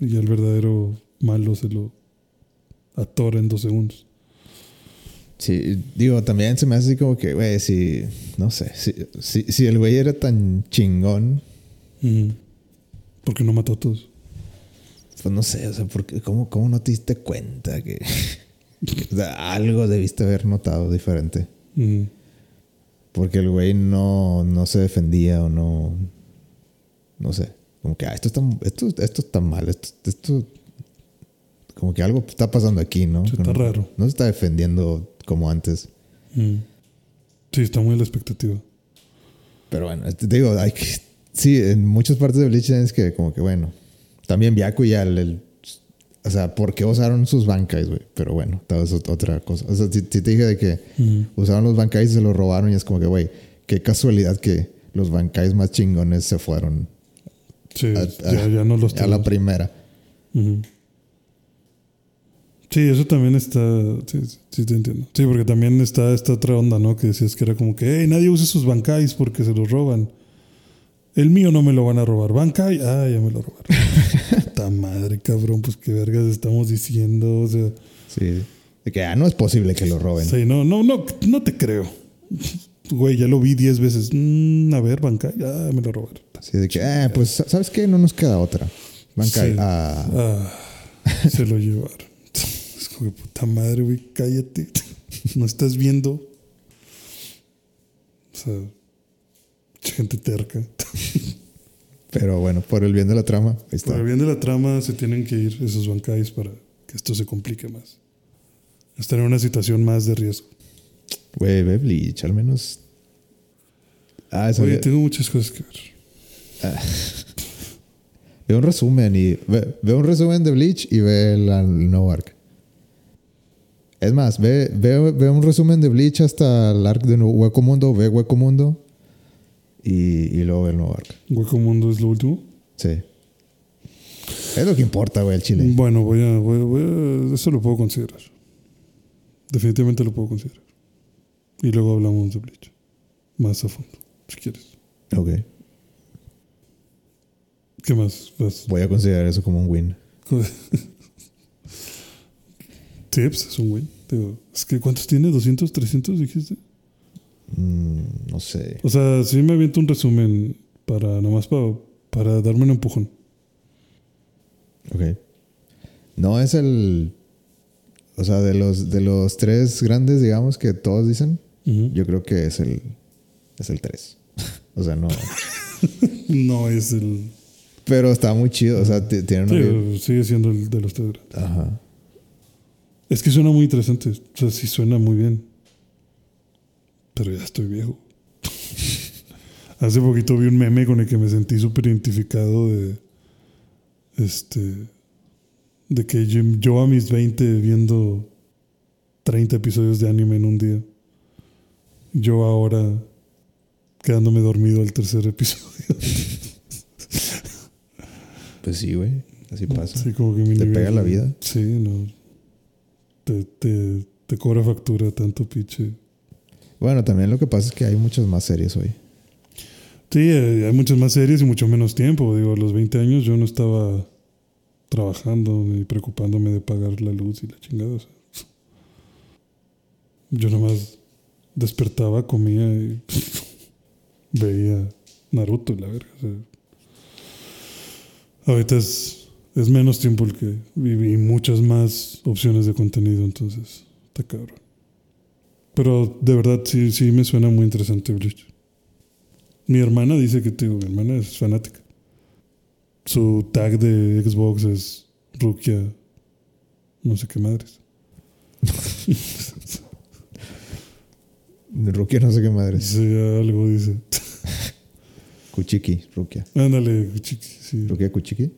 Y ya el verdadero malo se lo atora en dos segundos. Sí, digo, también se me hace así como que, güey, si, no sé, si, si, si el güey era tan chingón, Ujú. Porque no mató a todos. pues no sé, o sea, porque, ¿cómo, ¿cómo no te diste cuenta que, o sea, algo debiste haber notado diferente? Porque el güey no, no se defendía o no, no sé, como que, ah, esto está, esto, esto está mal, esto, esto, como que algo está pasando aquí, ¿no? Está no, raro. No se está defendiendo como antes. Ujú. Sí, está muy a la expectativa. Pero bueno, te digo, hay que, sí, en muchas partes de Bleach es que como que bueno, también Byaku ya el, el- o sea, ¿por qué usaron sus bancais, güey? Pero bueno, tal vez es otra cosa. O sea, si, si te dije de que Ujú. usaron los bancais y se los robaron y es como que, güey, qué casualidad que los bancais más chingones se fueron Sí, a, ya, ya no los a la primera. Ujú. Sí, eso también está. Sí, sí, te entiendo. Sí, porque también está esta otra onda, ¿no? Que decías que era como que, hey, nadie use sus bancais porque se los roban. El mío no me lo van a robar. Bancay, ah, ya me lo robaron. Puta madre, cabrón, pues qué vergas estamos diciendo. O sea, Sí. De que, ah, no es posible que lo roben. sí, no, no, no, no te creo. Güey, ya lo vi diez veces. Mm, a ver, Bancay, ah, me lo robaron. Sí, de que, ah, pues, ¿sabes qué? No nos queda otra. Bancai, Sí. ah, Ah, se lo llevaron. Que puta madre, güey, cállate. No estás viendo. O sea, mucha gente terca. pero bueno, por el bien de la trama, está. Por el bien de la trama se tienen que ir esos bancais para que esto se complique más. Estar en una situación más de riesgo. Güey, ve Bleach, al menos. Ah, eso Oye, tengo muchas cosas que ver. Ve un resumen y. Ve, ve un resumen de Bleach y ve el nuevo arc. Es más, ve, ve, ve un resumen de Bleach hasta el arc de Hueco Mundo, ve Hueco Mundo y, y luego ve el nuevo arc. Hueco Mundo es lo último. Sí. Es lo que importa, güey, el chile. Bueno, voy a, voy voy a- Eso lo puedo considerar. Definitivamente lo puedo considerar. Y luego hablamos de Bleach. Más a fondo, si quieres. Ok. ¿Qué más? Vas- Voy a considerar eso como un win. Tips es un güey. Digo, es que ¿cuántos tiene? ¿200, 300 dijiste? Mm, no sé. O sea, sí me aviento un resumen para nomás para, para darme un empujón. Ok. No es el. O sea, de los, de los tres grandes, digamos, que todos dicen, yo creo que es el. Es el 3. o sea, no. No es el. Pero está muy chido. O sea, tiene una. Sí, sigue siendo el de los tres grandes. Ajá. Es que suena muy interesante. O sea, sí suena muy bien. Pero ya estoy viejo. Hace poquito vi un meme con el que me sentí súper identificado de. Este. De que yo, yo a mis 20 viendo 30 episodios de anime en un día. Yo ahora quedándome dormido al tercer episodio. Pues sí, güey. Así pasa. Sí, como que mi Te nivel- pega la vida. Sí, no. Te, te, te cobra factura tanto pinche. Bueno, también lo que pasa es que hay muchas más series hoy. Sí, eh, hay muchas más series y mucho menos tiempo. Digo, a los 20 años yo no estaba trabajando ni preocupándome de pagar la luz y la chingada. o sea. yo nomás despertaba, comía y veía Naruto y la verga. o sea. ahorita es, es menos tiempo el que viví y muchas más opciones de contenido, entonces está cabrón. Pero de verdad sí, sí me suena muy interesante Bleach. Mi hermana dice que, tío, mi hermana es fanática. Su tag de Xbox es Rukia, no sé qué madres. Rukia no sé qué madre. Sí, algo dice. Kuchiki, Rukia. Ándale, Kuchiki, sí. Rukia Kuchiki.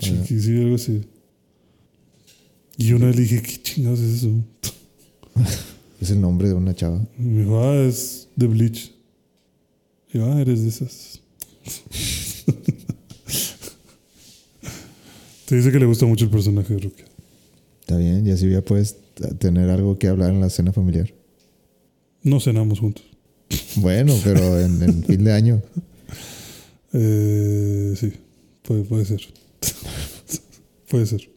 Sí, algo así. Y una vez le dije, ¿qué chingados es eso? Es el nombre de una chava. Y me dijo, ah, es de Bleach. Y yo, ah, eres de esas. Te dice que le gusta mucho el personaje de Rukia. Está bien, y así ya puedes tener algo que hablar en la cena familiar. No cenamos juntos. Bueno, pero en, en fin de año. Eh, sí, puede, puede ser. puede ser.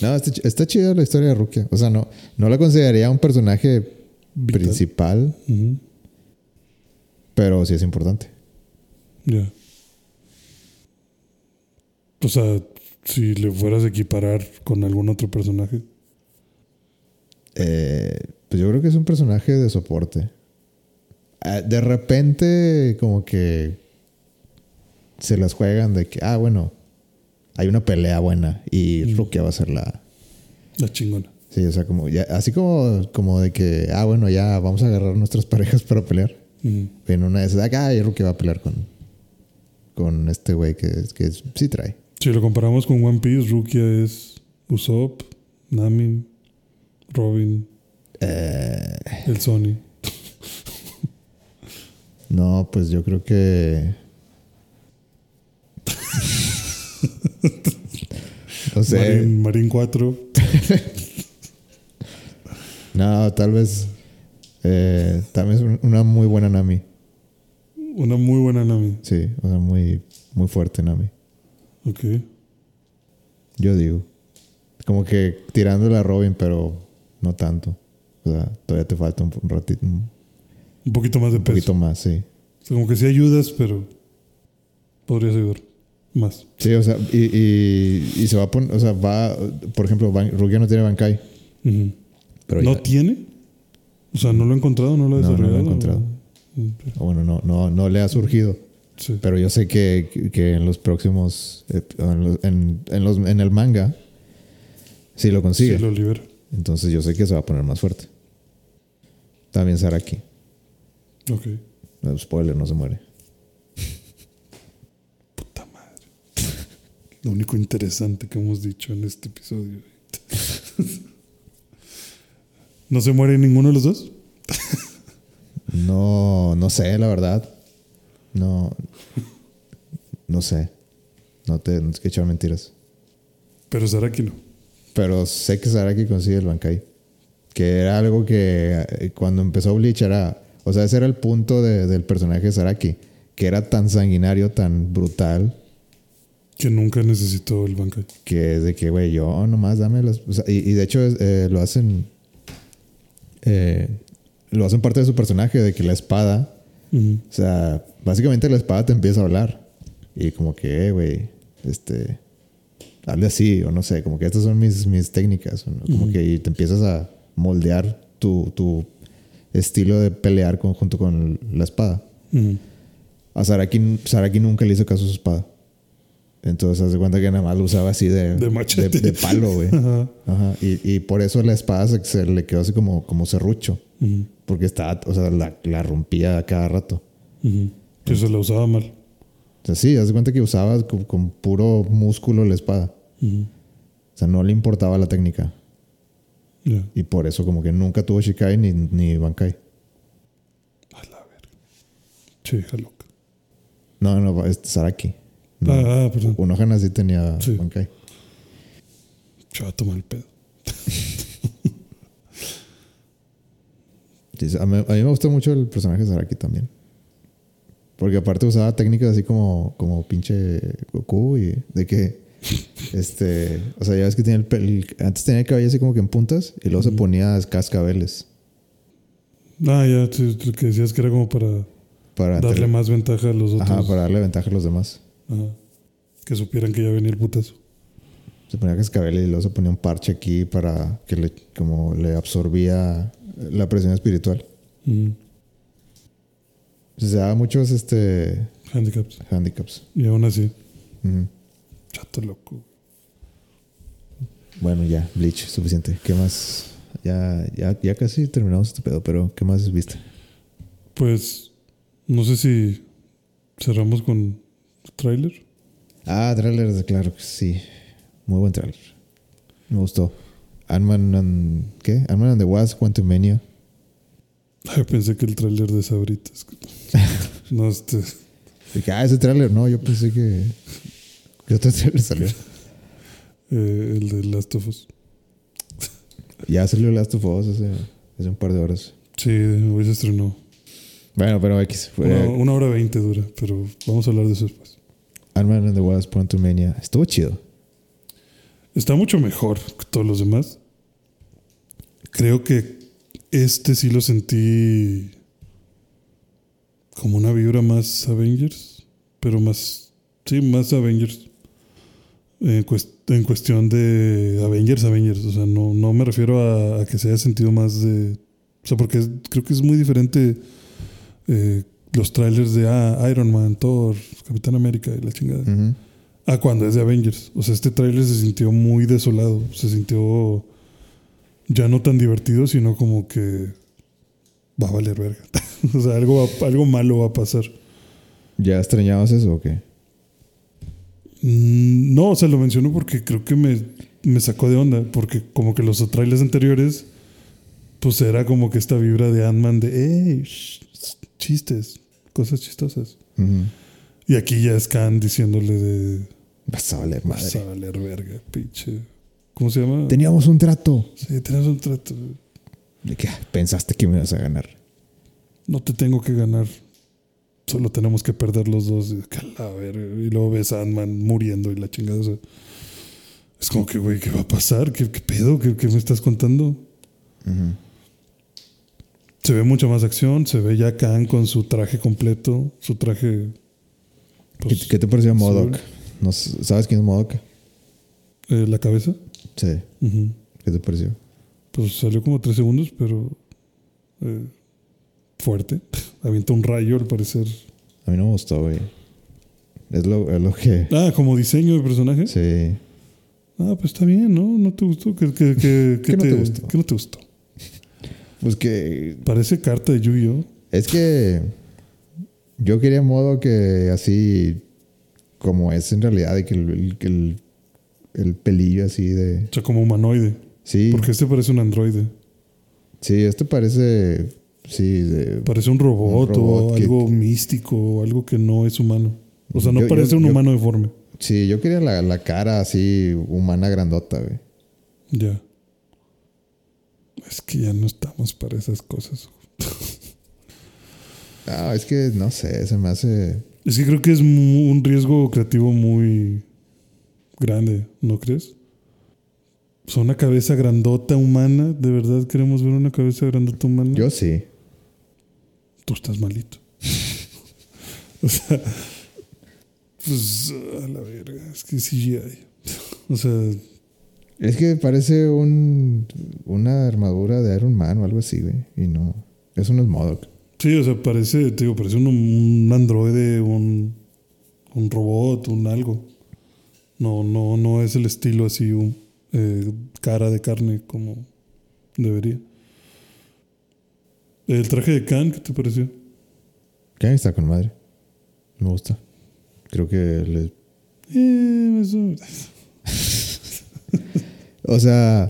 No, está, ch- está chida la historia de Rukia. O sea, no, no la consideraría un personaje Vital. principal, pero sí es importante. Ya. O sea, si le fueras a equiparar con algún otro personaje. Eh, pues yo creo que es un personaje de soporte. Ah, De repente, como que se las juegan de que, ah, bueno, hay una pelea buena y Mm. Rukia va a ser la. La chingona. Sí, o sea, como ya, así como, como de que, ah, bueno, ya vamos a agarrar nuestras parejas para pelear. Ujú. En una de esas, y Rukia va a pelear con, con este güey que, que sí trae. Si lo comparamos con One Piece, Rukia es Usopp, Nami, Robin, Eh, el Sony. no, pues yo creo que. no sé. Marín, Marín 4. No, tal vez. Eh, vez un- una muy buena Nami. Una muy buena Nami. Sí, o sea, muy, muy fuerte Nami. Ok. Yo digo. Como que tirándole a Robin, pero no tanto. O sea, todavía te falta un, un ratito, un Un poquito más de peso. poquito más, sí. O sea, como que sí ayudas, pero podrías ayudar más. Sí, o sea, y, y, y se va a poner, o sea, va, por ejemplo, Rukia no tiene Bankai, pero ¿No ya- tiene? O sea, ¿no lo he encontrado? ¿No lo he No, no lo he desarrollado? encontrado. Mm, o bueno, no, no, no le ha surgido. Sí. Pero yo sé que, que en los próximos, eh, en, los- en, en los, en el manga, sí lo consigue. Sí, lo libera. Entonces yo sé que se va a poner más fuerte. También Saraki. Ok. No, spoiler, no se muere. Puta madre. Lo único interesante que hemos dicho en este episodio. ¿No se muere ninguno de los dos? No, no sé, la verdad. No, no sé. No te no te echar mentiras. Pero Saraki no. Pero sé que Saraki consigue el Bankai. Que era algo que eh, cuando empezó Bleach era. O sea, ese era el punto de- del personaje de Saraki. Que era tan sanguinario, tan brutal. Que nunca necesitó el Bankai. Que es de que, güey, yo nomás dame las. o sea, y, y de hecho eh, lo hacen. eh, lo hacen parte de su personaje, de que la espada. O sea, básicamente la espada te empieza a hablar. Y como que, eh, güey, este. Hable así, o no sé, como que estas son mis, mis técnicas. ¿no? Como que y te empiezas a moldear tu, tu estilo de pelear con- junto con la espada. A Saraki, Saraki nunca le hizo caso a su espada. Entonces, haz de cuenta que nada más lo usaba así de, De machete. de palo, güey. Ajá. Ajá. Y, y por eso la espada se, se le quedó así como, como serrucho. Porque estaba, o sea, la, la rompía a cada rato. Ujú. Que se la usaba mal. O sea, sí, haz de cuenta que usaba con, con puro músculo la espada. Ujú. O sea, no le importaba la técnica. Y por eso como que nunca tuvo Shikai ni, ni Bankai. A la verga. Che, loca. No, no, es Saraki. Ah, ah, perdón. Unohana sí tenía Sí. Bankai. Va a tomar el pedo. A, mí, a mí me gustó mucho el personaje de Saraki también. Porque aparte usaba técnicas así como, como pinche Goku y de que, este, o sea, ya ves que tenía el, pel- antes tenía el cabello así como que en puntas y luego se ponía cascabeles Ah, ya, sí, lo que decías que era como para para, darle más ventaja a los otros. ajá, para darle ventaja a los demás. Ajá. Que supieran que ya venía el putazo. Se ponía cascabeles y luego se ponía un parche aquí para que le, como le absorbía la presión espiritual. O se daba muchos este, Handicaps. handicaps. Y aún así, chato loco. Bueno, ya, Bleach, suficiente. ¿Qué más? Ya, ya, ya casi terminamos este pedo, pero ¿qué más viste? Pues no sé si cerramos con tráiler. Ah, tráiler, claro que sí. Muy buen tráiler. Me gustó. Ant-Man and... ¿Qué? Ant-Man and the Wasp, Quantumania. Ay, pensé que el tráiler de Sabritas. no, este... Ah, ese tráiler. No, yo pensé que... ¿Qué otro tráiler salió? eh, el de Last of Us. Ya salió Last of Us hace, hace un par de horas. Sí, hoy se estrenó. Bueno, pero X. Fue Una, una hora veinte dura, pero vamos a hablar de eso después. Ant-Man and the Wasp, Quantumania. Estuvo chido. Está mucho mejor que todos los demás. Creo que este sí lo sentí como una vibra más Avengers, pero más, sí, más Avengers. En, cuest- en cuestión de Avengers, Avengers. O sea, no, no me refiero a, a que se haya sentido más de... O sea, porque creo que es muy diferente eh, los trailers de ah, Iron Man, Thor, Capitán América y la chingada. Ah, cuando es de Avengers. O sea, este tráiler se sintió muy desolado. Se sintió ya no tan divertido, sino como que va a valer verga. o sea, algo, va- algo malo va a pasar. ¿Ya extrañabas eso o qué? Mm, No, o sea, lo menciono porque creo que me, me sacó de onda. Porque como que los trailers anteriores, pues era como que esta vibra de Ant-Man de, hey, chistes, cosas chistosas. Y aquí ya es Khan diciéndole de, Vas a valer vas madre. a valer verga, pinche. ¿Cómo se llama? Teníamos un trato. Sí, tenemos un trato. De que ah, pensaste que me ibas a ganar. No te tengo que ganar. Solo tenemos que perder los dos. Verga. Y luego ves a Ant-Man muriendo y la chingada. o sea, es como que, güey, ¿qué va a pasar? ¿Qué, qué pedo? ¿Qué, qué me estás contando? Ujú. Se ve mucha más acción. Se ve ya Khan con su traje completo. Su traje. ¿Qué, pues, qué te pareció. Modoc? No ¿Sabes quién es Modoc? eh, la cabeza. Sí. ¿Qué te pareció? Pues salió como tres segundos, pero. eh, fuerte. Avienta un rayo al parecer. A mí no me gustó, güey. Es lo, es lo que... Ah, como diseño de personaje. Sí. Ah, pues está bien, ¿no? ¿No te gustó? ¿Qué, qué- qué- ¿Qué qué no te gustó? ¿Qué no te gustó? Pues que... Parece carta de Yu-Gi-Oh! Es que... Yo quería modo que así... Como es en realidad. Y que el, el- el, el pelillo así de... O sea, como humanoide. Sí. Porque este parece un androide. Sí, este parece... Sí, de... Parece un robot, Un robot o que- algo místico o algo que no es humano. O sea, no Yo- parece yo- un yo- humano deforme. Sí, yo quería la, la cara así humana grandota, güey. Ya. Es que ya no estamos para esas cosas. Ah, es que no sé, se me hace... Es que creo que es un riesgo creativo muy grande, ¿no crees? O sea, una cabeza grandota humana. ¿De verdad queremos ver una cabeza grandota humana? Yo sí. tú estás malito. o sea, pues a la verga, es que sí hay. o sea, Es que parece un, una armadura de Iron Man o algo así, güey. Y no. Eso no es Modoc. sí, o sea, parece, te digo, parece un, un androide, un, un robot, un algo. No, no, no es el estilo así, un, eh, cara de carne como debería. El traje de Khan, ¿qué te pareció? Kang está con madre. Me gusta. Creo que le. Eh, eso- O sea.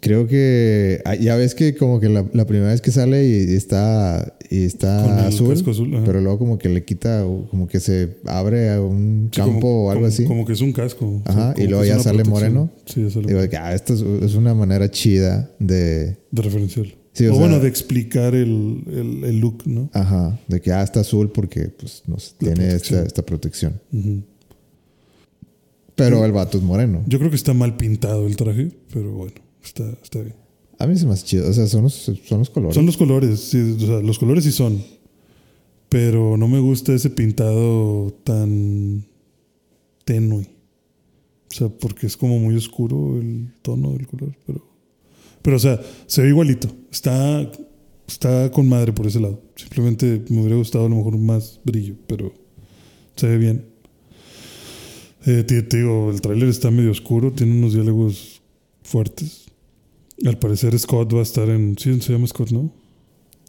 Creo que. ah, Ya ves que como que la, la primera vez que sale y está. Y está azul. Pero luego como que le quita. Como que se abre a un Sí, campo como- o algo como- así. Como que es un casco. Ajá, y luego ya sale protección. moreno. Sí, ya sale Digo de que, ah, esto es, es una manera chida de. De referencial. Sí, o o sea- bueno, de explicar el, el, el look, ¿no? Ajá. De que ah, está azul porque pues nos tiene protección. esta, esta protección. Ujú. Pero el vato es moreno. Yo creo que está mal pintado el traje, pero bueno, está, está bien. A mí se me hace chido. O sea, son los, son los colores. Son los colores, sí, o sea, los colores sí son. Pero no me gusta ese pintado tan tenue. O sea, porque es como muy oscuro el tono del color. Pero, pero o sea, se ve igualito. Está, está con madre por ese lado. Simplemente me hubiera gustado a lo mejor más brillo, pero se ve bien. Eh, te, te digo, el tráiler está medio oscuro, tiene unos diálogos fuertes. Al parecer Scott va a estar en... Sí, se llama Scott, ¿no?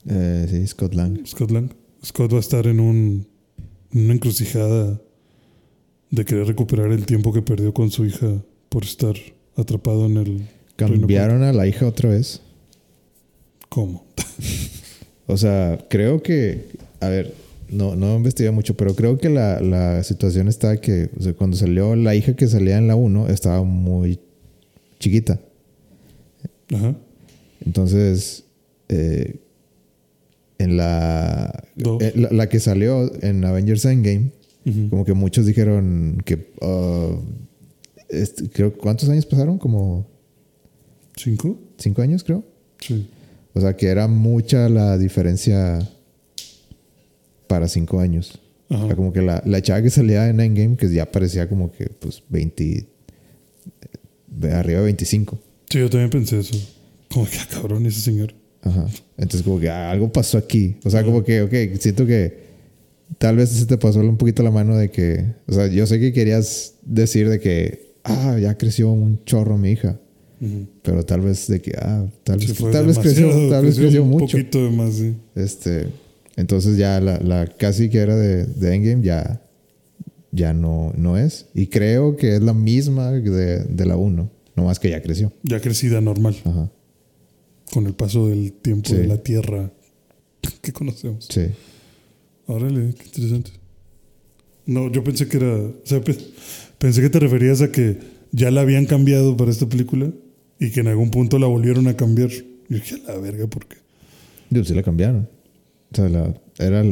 Eh, sí, Scott Lang. Scott Lang. Scott va a estar en un, en una encrucijada de querer recuperar el tiempo que perdió con su hija por estar atrapado en el... Cambiaron a la hija otra vez. ¿Cómo? O sea, creo que, a ver, no, no investigué mucho, pero creo que la, la situación está que o sea, cuando salió la hija que salía en la 1 estaba muy chiquita. Ajá. Entonces, eh, en la, eh, la, la que salió en Avengers Endgame, como que muchos dijeron que, uh, este, creo, ¿cuántos años pasaron? Como ¿Cinco? cinco años, creo. Sí. O sea, que era mucha la diferencia para cinco años. O Ajá. sea, como que la, la chava que salía en Endgame, que ya parecía como que, pues, 20... eh, Arriba de 25. Sí, yo también pensé eso. Como que, ah, cabrón, ese señor. Ajá. Entonces, como que ah, algo pasó aquí. O sea, como que, ok, siento que tal vez se te pasó un poquito la mano de que, o sea, yo sé que querías decir de que, ah, ya creció un chorro mi hija. Ujú. Pero tal vez de que, ah, tal vez, tal vez creció, tal vez creció un mucho. poquito de más, sí. Este, entonces ya la, la casi que era de, de Endgame ya, ya no, no es. Y creo que es la misma de, de la 1, más que ya creció. Ya crecida normal, Ajá. con el paso del tiempo Sí. de la Tierra que conocemos. Sí. Órale, qué interesante. No, yo pensé que era. O sea, pe- pensé que te referías a que ya la habían cambiado para esta película y que en algún punto la volvieron a cambiar. Y dije, a la verga, ¿por qué? Digo, sí la cambiaron. O sea, la- era,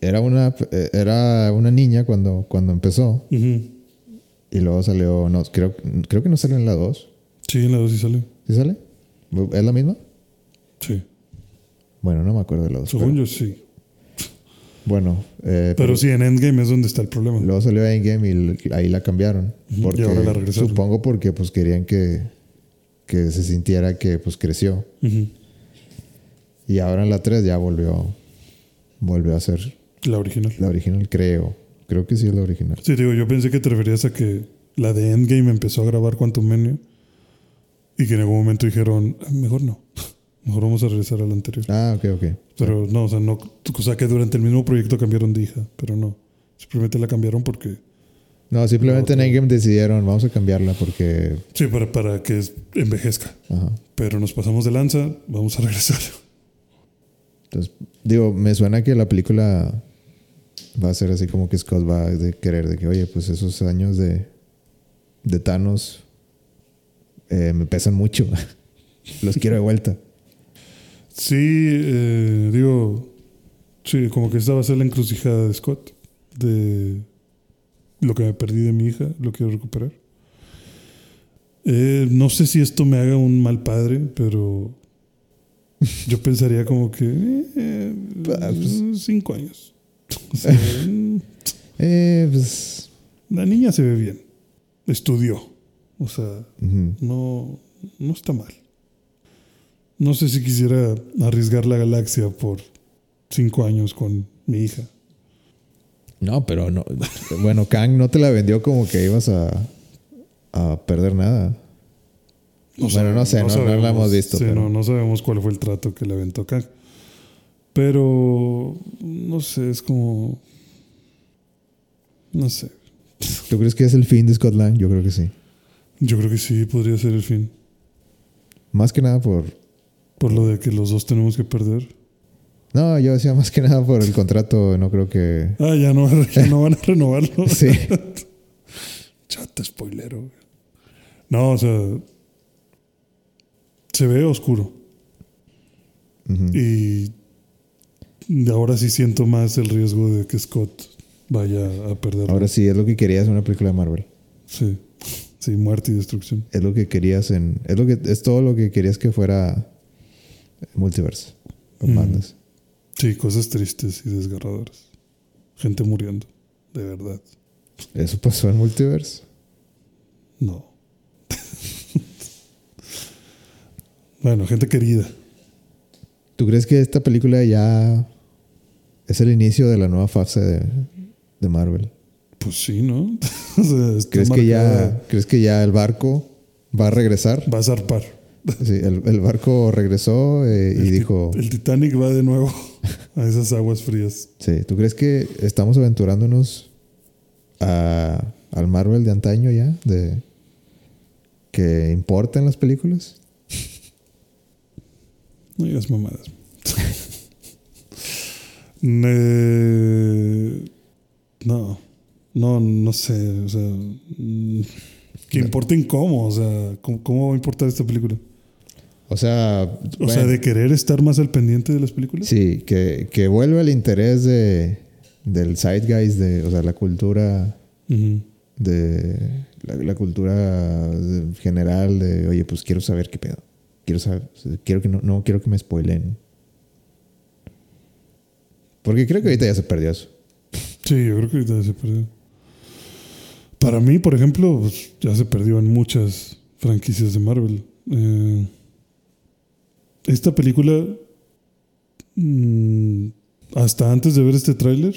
era, una, era una niña cuando, cuando empezó. Y luego salió, no, creo, creo que no salió en la 2. Sí, en la 2 sí sale. ¿Sí sale? ¿Es la misma? Sí. Bueno, no me acuerdo de la 2. Según yo, sí. Bueno, eh, Pero sí, en Endgame es donde está el problema. Luego salió Endgame y ahí la cambiaron. Porque, y ahora la regresaron. Supongo porque pues querían que, que se sintiera que pues creció. Y ahora en la 3 ya volvió, volvió a ser La original. la original, creo. Creo que sí es la original. Sí, digo, yo pensé que te referías a que la de Endgame empezó a grabar Quantum Mania y que en algún momento dijeron, "Ah, mejor no. Mejor vamos a regresar a la anterior. Ah, ok, ok. Pero no, o sea, no, o sea que durante el mismo proyecto cambiaron de hija, pero no. Simplemente la cambiaron porque. No, simplemente en. Endgame decidieron, vamos a cambiarla porque... Sí, para, para que envejezca. Ajá. Pero nos pasamos de lanza, vamos a regresar. Entonces, digo, me suena que la película va a ser así como que Scott va a querer de que, oye, pues esos años de, de Thanos eh, me pesan mucho. Los quiero de vuelta. Sí, eh, digo, sí, como que esta va a ser la encrucijada de Scott, de lo que me perdí de mi hija, lo quiero recuperar. Eh, no sé si esto me haga un mal padre, pero yo pensaría como que eh, Ah, pues- cinco años. O sea, Eh, pues... la niña se ve bien, estudió, o sea, no, no está mal. No sé si quisiera arriesgar la galaxia por cinco años con mi hija. No, pero no. Bueno, Kang no te la vendió como que ibas a, a perder nada. Bueno, no sé, no- no la hemos visto, sí, pero- no, no sabemos cuál fue el trato que le aventó Kang. Pero, no sé, es como... No sé. ¿Tú crees que es el fin de Scott Lang? Yo creo que sí. Yo creo que sí podría ser el fin. Más que nada por. Por lo de que los dos tenemos que perder. No, yo decía más que nada por el contrato. No creo que. Ah, ya no, ya no van a renovarlo. Sí. Chata spoilero. No, o sea. Se ve oscuro. Y ahora sí siento más el riesgo de que Scott vaya a perder. Ahora sí, es lo que querías en una película de Marvel. Sí. Sí, muerte y destrucción. Es lo que querías en. Es, lo que, es todo lo que querías que fuera Multiverse. O Mm. Madness. Sí, cosas tristes y desgarradoras. Gente muriendo. De verdad. ¿Eso pasó en Multiverse? No. Bueno, gente querida. ¿Tú crees que esta película ya es el inicio de la nueva fase de, de Marvel? Pues sí, ¿no? o sea, está ¿Crees que, ya. ¿Crees que ya el barco va a regresar? Va a zarpar. Sí, el, el barco regresó eh, y dijo... El Titanic va de nuevo a esas aguas frías. Sí, ¿tú crees que estamos aventurándonos a- al Marvel de antaño ya? De que importan las películas. No digas mamadas. No, no, no sé. O sea, que importen cómo. O sea, ¿cómo, cómo va a importar esta película? O sea, O sea, de querer estar más al pendiente de las películas. sí, que, que vuelve el interés de, del zeitgeist, de, o sea, la cultura de la, la cultura general de, oye, pues quiero saber qué pedo. Quiero saber, quiero que no, no quiero que me spoilen. Porque creo que ahorita ya se perdió eso. Sí, yo creo que ahorita se perdió. Para mí, por ejemplo, pues, ya se perdió en muchas franquicias de Marvel. Eh, esta película, mm, hasta antes de ver este tráiler,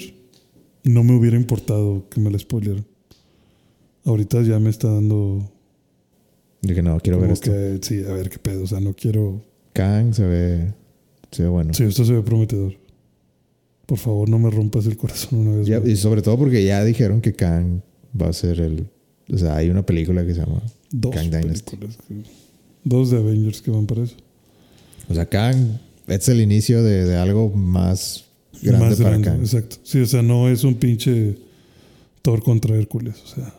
no me hubiera importado que me la spoilearan. Ahorita ya me está dando Dije, no, quiero ver esto. que, sí, a ver qué pedo. O sea, no quiero... Kang se ve, se ve bueno. Sí, esto se ve prometedor. Por favor, no me rompas el corazón una vez Ya- más. y sobre todo porque ya dijeron que Kang va a ser el... O sea, hay una película que se llama Dos Kang Dynasty. que- Dos de Avengers que van para eso. O sea, Kang es el inicio de, de algo más grande Más para grande, Kang. exacto. Sí, o sea, no es un pinche Thor contra Hércules. O sea,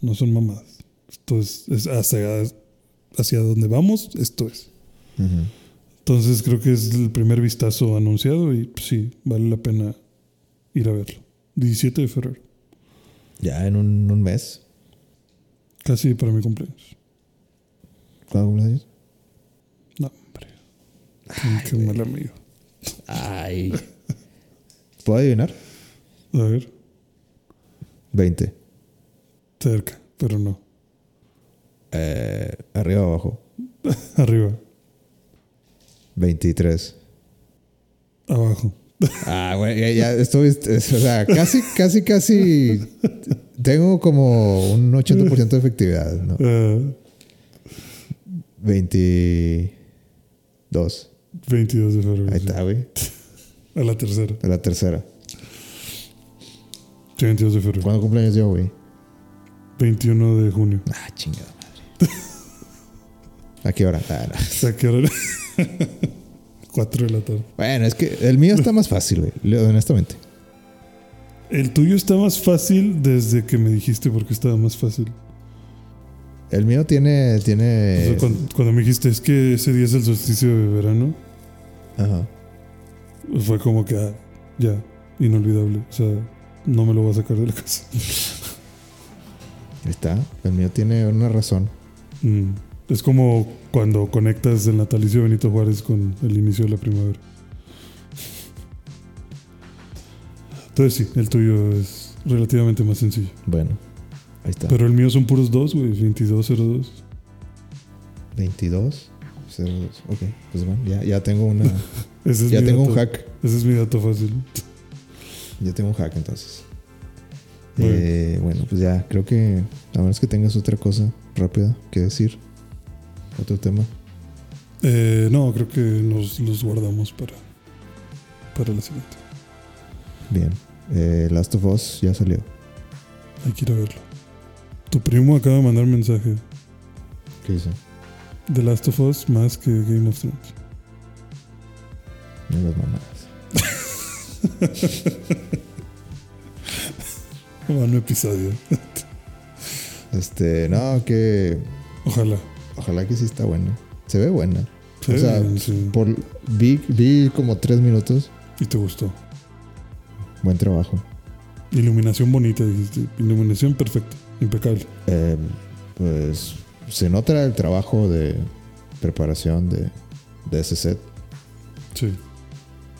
no son mamadas. Esto es, es hacia, hacia donde vamos, esto es. Entonces creo que es el primer vistazo anunciado y pues, sí, vale la pena ir a verlo. 17 de febrero, Ya en un, un mes. casi para mi cumpleaños. ¿Cuándo cumples años? No, hombre. Qué mal amigo. Ay. ¿Puedo adivinar? A ver, 20. cerca, pero no. Eh, arriba o abajo. Arriba, 23. abajo. Ah, güey, ya, ya estoy. O sea, casi, casi, casi. Tengo como un 80% de efectividad, ¿no? Ah, 22. 22 de febrero. Ahí está, güey. A la tercera. De la tercera. Sí, 22 de febrero. ¿Cuándo cumpleaños yo, güey? 21 de junio. Ah, chingada madre. ¿A qué hora? Ah, no. O sea, que ahora 4 de la tarde. Bueno, es que el mío está más fácil, güey. Honestamente. El tuyo está más fácil desde que me dijiste porque estaba más fácil. El mío tiene. O tiene sea, cuando, cuando me dijiste es que ese día es el solsticio de verano, Ajá. fue como que, ah, ya, inolvidable. O sea, no me lo voy a sacar de la casa. Está. El mío tiene una razón. Mm. Es como cuando conectas el natalicio de Benito Juárez con el inicio de la primavera. Entonces sí, el tuyo es relativamente más sencillo. Bueno, ahí está. Pero el mío son puros dos, güey, 2202. 22. 02. Ok, pues bueno, ya, ya tengo una. Ese es ya tengo un hack. Ese es mi dato fácil. Ya tengo un hack entonces. Eh, bueno, pues ya, creo que a menos que tengas otra cosa rápida que decir. Otro tema. Eh, no, creo que nos los guardamos para, para la siguiente. Bien. Eh, Last of Us ya salió. Hay que ir a verlo. Tu primo acaba de mandar mensaje. ¿Qué hizo? The Last of Us más que Game of Thrones. No las mamadas. Bueno, episodio. Este, no, que. Ojalá. Ojalá que sí está buena. Se ve buena. Sí, o sea, sí. por, vi, vi como tres minutos. Y te gustó. Buen trabajo. Iluminación bonita, dijiste. Iluminación perfecta. Impecable. Eh, pues se nota el trabajo de preparación de, de ese set Sí.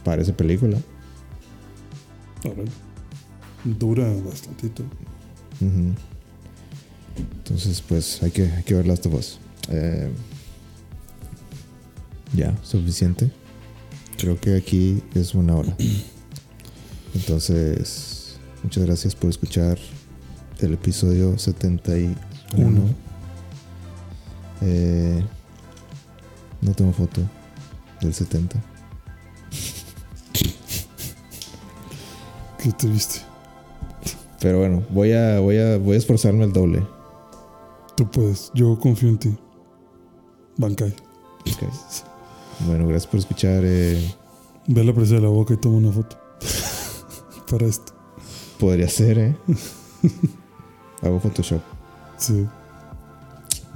para esa película. Ahora. Dura bastantito. Ujú. Entonces, pues hay que, hay que ver Last of Us. Eh, ya, suficiente. Creo que aquí es una hora. Entonces, muchas gracias por escuchar el episodio 71. Uno. Eh, No tengo foto del 70. Qué triste. Pero bueno, voy a, voy a, voy a esforzarme el doble. Tú puedes. Yo confío en ti. Bankai. Ok. Bueno, gracias por escuchar. eh, Ve la presa de la boca y toma una foto. Para esto. podría ser, ¿eh? Hago Photoshop. Sí.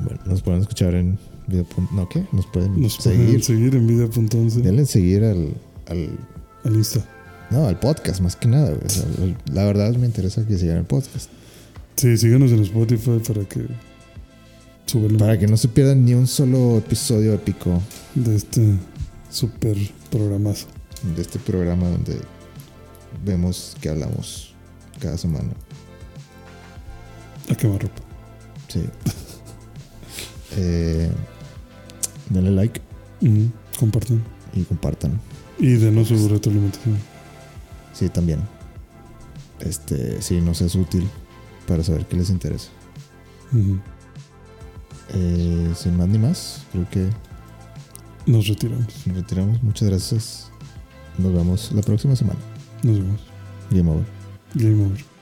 Bueno, nos pueden escuchar en video. ¿No qué? Nos pueden Nos seguir. pueden seguir en video.11 Denle seguir al, al. al Insta. No, al podcast, más que nada. O sea, la verdad me interesa que sigan el podcast. Sí, síganos en Spotify para que Para que no se pierdan ni un solo episodio épico de este super programazo. de este programa donde vemos que hablamos cada semana. A quemar ropa. Sí. eh, denle like Ujú. Compartan. y compartan. Y denos su retroalimentación. Sí, también. Este, sí, nos es útil para saber qué les interesa. Eh, sin más ni más, creo que Nos retiramos. nos retiramos. Muchas gracias. Nos vemos la próxima semana. Nos vemos. Game over. Game over.